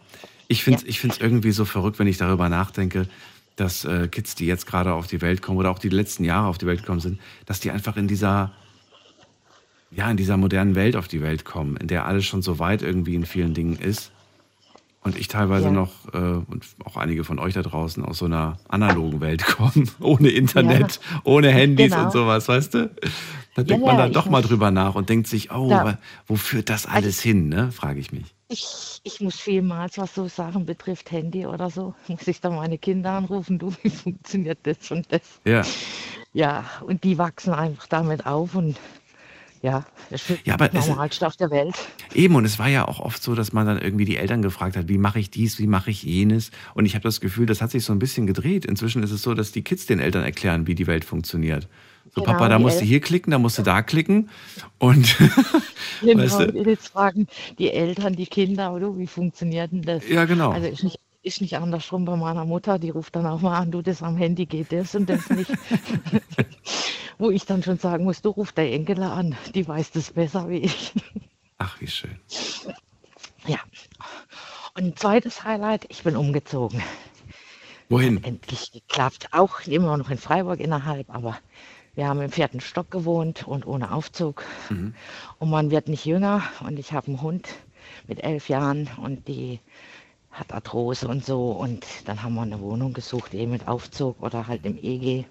S1: Ich finde es ich find's irgendwie so verrückt, wenn ich darüber nachdenke, dass äh, Kids, die jetzt gerade auf die Welt kommen oder auch die letzten Jahre auf die Welt gekommen sind, dass die einfach in dieser, ja, in dieser modernen Welt auf die Welt kommen, in der alles schon so weit irgendwie in vielen Dingen ist. Und ich teilweise
S14: Ja.
S1: noch, äh, und auch einige von euch da draußen, aus so einer analogen Welt kommen, ohne Internet, ohne Handys
S14: Genau.
S1: und sowas, weißt du? Da
S14: Ja,
S1: denkt man
S14: ja,
S1: dann
S14: ich
S1: doch mal drüber nach und denkt sich, oh,
S14: Da-
S1: wo führt das alles hin, ne? Frage ich mich.
S14: Ich, ich muss vielmals, was so Sachen betrifft, Handy oder so, muss ich dann meine Kinder anrufen, du, wie funktioniert das und das?
S1: Ja.
S14: Ja, und die wachsen einfach damit auf und ja, das ist
S1: Ja, aber
S14: Normalste auf der Welt.
S1: Eben, und es war ja auch oft so, dass man dann irgendwie die Eltern gefragt hat, wie mache ich dies, wie mache ich jenes. Und ich habe das Gefühl, das hat sich so ein bisschen gedreht. Inzwischen ist es so, dass die Kids den Eltern erklären, wie die Welt funktioniert. So,
S14: Genau,
S1: Papa, da musst du hier klicken, da musst du da klicken. Und
S14: Genau,
S1: weißt
S14: ich
S1: du,
S14: jetzt fragen, die Eltern, die Kinder, oder wie funktioniert denn das?
S1: Ja, genau.
S14: Also ist nicht, ist nicht andersrum bei meiner Mutter, die ruft dann auch mal an, du, das am Handy geht das und das nicht. Wo ich dann schon sagen muss, du ruf der Enkel an, die weiß das besser wie ich.
S1: ach, wie schön.
S14: Ja. Und ein zweites Highlight, ich bin umgezogen.
S1: Wohin?
S14: Endlich geklappt. Auch immer noch in Freiburg innerhalb, aber Wir haben im vierten Stock gewohnt und ohne Aufzug.
S1: Mhm.
S14: Und man wird nicht jünger. Und ich habe einen Hund mit elf Jahren und die hat Arthrose und so. Und dann haben wir eine Wohnung gesucht, eben mit Aufzug oder halt im EG.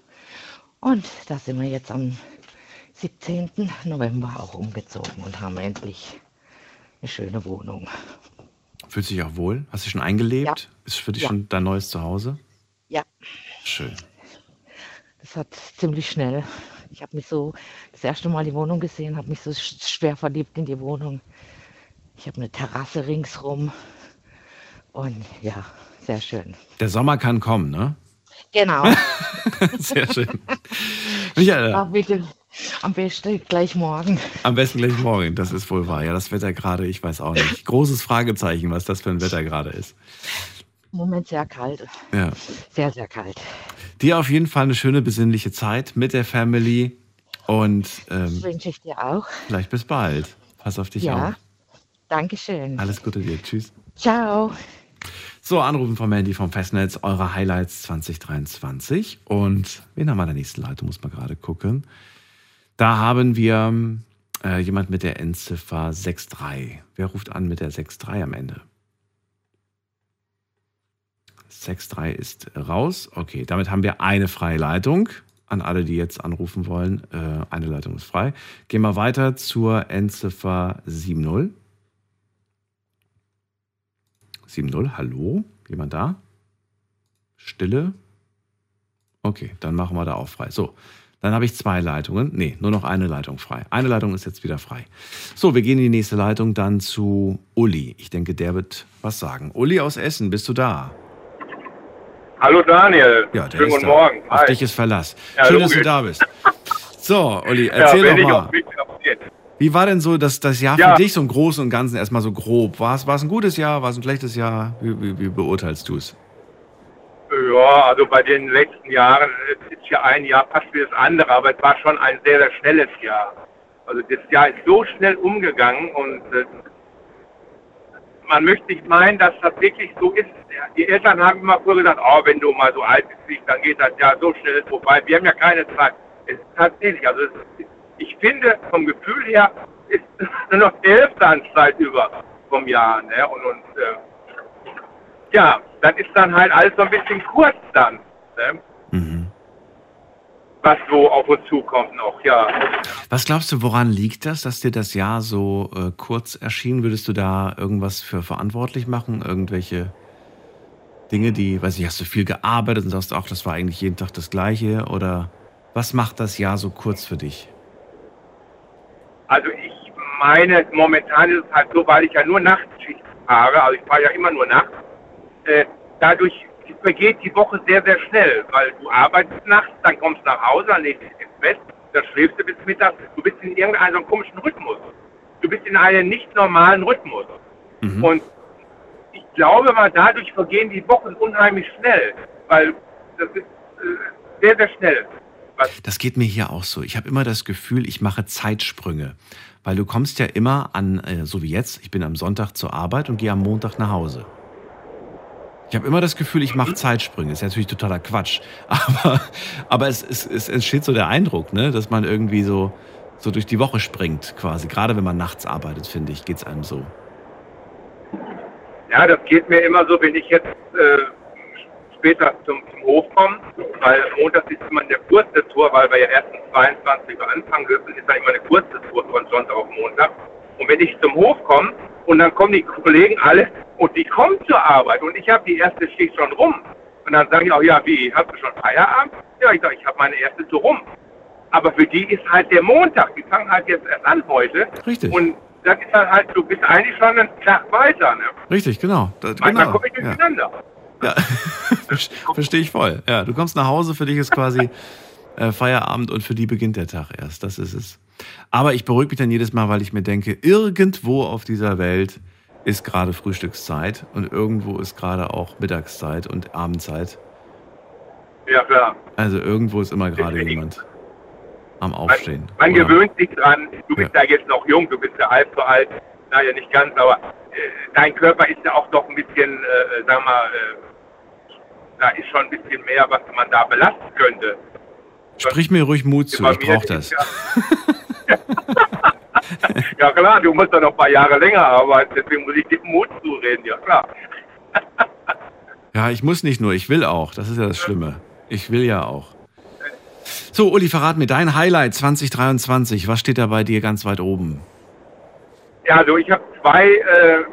S14: Und da sind wir jetzt am 17. November auch umgezogen und haben endlich eine schöne Wohnung.
S1: Fühlst du dich auch wohl? Hast du dich schon eingelebt?
S14: Ja.
S1: Ist für dich
S14: Ja.
S1: schon dein neues Zuhause?
S14: Ja,
S1: Schön.
S14: Das hat ziemlich schnell. Ich habe mich so das erste Mal die Wohnung gesehen, habe mich so sch- schwer verliebt in die Wohnung. Ich habe eine Terrasse ringsrum und ja, sehr schön.
S1: Der Sommer kann kommen, ne?
S14: Genau.
S1: Sehr schön. Michael,
S14: Ach, bitte, am besten gleich morgen.
S1: am besten gleich morgen. Das ist wohl wahr. Ja, das Wetter gerade, ich weiß auch nicht. Großes Fragezeichen, was das für ein Wetter gerade ist.
S14: Im Moment sehr kalt.
S1: Ja.
S14: Sehr, sehr kalt.
S1: Dir auf jeden Fall eine schöne besinnliche Zeit mit der Family und
S14: Das
S1: ähm,
S14: wünsche ich dir auch.
S1: vielleicht bis bald. Pass auf dich
S14: Ja.
S1: auf.
S14: Dankeschön.
S1: Alles Gute dir. Tschüss.
S14: Ciao.
S1: So, Anrufen vom Mandy vom Festnetz, eure Highlights 2023. Und wen haben wir in der nächsten Leitung? Muss man gerade gucken. Da haben wir äh, jemand mit der Endziffer 63. Wer ruft an mit der 63 am Ende? 63 ist raus. Okay, damit haben wir eine freie Leitung. An alle, die jetzt anrufen wollen, äh, eine Leitung ist frei. Gehen wir weiter zur Endziffer 70. 70, hallo? Jemand da? Stille? Okay, dann machen wir da auch frei. So, dann habe ich zwei Leitungen. Nee, nur noch eine Leitung frei. Eine Leitung ist jetzt wieder frei. So, wir gehen in die nächste Leitung dann zu Uli. Ich denke, der wird was sagen. Uli aus Essen, bist du da?
S15: Hallo Daniel,
S1: Ja, der
S15: schönen
S1: ist
S15: guten. Morgen.
S1: Auf
S15: Hi.
S1: dich ist Verlass.
S15: Ja,
S1: Schön, dass du
S15: logisch.
S1: da bist. So,
S15: Ja,
S1: erzähl
S15: bin
S1: doch mal. Wie war denn so das, das Jahr
S15: Ja.
S1: für dich so im Großen und Ganzen erstmal so grob? War es, war es ein gutes Jahr? War es ein schlechtes Jahr? Wie, wie, wie beurteilst du es?
S15: Ja, also bei den letzten Jahren es ist ja ein Jahr fast wie das andere, aber es war schon ein sehr, sehr schnelles Jahr. Also das Jahr ist so schnell umgegangen und äh, man möchte nicht meinen, dass das wirklich so ist. Ja, Die Eltern haben immer früher gesagt, oh, wenn du mal so alt bist, dann geht das Jahr so schnell vorbei. Wir haben ja keine Zeit. Es ist tatsächlich, also es, ich finde vom Gefühl her ist nur noch Hälfte an Zeit über vom Jahr. Ne? Und, und äh, ja, dann ist dann halt alles so ein bisschen kurz dann. Ne? Was so auf uns zukommt noch, ja.
S1: Was glaubst du, woran liegt das, dass dir das Jahr so äh, kurz erschien? Würdest du da irgendwas für verantwortlich machen? Irgendwelche Dinge, die, weiß ich, hast du viel gearbeitet und sagst auch, das war eigentlich jeden Tag das Gleiche? Oder was macht das Jahr so kurz für dich?
S15: Also ich meine, momentan ist es halt so, weil ich ja nur Nachtschicht fahre, also ich fahre ja immer nur nachts, äh, dadurch vergeht die Woche sehr, sehr schnell, weil du arbeitest nachts, dann kommst du nach Hause, dann legst du dich ins Bett, dann schläfst du bis Mittag, du bist in irgendeinem komischen Rhythmus. Du bist in einem nicht normalen Rhythmus. Und ich glaube mal, dadurch vergehen die Wochen unheimlich schnell, weil das ist äh, sehr, sehr schnell.
S1: Das geht mir hier auch so. Ich habe immer das Gefühl, ich mache Zeitsprünge. Weil du kommst ja immer an, äh, so wie jetzt, ich bin am Sonntag zur Arbeit und gehe am Montag nach Hause. Ich habe immer das Gefühl, ich mache Zeitsprünge. Ist ja natürlich totaler Quatsch. Aber, aber es, es, es entsteht so der Eindruck, ne, dass man irgendwie so, so durch die Woche springt, quasi. Gerade wenn man nachts arbeitet, finde ich, geht es einem so.
S15: Ja, das geht mir immer so, wenn ich jetzt äh, später zum, zum Hof komme, weil Montag ist immer eine kurze Tour, weil wir ja erst um 22 Uhr anfangen dürfen, ist dann immer eine kurze Tour von Sonntag auf Montag. Und wenn ich zum Hof komme und dann kommen die Kollegen alle und die kommen zur Arbeit und ich habe die erste Schicht schon rum. Und dann sage ich auch, ja, wie, hast du schon Feierabend? Ja, ich sage, ich habe meine erste Tour rum. Aber für die ist halt der Montag, die fangen halt jetzt erst an heute.
S1: Richtig.
S15: Und dann ist dann halt, du bist eigentlich schon einen Tag weiter. Ne?
S1: Richtig, genau. Da,
S15: Manchmal
S1: genau.
S15: komme ich
S1: Ja.
S15: durcheinander.
S1: Ja, verstehe ich voll. Ja, du kommst nach Hause, für dich ist quasi äh, Feierabend und für die beginnt der Tag erst. Das ist es. Aber ich beruhige mich dann jedes Mal, weil ich mir denke, irgendwo auf dieser Welt ist gerade Frühstückszeit und irgendwo ist gerade auch Mittagszeit und Abendzeit.
S15: Ja, klar.
S1: Also irgendwo ist immer gerade jemand am Aufstehen.
S15: Man
S1: Oder-
S15: gewöhnt sich dran. Du bist ja. jetzt noch jung, du bist ja halb so alt. Naja, nicht ganz, aber äh, dein Körper ist ja auch doch ein bisschen, äh, sag mal, äh, da ist schon ein bisschen mehr, was man da belasten könnte.
S1: Sprich mir ruhig Mut zu, ich brauche das.
S15: Ja klar, du musst ja noch ein paar Jahre länger arbeiten, deswegen muss ich dir Mut zureden, ja klar.
S1: Ja, ich muss nicht nur, ich will auch. Das ist ja das Schlimme. Ich will ja auch. So, Uli, verrat mir dein Highlight 2023. Was steht da bei dir ganz weit oben?
S15: Ja, also ich habe zwei äh,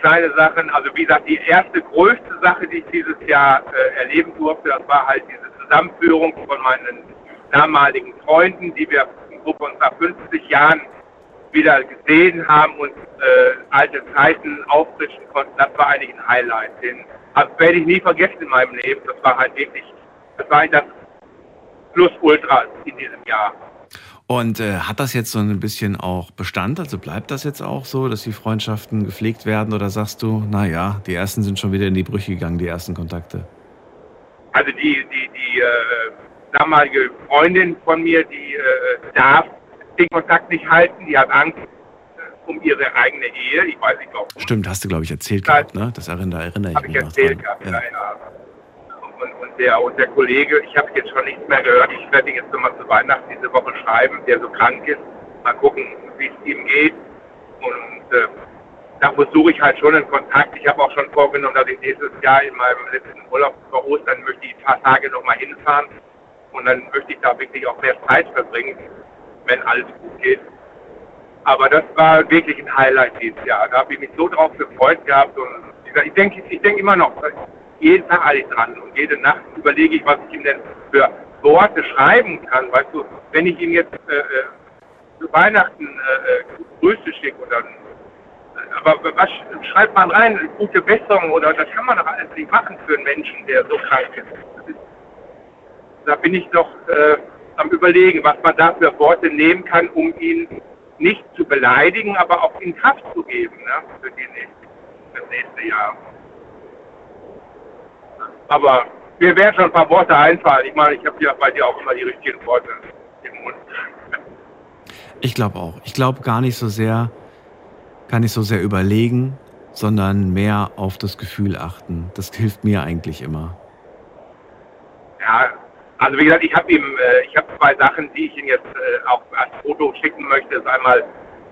S15: kleine Sachen. Also wie gesagt, die erste größte Sache, die ich dieses Jahr äh, erleben durfte, das war halt diese Zusammenführung von meinen damaligen Freunden, die wir so von nach 50 Jahren wieder gesehen haben und äh, alte Zeiten auffrischen konnten. Das war eigentlich ein Highlight. Den das werde ich nie vergessen in meinem Leben. Das war halt wirklich, das war das Plus Ultra in diesem Jahr.
S1: Und äh, hat das jetzt so ein bisschen auch Bestand? Also bleibt das jetzt auch so, dass die Freundschaften gepflegt werden? Oder sagst du, naja, die ersten sind schon wieder in die Brüche gegangen, die ersten Kontakte?
S15: Also die, die, die äh, damalige Freundin von mir, die äh, darf den Kontakt nicht halten, die hat Angst äh, um ihre eigene Ehe. Ich weiß nicht, glaube
S1: Stimmt, hast du, glaube ich, erzählt gehabt, ne? Das erinnere, erinnere ich
S15: habe ich
S1: mich noch
S15: erzählt gehabt, ja. ja. Und, und, der, und der Kollege, ich habe jetzt schon nichts mehr gehört. Ich werde ihn jetzt nochmal zu Weihnachten diese Woche schreiben, der so krank ist. Mal gucken, wie es ihm geht. Und äh, da versuche ich halt schon einen Kontakt. Ich habe auch schon vorgenommen, dass ich nächstes Jahr in meinem letzten Urlaub vor Ostern möchte ich ein paar Tage nochmal hinfahren. Und dann möchte ich da wirklich auch mehr Zeit verbringen, wenn alles gut geht. Aber das war wirklich ein Highlight dieses Jahr. Da habe ich mich so drauf gefreut gehabt. Und ich denke ich denk immer noch, jeden Tag alle dran. Und jede Nacht überlege ich, was ich ihm denn für Worte schreiben kann. Weißt du, wenn ich ihm jetzt äh, äh, zu Weihnachten äh, äh, Grüße schicke oder aber was schreibt man rein? Gute Besserung oder das kann man doch alles nicht machen für einen Menschen, der so krank ist. Da bin ich noch äh, am überlegen, was man da für Worte nehmen kann, um ihn nicht zu beleidigen, aber auch in Kraft zu geben ne, für, die nächste, das nächste Jahr. Aber mir werden schon ein paar Worte einfallen. Ich meine, ich habe ja bei dir auch immer die richtigen Worte im Mund.
S1: Ich glaube auch. Ich glaube gar nicht so sehr, gar nicht so sehr überlegen, sondern mehr auf das Gefühl achten. Das hilft mir eigentlich immer.
S15: Also wie gesagt, ich habe ihm, äh, ich habe zwei Sachen, die ich ihm jetzt äh, auch als Foto schicken möchte. Das ist einmal,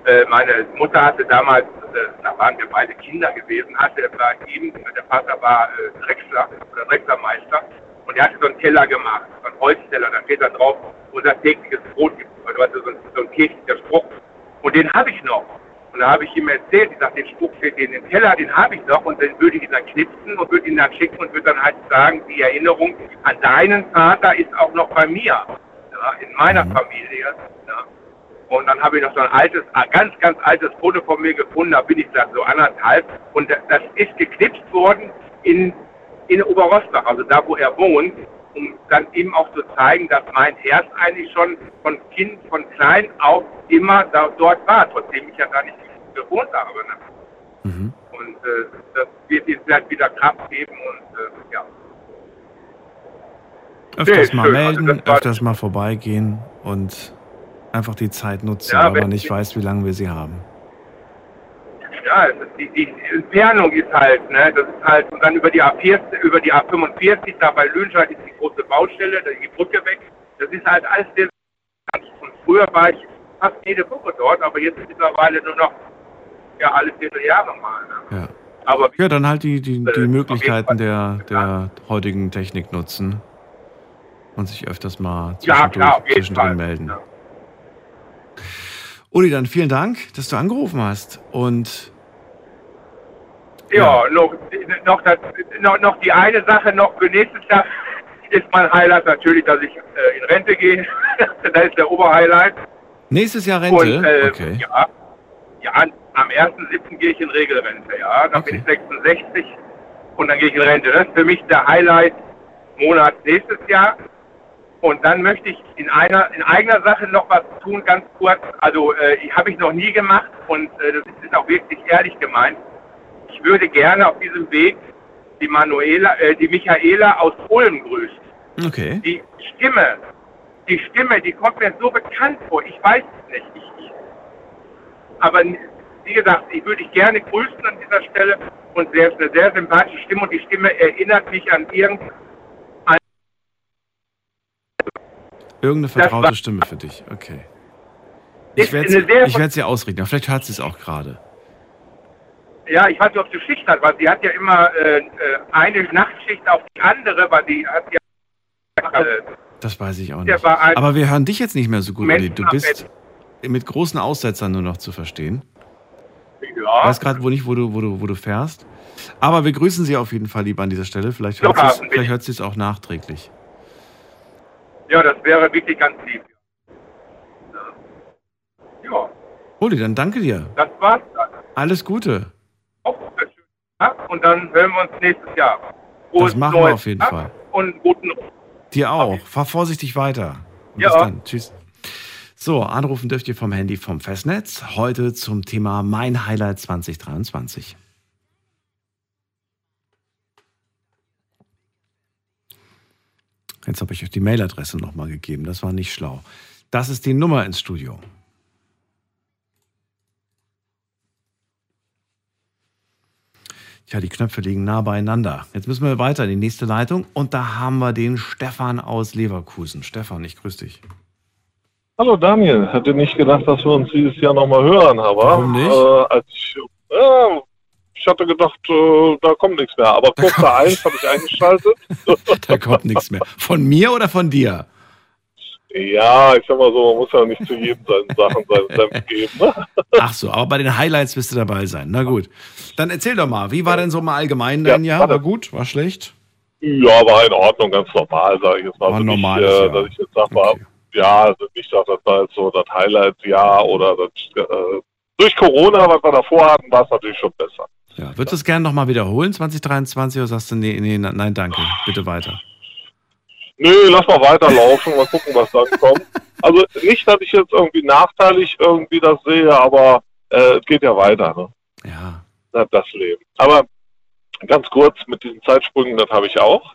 S15: äh, meine Mutter hatte damals, äh, da waren wir beide Kinder gewesen, hatte bei ihm, der Vater war äh, Drechsler oder Drechslermeister und er hatte so einen Teller gemacht, so einen Holzteller, da steht da drauf, unser tägliches Brot du, so, ein- so ein kirchlicher Spruch. Und den habe ich noch. Und da habe ich ihm erzählt, ich sage, den Spruch steht in den Teller, den habe ich noch. Und den würde ich ihn dann knipsen und würde ihn dann schicken und würde dann halt sagen, die Erinnerung an deinen Vater ist auch noch bei mir, ja, in meiner Familie. Ja. Und dann habe ich noch so ein altes, ein ganz, ganz altes Foto von mir gefunden, da bin ich dann so anderthalb. Und das- ist geknipst worden in, in Oberrostock, also da, wo er wohnt, um dann ihm auch zu zeigen, dass mein Herz eigentlich schon von Kind, von klein auf immer da, dort war, trotzdem ich ja da nicht gewohnt habe. Ne? Und äh, das wird ihm vielleicht wieder Kraft geben und äh, ja.
S1: Öfters mal
S15: schön. Also
S1: melden,
S15: war-
S1: öfters mal vorbeigehen und einfach die Zeit nutzen,
S15: Ja,
S1: weil
S15: wenn-
S1: man nicht weiß, wie lange wir sie haben.
S15: Ja, die, die Entfernung ist halt, ne, das ist halt, und dann über die A40, über die A45, da bei Lüdenscheid ist die große Baustelle, da ist die Brücke weg. Das ist halt alles sehr, und früher war ich fast jede Woche dort, aber jetzt ist mittlerweile nur noch, ja, alle Vierteljahre mal, ne.
S1: Ja.
S15: Aber
S1: Ja, dann halt die, die,
S15: Äh,
S1: die
S15: auf
S1: Möglichkeiten der, der heutigen Technik nutzen und sich öfters mal
S15: Ja,
S1: zwischendurch,
S15: klar, jeden
S1: zwischendrin
S15: Fall,
S1: melden. Uli, dann vielen Dank, dass du angerufen hast und
S15: Ja, noch, noch, das, noch, noch die eine Sache noch für nächstes Jahr ist mein Highlight natürlich, dass ich äh, in Rente gehe. das ist der Oberhighlight.
S1: nächstes Jahr Rente.
S15: Und, äh,
S1: okay.
S15: ja, ja, am 1.7. gehe ich in Regelrente, ja. Dann bin ich 66 und dann gehe ich in Rente. Das ist für mich der Highlight-Monat nächstes Jahr. Und dann möchte ich in einer in eigener Sache noch was tun, ganz kurz. Also äh, habe ich noch nie gemacht und äh, das ist auch wirklich ehrlich gemeint. Ich würde gerne auf diesem Weg die Manuela, äh, die Michaela aus Ulm grüßen.
S1: Okay.
S15: Die Stimme, die Stimme, die kommt mir so bekannt vor. Ich weiß es nicht. Ich, ich, aber wie gesagt, ich würde dich gerne grüßen an dieser Stelle und sie ist eine sehr sympathische Stimme und die Stimme erinnert mich an irgendein
S1: Irgendeine vertraute Stimme für dich, okay. Ich werde sie ausrichten, aber vielleicht hört sie es auch gerade.
S15: Ja, ich weiß nicht, ob sie Schicht hat, weil sie hat ja immer äh, äh, eine Nachtschicht auf die andere, weil die hat ja. Äh,
S1: Das weiß ich auch nicht. Aber wir hören dich jetzt nicht mehr so gut, Uli. Du bist mit großen Aussetzern nur noch zu verstehen. Ich
S15: ja.
S1: weiß gerade wo nicht, wo du, wo, du, wo du fährst. Aber wir grüßen Sie auf jeden Fall lieber an dieser Stelle. Vielleicht hört sie es- vielleicht hört sie es auch nachträglich.
S15: ja, das wäre wirklich ganz lieb. Ja,
S1: Uli, dann danke dir.
S15: das war's dann.
S1: Alles Gute.
S15: Ja, und dann hören wir uns nächstes Jahr.
S1: Das machen wir auf jeden
S15: Jahr
S1: Fall.
S15: Und guten
S1: Dir auch. Fahr vorsichtig weiter. Und
S15: Ja.
S1: Bis dann. Tschüss. So, anrufen dürft ihr vom Handy vom Festnetz. Heute zum Thema Mein Highlight 2023. Jetzt habe ich euch die Mailadresse nochmal gegeben. Das war nicht schlau. Das ist die Nummer ins Studio. Tja, die Knöpfe liegen nah beieinander. Jetzt müssen wir weiter in die nächste Leitung. Und da haben wir den Stefan aus Leverkusen. Stefan, ich grüße dich.
S16: Hallo Daniel, hätte nicht gedacht, dass wir uns dieses Jahr nochmal hören, aber
S1: Warum nicht?
S16: Äh, als ich, ja, ich hatte gedacht, äh, da kommt nichts mehr. Aber kurz vor eins habe ich eingeschaltet.
S1: Da kommt nichts mehr. Von mir oder von dir?
S16: Ja, ich sag mal so, man muss ja nicht zu jedem seinen Sachen seinen Senf geben. Ne?
S1: Ach so, aber bei den Highlights wirst du dabei sein. Na gut. Dann erzähl doch mal, wie war denn so mal allgemein dein
S16: Ja,
S1: Jahr? War gut? War schlecht?
S16: Ja, war in Ordnung, ganz normal, sage ich jetzt mal.
S1: War
S16: Also
S1: normales
S16: nicht, äh, dass ich jetzt sag mal, ja, also nicht, dass das war jetzt so das Highlight-Jahr oder das, äh, durch Corona, was wir davor hatten, war es natürlich schon besser.
S1: Ja. Würdest du es gerne nochmal wiederholen, 2023, oder sagst du, nee, nee, nein, danke, bitte weiter?
S16: Nö, lass mal weiterlaufen, mal gucken, was dann kommt. Also nicht, dass ich jetzt irgendwie nachteilig irgendwie das sehe, aber äh, es geht ja weiter, ne?
S1: Ja.
S16: Das, Leben. Aber ganz kurz mit diesen Zeitsprüngen, das habe ich auch,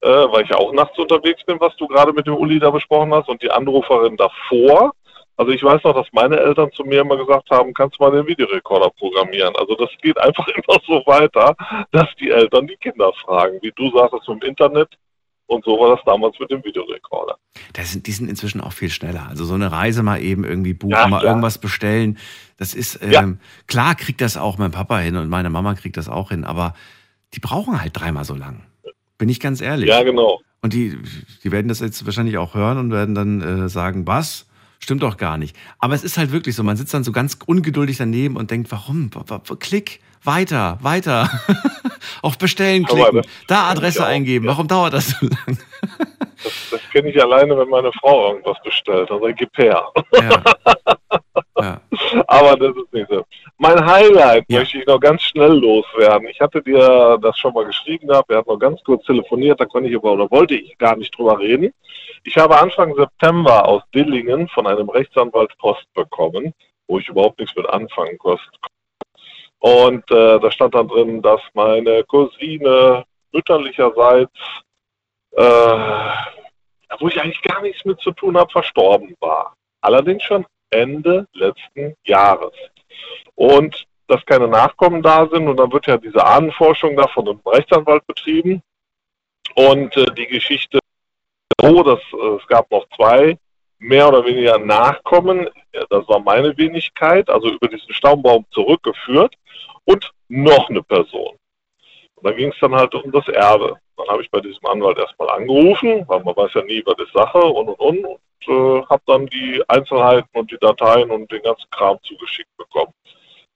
S16: äh, weil ich ja auch nachts unterwegs bin, was du gerade mit dem Uli da besprochen hast und die Anruferin davor. Also ich weiß noch, dass meine Eltern zu mir immer gesagt haben, kannst du mal den Videorekorder programmieren. Also das geht einfach immer so weiter, dass die Eltern die Kinder fragen. Wie du sagtest im Internet, und so war das damals mit dem Videorekorder.
S1: Das sind, die sind inzwischen auch viel schneller. Also so eine Reise mal eben irgendwie buchen,
S16: Ja,
S1: mal irgendwas bestellen. Das ist, ähm,
S16: Ja.
S1: klar kriegt das auch mein Papa hin und meine Mama kriegt das auch hin, aber die brauchen halt dreimal so lang. Bin ich ganz ehrlich.
S16: Ja, genau.
S1: Und die, die werden das jetzt wahrscheinlich auch hören und werden dann äh, sagen, was? Stimmt doch gar nicht. Aber es ist halt wirklich so, man sitzt dann so ganz ungeduldig daneben und denkt, warum? Klick, weiter, weiter. Auf Bestellen klicken, da Adresse eingeben. Warum dauert das so lang?
S16: Das, das kenne ich alleine, wenn meine Frau irgendwas bestellt. Also gib her. Aber das ist nicht so. Mein Highlight möchte ich noch ganz schnell loswerden. Ich hatte dir das schon mal geschrieben gehabt. Wir hatten noch ganz kurz telefoniert, da konnte ich aber oder wollte ich gar nicht drüber reden. Ich habe Anfang September aus Dillingen von einem Rechtsanwalt Post bekommen, wo ich überhaupt nichts mit anfangen konnte. Und äh, da stand dann drin, dass meine Cousine mütterlicherseits, äh, wo ich eigentlich gar nichts mit zu tun habe, verstorben war. Allerdings schon Ende letzten Jahres. Und dass keine Nachkommen da sind und dann wird ja diese Ahnenforschung da von einem Rechtsanwalt betrieben. Und äh, die Geschichte so, dass äh, es gab noch zwei mehr oder weniger Nachkommen, das war meine Wenigkeit, also über diesen Staumbaum zurückgeführt und noch eine Person. Und da ging es dann halt um das Erbe. Dann habe ich bei diesem Anwalt erstmal angerufen, weil man weiß ja nie, was ist Sache und und und, und äh, habe dann die Einzelheiten und die Dateien und den ganzen Kram zugeschickt bekommen.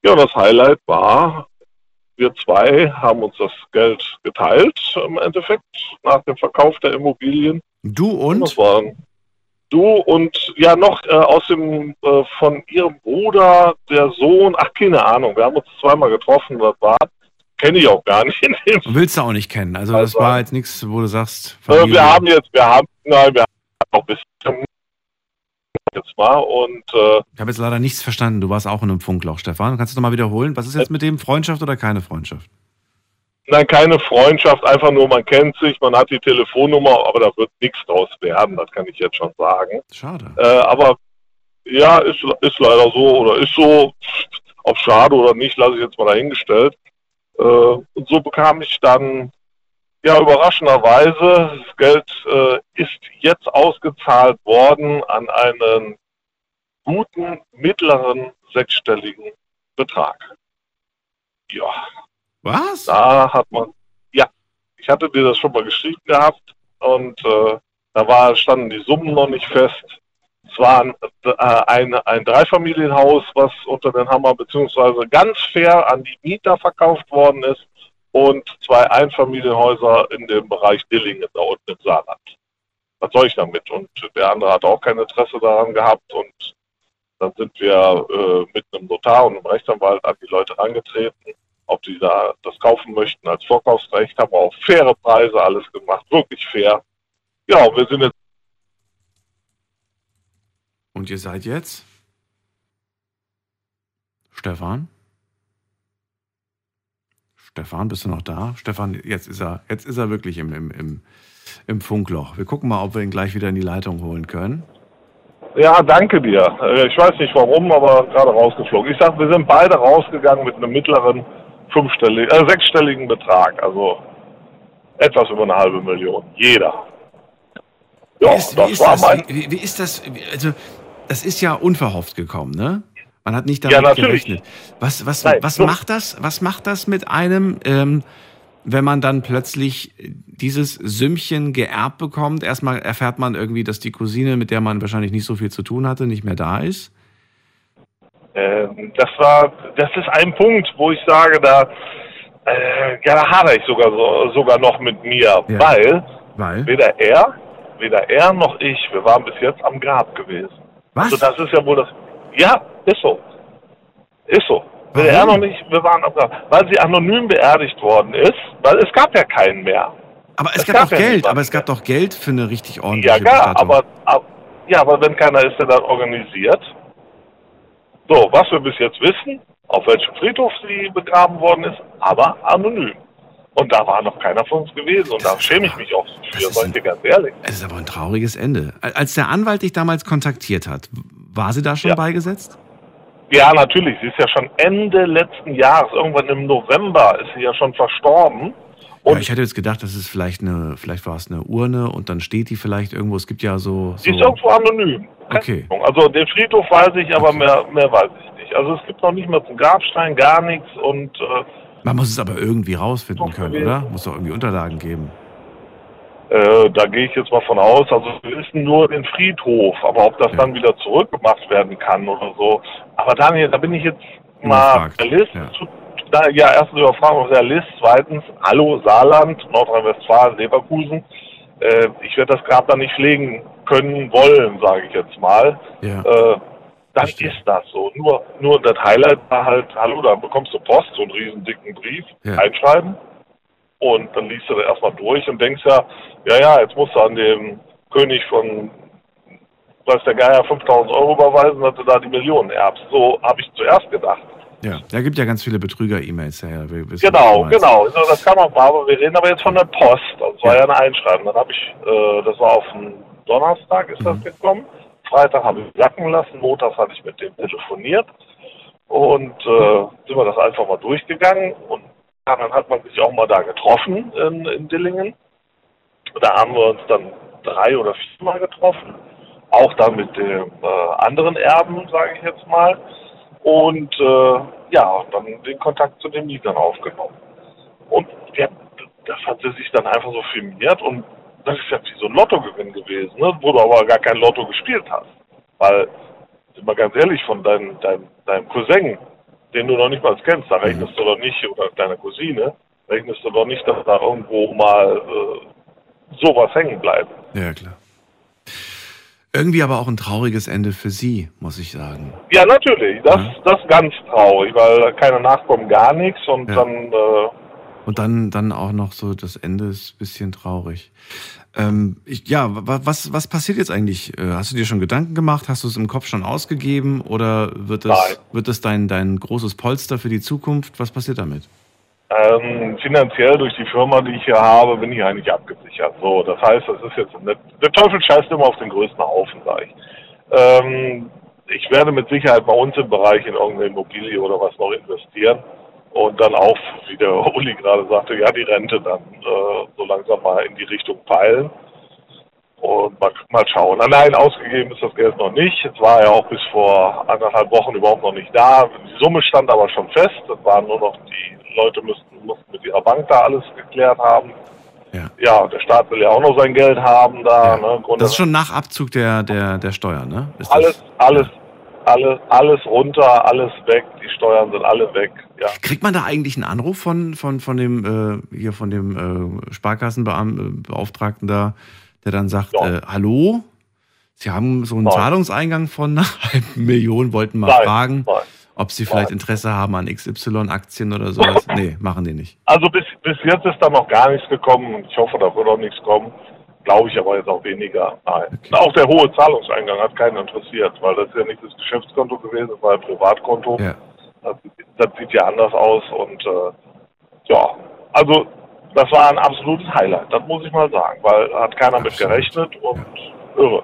S16: Ja, und das Highlight war, wir zwei haben uns das Geld geteilt im Endeffekt nach dem Verkauf der Immobilien.
S1: Du und?
S16: Das waren du und ja noch äh, aus dem äh, von ihrem Bruder, der Sohn, ach keine Ahnung, wir haben uns zweimal getroffen, das war, kenne ich auch gar nicht in dem
S1: Willst du auch nicht kennen. Also das war jetzt nichts, wo du sagst,
S16: äh,
S1: Familie.
S16: wir haben jetzt, wir haben, nein, wir haben noch bis jetzt mal und äh,
S1: Ich habe jetzt leider nichts verstanden. Du warst auch in einem Funkloch, Stefan. Kannst du noch mal wiederholen? Was ist jetzt mit dem Freundschaft oder keine Freundschaft?
S16: Nein, keine Freundschaft, einfach nur, man kennt sich, man hat die Telefonnummer, aber da wird nichts draus werden, das kann ich jetzt schon sagen.
S1: Schade.
S16: Äh, aber ja, ist, ist leider so oder ist so, ob schade oder nicht, lasse ich jetzt mal dahingestellt. Äh, und so bekam ich dann Ja, überraschenderweise, das Geld äh, ist jetzt ausgezahlt worden an einen guten mittleren sechsstelligen Betrag. Ja.
S1: Was?
S16: Da hat man, ja, ich hatte dir das schon mal geschrieben gehabt und äh, da war, standen die Summen noch nicht fest. Es war ein, äh, ein, ein Dreifamilienhaus, was unter den Hammer beziehungsweise ganz fair an die Mieter verkauft worden ist und zwei Einfamilienhäuser in dem Bereich Dillingen da unten im Saarland. Was soll ich damit? Und der andere hat auch kein Interesse daran gehabt und dann sind wir äh, mit einem Notar und einem Rechtsanwalt an die Leute herangetreten, ob die da das kaufen möchten als Vorkaufsrecht, haben auch faire Preise alles gemacht, wirklich fair. Ja, wir sind jetzt
S1: Und ihr seid jetzt? Stefan? Stefan, bist du noch da? Stefan, jetzt ist er, jetzt ist er wirklich im, im, im, im Funkloch. Wir gucken mal, ob wir ihn gleich wieder in die Leitung holen können.
S16: Ja, danke dir. Äh, Ich weiß nicht warum, aber gerade rausgeflogen. Ich sag, wir sind beide rausgegangen mit einem mittleren fünfstelligen, äh, sechsstelligen Betrag. Also etwas über eine halbe Million. Jeder. Ja,
S1: wie ist,
S16: das war
S1: das?
S16: mein.
S1: Wie, wie ist das? Also, das ist ja unverhofft gekommen, ne? Man hat nicht
S16: Ja,
S1: damit
S16: natürlich.
S1: gerechnet. Was, was,
S16: Nein,
S1: was
S16: so-
S1: macht das? Was macht das mit einem, ähm, wenn man dann plötzlich dieses Sümmchen geerbt bekommt? Erstmal erfährt man irgendwie, dass die Cousine, mit der man wahrscheinlich nicht so viel zu tun hatte, nicht mehr da ist.
S16: Ähm, das war, das ist ein Punkt, wo ich sage, da, äh, ja, da hadere ich sogar so, sogar noch mit mir,
S1: Ja.
S16: weil
S1: Weil?
S16: weder er, weder er noch ich, wir waren bis jetzt am Grab gewesen.
S1: Was?
S16: Also das ist ja wohl das. Ja, ist so. Ist so. Weder er noch nicht, wir waren am Grab. Weil sie anonym beerdigt worden ist, weil es gab ja keinen mehr.
S1: Aber es,
S16: Es
S1: gab
S16: gab
S1: doch
S16: ja
S1: Geld, aber es gab doch Geld für eine richtig
S16: Ja,
S1: ordentliche
S16: klar,
S1: Bestattung.
S16: aber, ab- ja, aber wenn keiner ist, der dann organisiert. So, was wir bis jetzt wissen, auf welchem Friedhof sie begraben worden ist, aber anonym. Und da war noch keiner von uns gewesen. Und da schäme ich mich auch für, sag ich dir ganz ehrlich.
S1: Es ist aber ein trauriges Ende. Als der Anwalt dich damals kontaktiert hat, war sie da schon
S16: Ja.
S1: beigesetzt?
S16: Ja, natürlich. Sie ist ja schon Ende letzten Jahres, irgendwann im November, ist sie ja schon verstorben.
S1: Ja, ich hätte jetzt gedacht, das ist vielleicht eine, vielleicht war es eine Urne und dann steht die vielleicht irgendwo. Es gibt ja so.
S16: Sie
S1: so
S16: ist irgendwo anonym.
S1: okay.
S16: Also den Friedhof weiß ich, aber mehr, mehr weiß ich nicht. Also es gibt noch nicht mal zum Grabstein, gar nichts. Und äh,
S1: Man muss es aber irgendwie rausfinden können, oder? Muss doch irgendwie Unterlagen geben.
S16: Äh, da gehe ich jetzt mal von aus. Also wir wissen nur den Friedhof, aber ob das dann wieder zurückgemacht werden kann oder so. Aber Daniel, da bin ich jetzt mal
S1: Überfragt,
S16: Realist.
S1: ja.
S16: Da, ja, erstens Überfragung, Realist. Zweitens, hallo Saarland, Nordrhein-Westfalen, Leverkusen. Äh, ich werde das Grab dann nicht pflegen können, wollen, sage ich jetzt mal.
S1: Ja.
S16: Äh, dann ist das so. Nur, nur das Highlight war halt, hallo, da bekommst du Post, so einen riesen dicken Brief,
S1: Ja.
S16: einschreiben. Und dann liest du da erstmal durch und denkst ja, ja, ja, jetzt musst du an den König von, weiß der Geier, 5000 Euro überweisen, dass du da die Millionen erbst. So habe ich zuerst gedacht.
S1: Ja, da gibt ja ganz viele Betrüger-E-Mails. Ja, ja,
S16: Genau, genau. So, das kann man aber wir reden aber jetzt von der Post. Das war ja, ein Einschreiben. Dann habe ich, äh, das war auf einen Donnerstag ist das gekommen. Freitag habe ich sacken lassen, Montags hatte ich mit dem telefoniert und äh, sind wir das einfach mal durchgegangen und ja, dann hat man sich auch mal da getroffen in, in Dillingen. Da haben wir uns dann drei oder viermal getroffen, auch dann mit dem äh, anderen Erben, sage ich jetzt mal. Und äh, ja, dann den Kontakt zu den Mietern aufgenommen. Und ja, das hat sie sich dann einfach so filmiert und das ist ja wie so ein Lottogewinn gewesen, ne? wo du aber gar kein Lotto gespielt hast. Weil, sind wir ganz ehrlich, von deinem, deinem, deinem Cousin, den du noch nicht mal kennst, da rechnest du doch nicht, oder deiner Cousine, rechnest du doch nicht, dass da irgendwo mal äh, sowas hängen bleibt.
S1: Ja, klar. Irgendwie aber auch ein trauriges Ende für Sie, muss ich sagen.
S16: Ja, natürlich. Das, das ist ganz traurig, weil keine Nachkommen, gar nichts und
S1: Ja.
S16: dann, äh,
S1: Und dann, dann auch noch so, das Ende ist ein bisschen traurig. Ähm, ich, ja, wa- was, was passiert jetzt eigentlich? Äh, Hast du dir schon Gedanken gemacht? Hast du es im Kopf schon ausgegeben? Oder wird
S16: Nein.
S1: das, wird das dein, dein großes Polster für die Zukunft? Was passiert damit?
S16: Ähm, finanziell durch die Firma, die ich hier habe, bin ich eigentlich abgesichert. So, das heißt, das ist jetzt nicht, der Teufel scheißt immer auf den größten Haufen, sage ich. Ähm, ich werde mit Sicherheit bei uns im Bereich in irgendeine Immobilie oder was noch investieren. Und dann auch, wie der Uli gerade sagte, ja, die Rente dann äh, so langsam mal in die Richtung peilen. Und mal, mal schauen. Allein ausgegeben ist das Geld noch nicht. Es war ja auch bis vor anderthalb Wochen überhaupt noch nicht da. Die Summe stand aber schon fest. Es waren nur noch die Leute müssten, mussten mit ihrer Bank da alles geklärt haben.
S1: Ja.
S16: Ja, der Staat will ja auch noch sein Geld haben da. Ne? Grunde-
S1: Das ist schon nach Abzug der, der, der Steuern, ne? Ist das,
S16: alles, alles, alles, alles runter, alles weg. Die Steuern sind alle weg. Ja.
S1: Kriegt man da eigentlich einen Anruf von, von, von dem, äh, hier von dem äh, Sparkassenbeauftragten da, der dann sagt, äh, hallo, Sie haben so einen
S16: Nein.
S1: Zahlungseingang von einer halben Million, wollten mal
S16: Nein,
S1: fragen,
S16: nein.
S1: ob Sie vielleicht Interesse haben an XY-Aktien oder sowas. Nee, machen die nicht.
S16: Also bis, bis jetzt ist da noch gar nichts gekommen und ich hoffe, da wird auch nichts kommen. Glaube ich aber jetzt auch weniger. Nein. Auch der hohe Zahlungseingang hat keinen interessiert, weil das ist ja nicht das Geschäftskonto gewesen, das war ein Privatkonto.
S1: Ja.
S16: Das, das sieht ja anders aus und äh, ja, also das war ein absolutes Highlight, das muss ich mal sagen, weil hat keiner mit gerechnet und irre.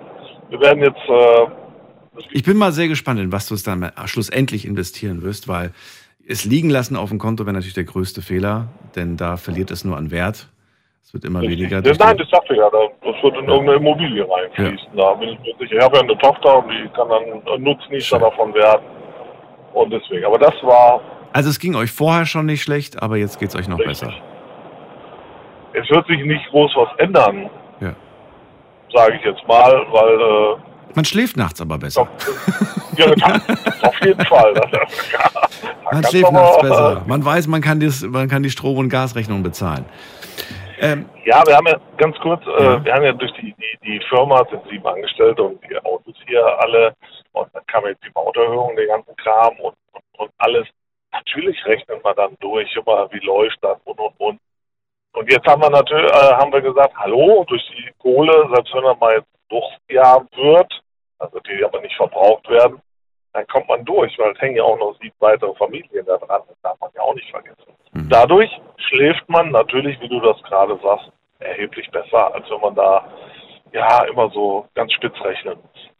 S16: Wir werden jetzt äh,
S1: Ich bin mal sehr gespannt, in was du es dann schlussendlich investieren wirst, weil es liegen lassen auf dem Konto wäre natürlich der größte Fehler, denn da verliert es nur an Wert. Es wird immer weniger.
S16: Ja,
S1: durch
S16: nein, das sagte ja, da- das wird in irgendeine Immobilie reinfließen. Da bin ich mir sicher. Ich habe ja eine Tochter und die kann dann einen Nutznießer davon werden. Und deswegen. Aber das war,
S1: Also es ging euch vorher schon nicht schlecht, aber jetzt geht es euch noch besser.
S16: Es wird sich nicht groß was ändern,
S1: Ja.
S16: sage ich jetzt mal, weil äh,
S1: Man schläft nachts aber besser.
S16: ja, auf jeden Fall.
S1: Man schläft nachts
S16: äh,
S1: besser. Man weiß, man kann, das, man kann die Strom- und Gasrechnung bezahlen. Ähm,
S16: Ja, wir haben ja ganz kurz, äh, wir haben ja durch die, die, die Firma sind sieben Angestellte und die Autos hier alle und dann kam jetzt die Mauterhöhung, der ganzen Kram und, und, und alles. Natürlich rechnet man dann durch, immer wie läuft das und und und. Und jetzt haben wir natürlich, äh, haben wir gesagt, hallo, durch die Kohle, selbst wenn er mal jetzt Durchjahr wird, also die aber nicht verbraucht werden, dann kommt man durch, weil es hängen ja auch noch sieben weitere Familien da dran, das darf man ja auch nicht vergessen. Dadurch schläft man natürlich, wie du das gerade sagst, erheblich besser, als wenn man da ja immer so ganz spitz rechnen muss.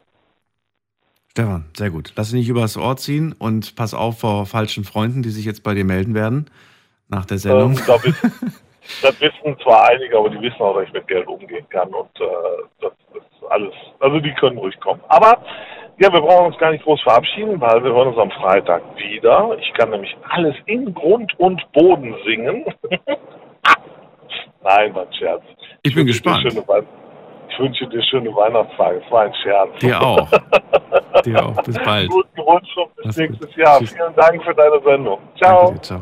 S1: Stefan, sehr gut. Lass dich nicht übers Ohr ziehen und pass auf vor falschen Freunden, die sich jetzt bei dir melden werden nach der Sendung.
S16: Ähm, da wissen, das wissen zwar einige, aber die wissen auch, dass ich mit Geld umgehen kann und äh, das ist alles, also die können ruhig kommen. Aber ja, wir brauchen uns gar nicht groß verabschieden, weil wir hören uns am Freitag wieder. Ich kann nämlich alles in Grund und Boden singen. Nein, war ein Scherz.
S1: Ich bin
S16: wünsche dir
S1: gespannt.
S16: Ich wünsche dir schöne Weihnachtstage. Es war ein Scherz.
S1: Dir auch. Dir auch. Bis bald.
S16: Guten Rutsch und bis
S1: Mach's
S16: nächstes Jahr. Vielen Dank für deine Sendung. Ciao.
S1: Danke dir, ciao.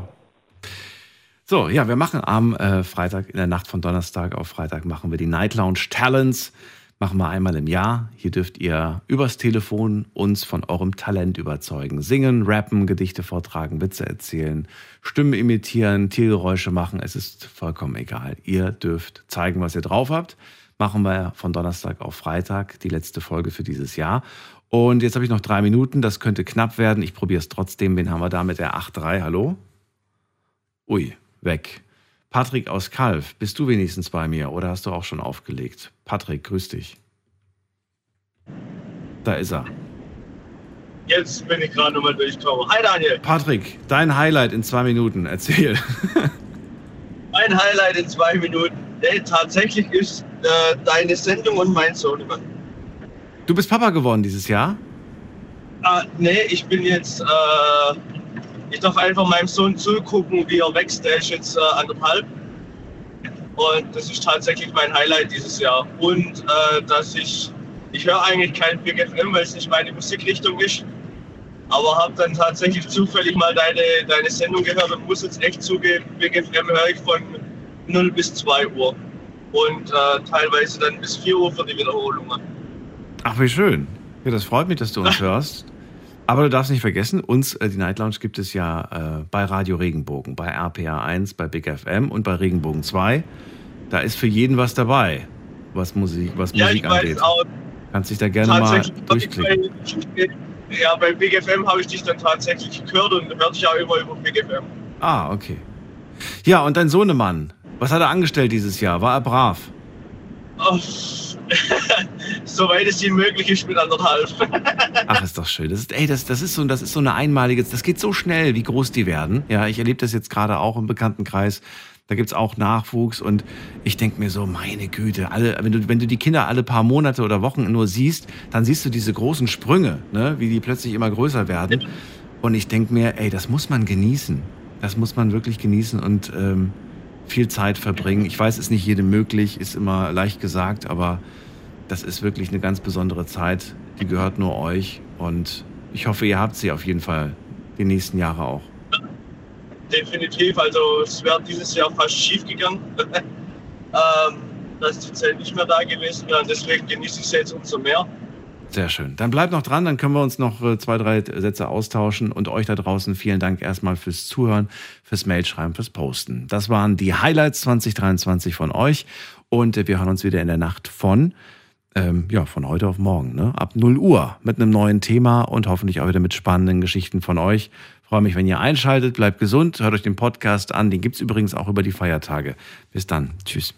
S1: So, ja, wir machen am äh, Freitag, in der Nacht von Donnerstag auf Freitag, machen wir die Night Lounge Talents. Machen wir einmal im Jahr. Hier dürft ihr übers Telefon uns von eurem Talent überzeugen. Singen, rappen, Gedichte vortragen, Witze erzählen, Stimmen imitieren, Tiergeräusche machen. Es ist vollkommen egal. Ihr dürft zeigen, was ihr drauf habt. Machen wir von Donnerstag auf Freitag die letzte Folge für dieses Jahr. Und jetzt habe ich noch drei Minuten. Das könnte knapp werden. Ich probiere es trotzdem. Wen haben wir da mit der 8.3? Hallo? Ui, weg. Patrick aus Kalf, bist du wenigstens bei mir oder hast du auch schon aufgelegt? Patrick, grüß dich. Da ist er.
S17: Jetzt bin ich gerade nochmal durchgekommen. Hi Daniel,
S1: Patrick, dein Highlight in zwei Minuten. Erzähl.
S17: mein Highlight in zwei Minuten. Nee, tatsächlich ist äh, deine Sendung und mein Sohn.
S1: Du bist Papa geworden dieses Jahr?
S17: Äh, nee, ich bin jetzt, äh, ich darf einfach meinem Sohn zugucken, wie er wächst. Der ist jetzt äh, anderthalb. Und das ist tatsächlich mein Highlight dieses Jahr. Und äh, dass ich, ich höre eigentlich kein Big FM, weil es nicht meine Musikrichtung ist. Aber habe dann tatsächlich zufällig mal deine, deine Sendung gehört und muss jetzt echt zugeben, Big FM höre ich von 0 bis 2 Uhr. Und äh, teilweise dann bis 4 Uhr für die Wiederholungen.
S1: Ach, wie schön. Ja, das freut mich, dass du uns hörst. Aber du darfst nicht vergessen, uns, äh, die Night Lounge, gibt es ja äh, bei Radio Regenbogen, bei RPA 1, bei Big FM und bei Regenbogen 2. Da ist für jeden was dabei, was Musik, was
S17: Ja,
S1: Musik
S17: ich weiß
S1: angeht.
S17: auch.
S1: Kannst dich da gerne mal durchklicken.
S17: bei, ja, bei Big FM habe ich dich dann tatsächlich gehört und hörte ich auch immer über Big FM.
S1: Ah, okay. Ja, und dein Sohnemann, was hat er angestellt dieses Jahr? War er brav?
S17: Oh, Soweit es ihm möglich ist mit anderthalb.
S1: Ach, ist doch schön. Das ist, ey, das, das ist so, das ist so eine einmalige, das geht so schnell, wie groß die werden. Ja, ich erlebe das jetzt gerade auch im Bekanntenkreis. Da gibt's auch Nachwuchs und ich denk mir so, meine Güte, alle, wenn du, wenn du die Kinder alle paar Monate oder Wochen nur siehst, dann siehst du diese großen Sprünge, ne, wie die plötzlich immer größer werden. Und ich denk mir, ey, das muss man genießen. Das muss man wirklich genießen und ähm, viel Zeit verbringen. Ich weiß, ist nicht jedem möglich, ist immer leicht gesagt, aber das ist wirklich eine ganz besondere Zeit. Die gehört nur euch und ich hoffe, ihr habt sie auf jeden Fall die nächsten Jahre auch.
S17: Definitiv, also es wäre dieses Jahr fast schief gegangen, ähm, dass die Zeit nicht mehr da gewesen wäre. Deswegen genieße ich es jetzt umso mehr.
S1: Sehr schön. Dann bleibt noch dran, dann können wir uns noch äh, zwei, drei Sätze austauschen. Und euch da draußen vielen Dank erstmal fürs Zuhören, fürs Mailschreiben, fürs Posten. Das waren die Highlights 2023 von euch. Und äh, wir hören uns wieder in der Nacht von, ähm, ja, von heute auf morgen, ne? ab 0 Uhr mit einem neuen Thema und hoffentlich auch wieder mit spannenden Geschichten von euch. Freue mich, wenn ihr einschaltet. Bleibt gesund, hört euch den Podcast an. Den gibt's übrigens auch über die Feiertage. Bis dann. Tschüss.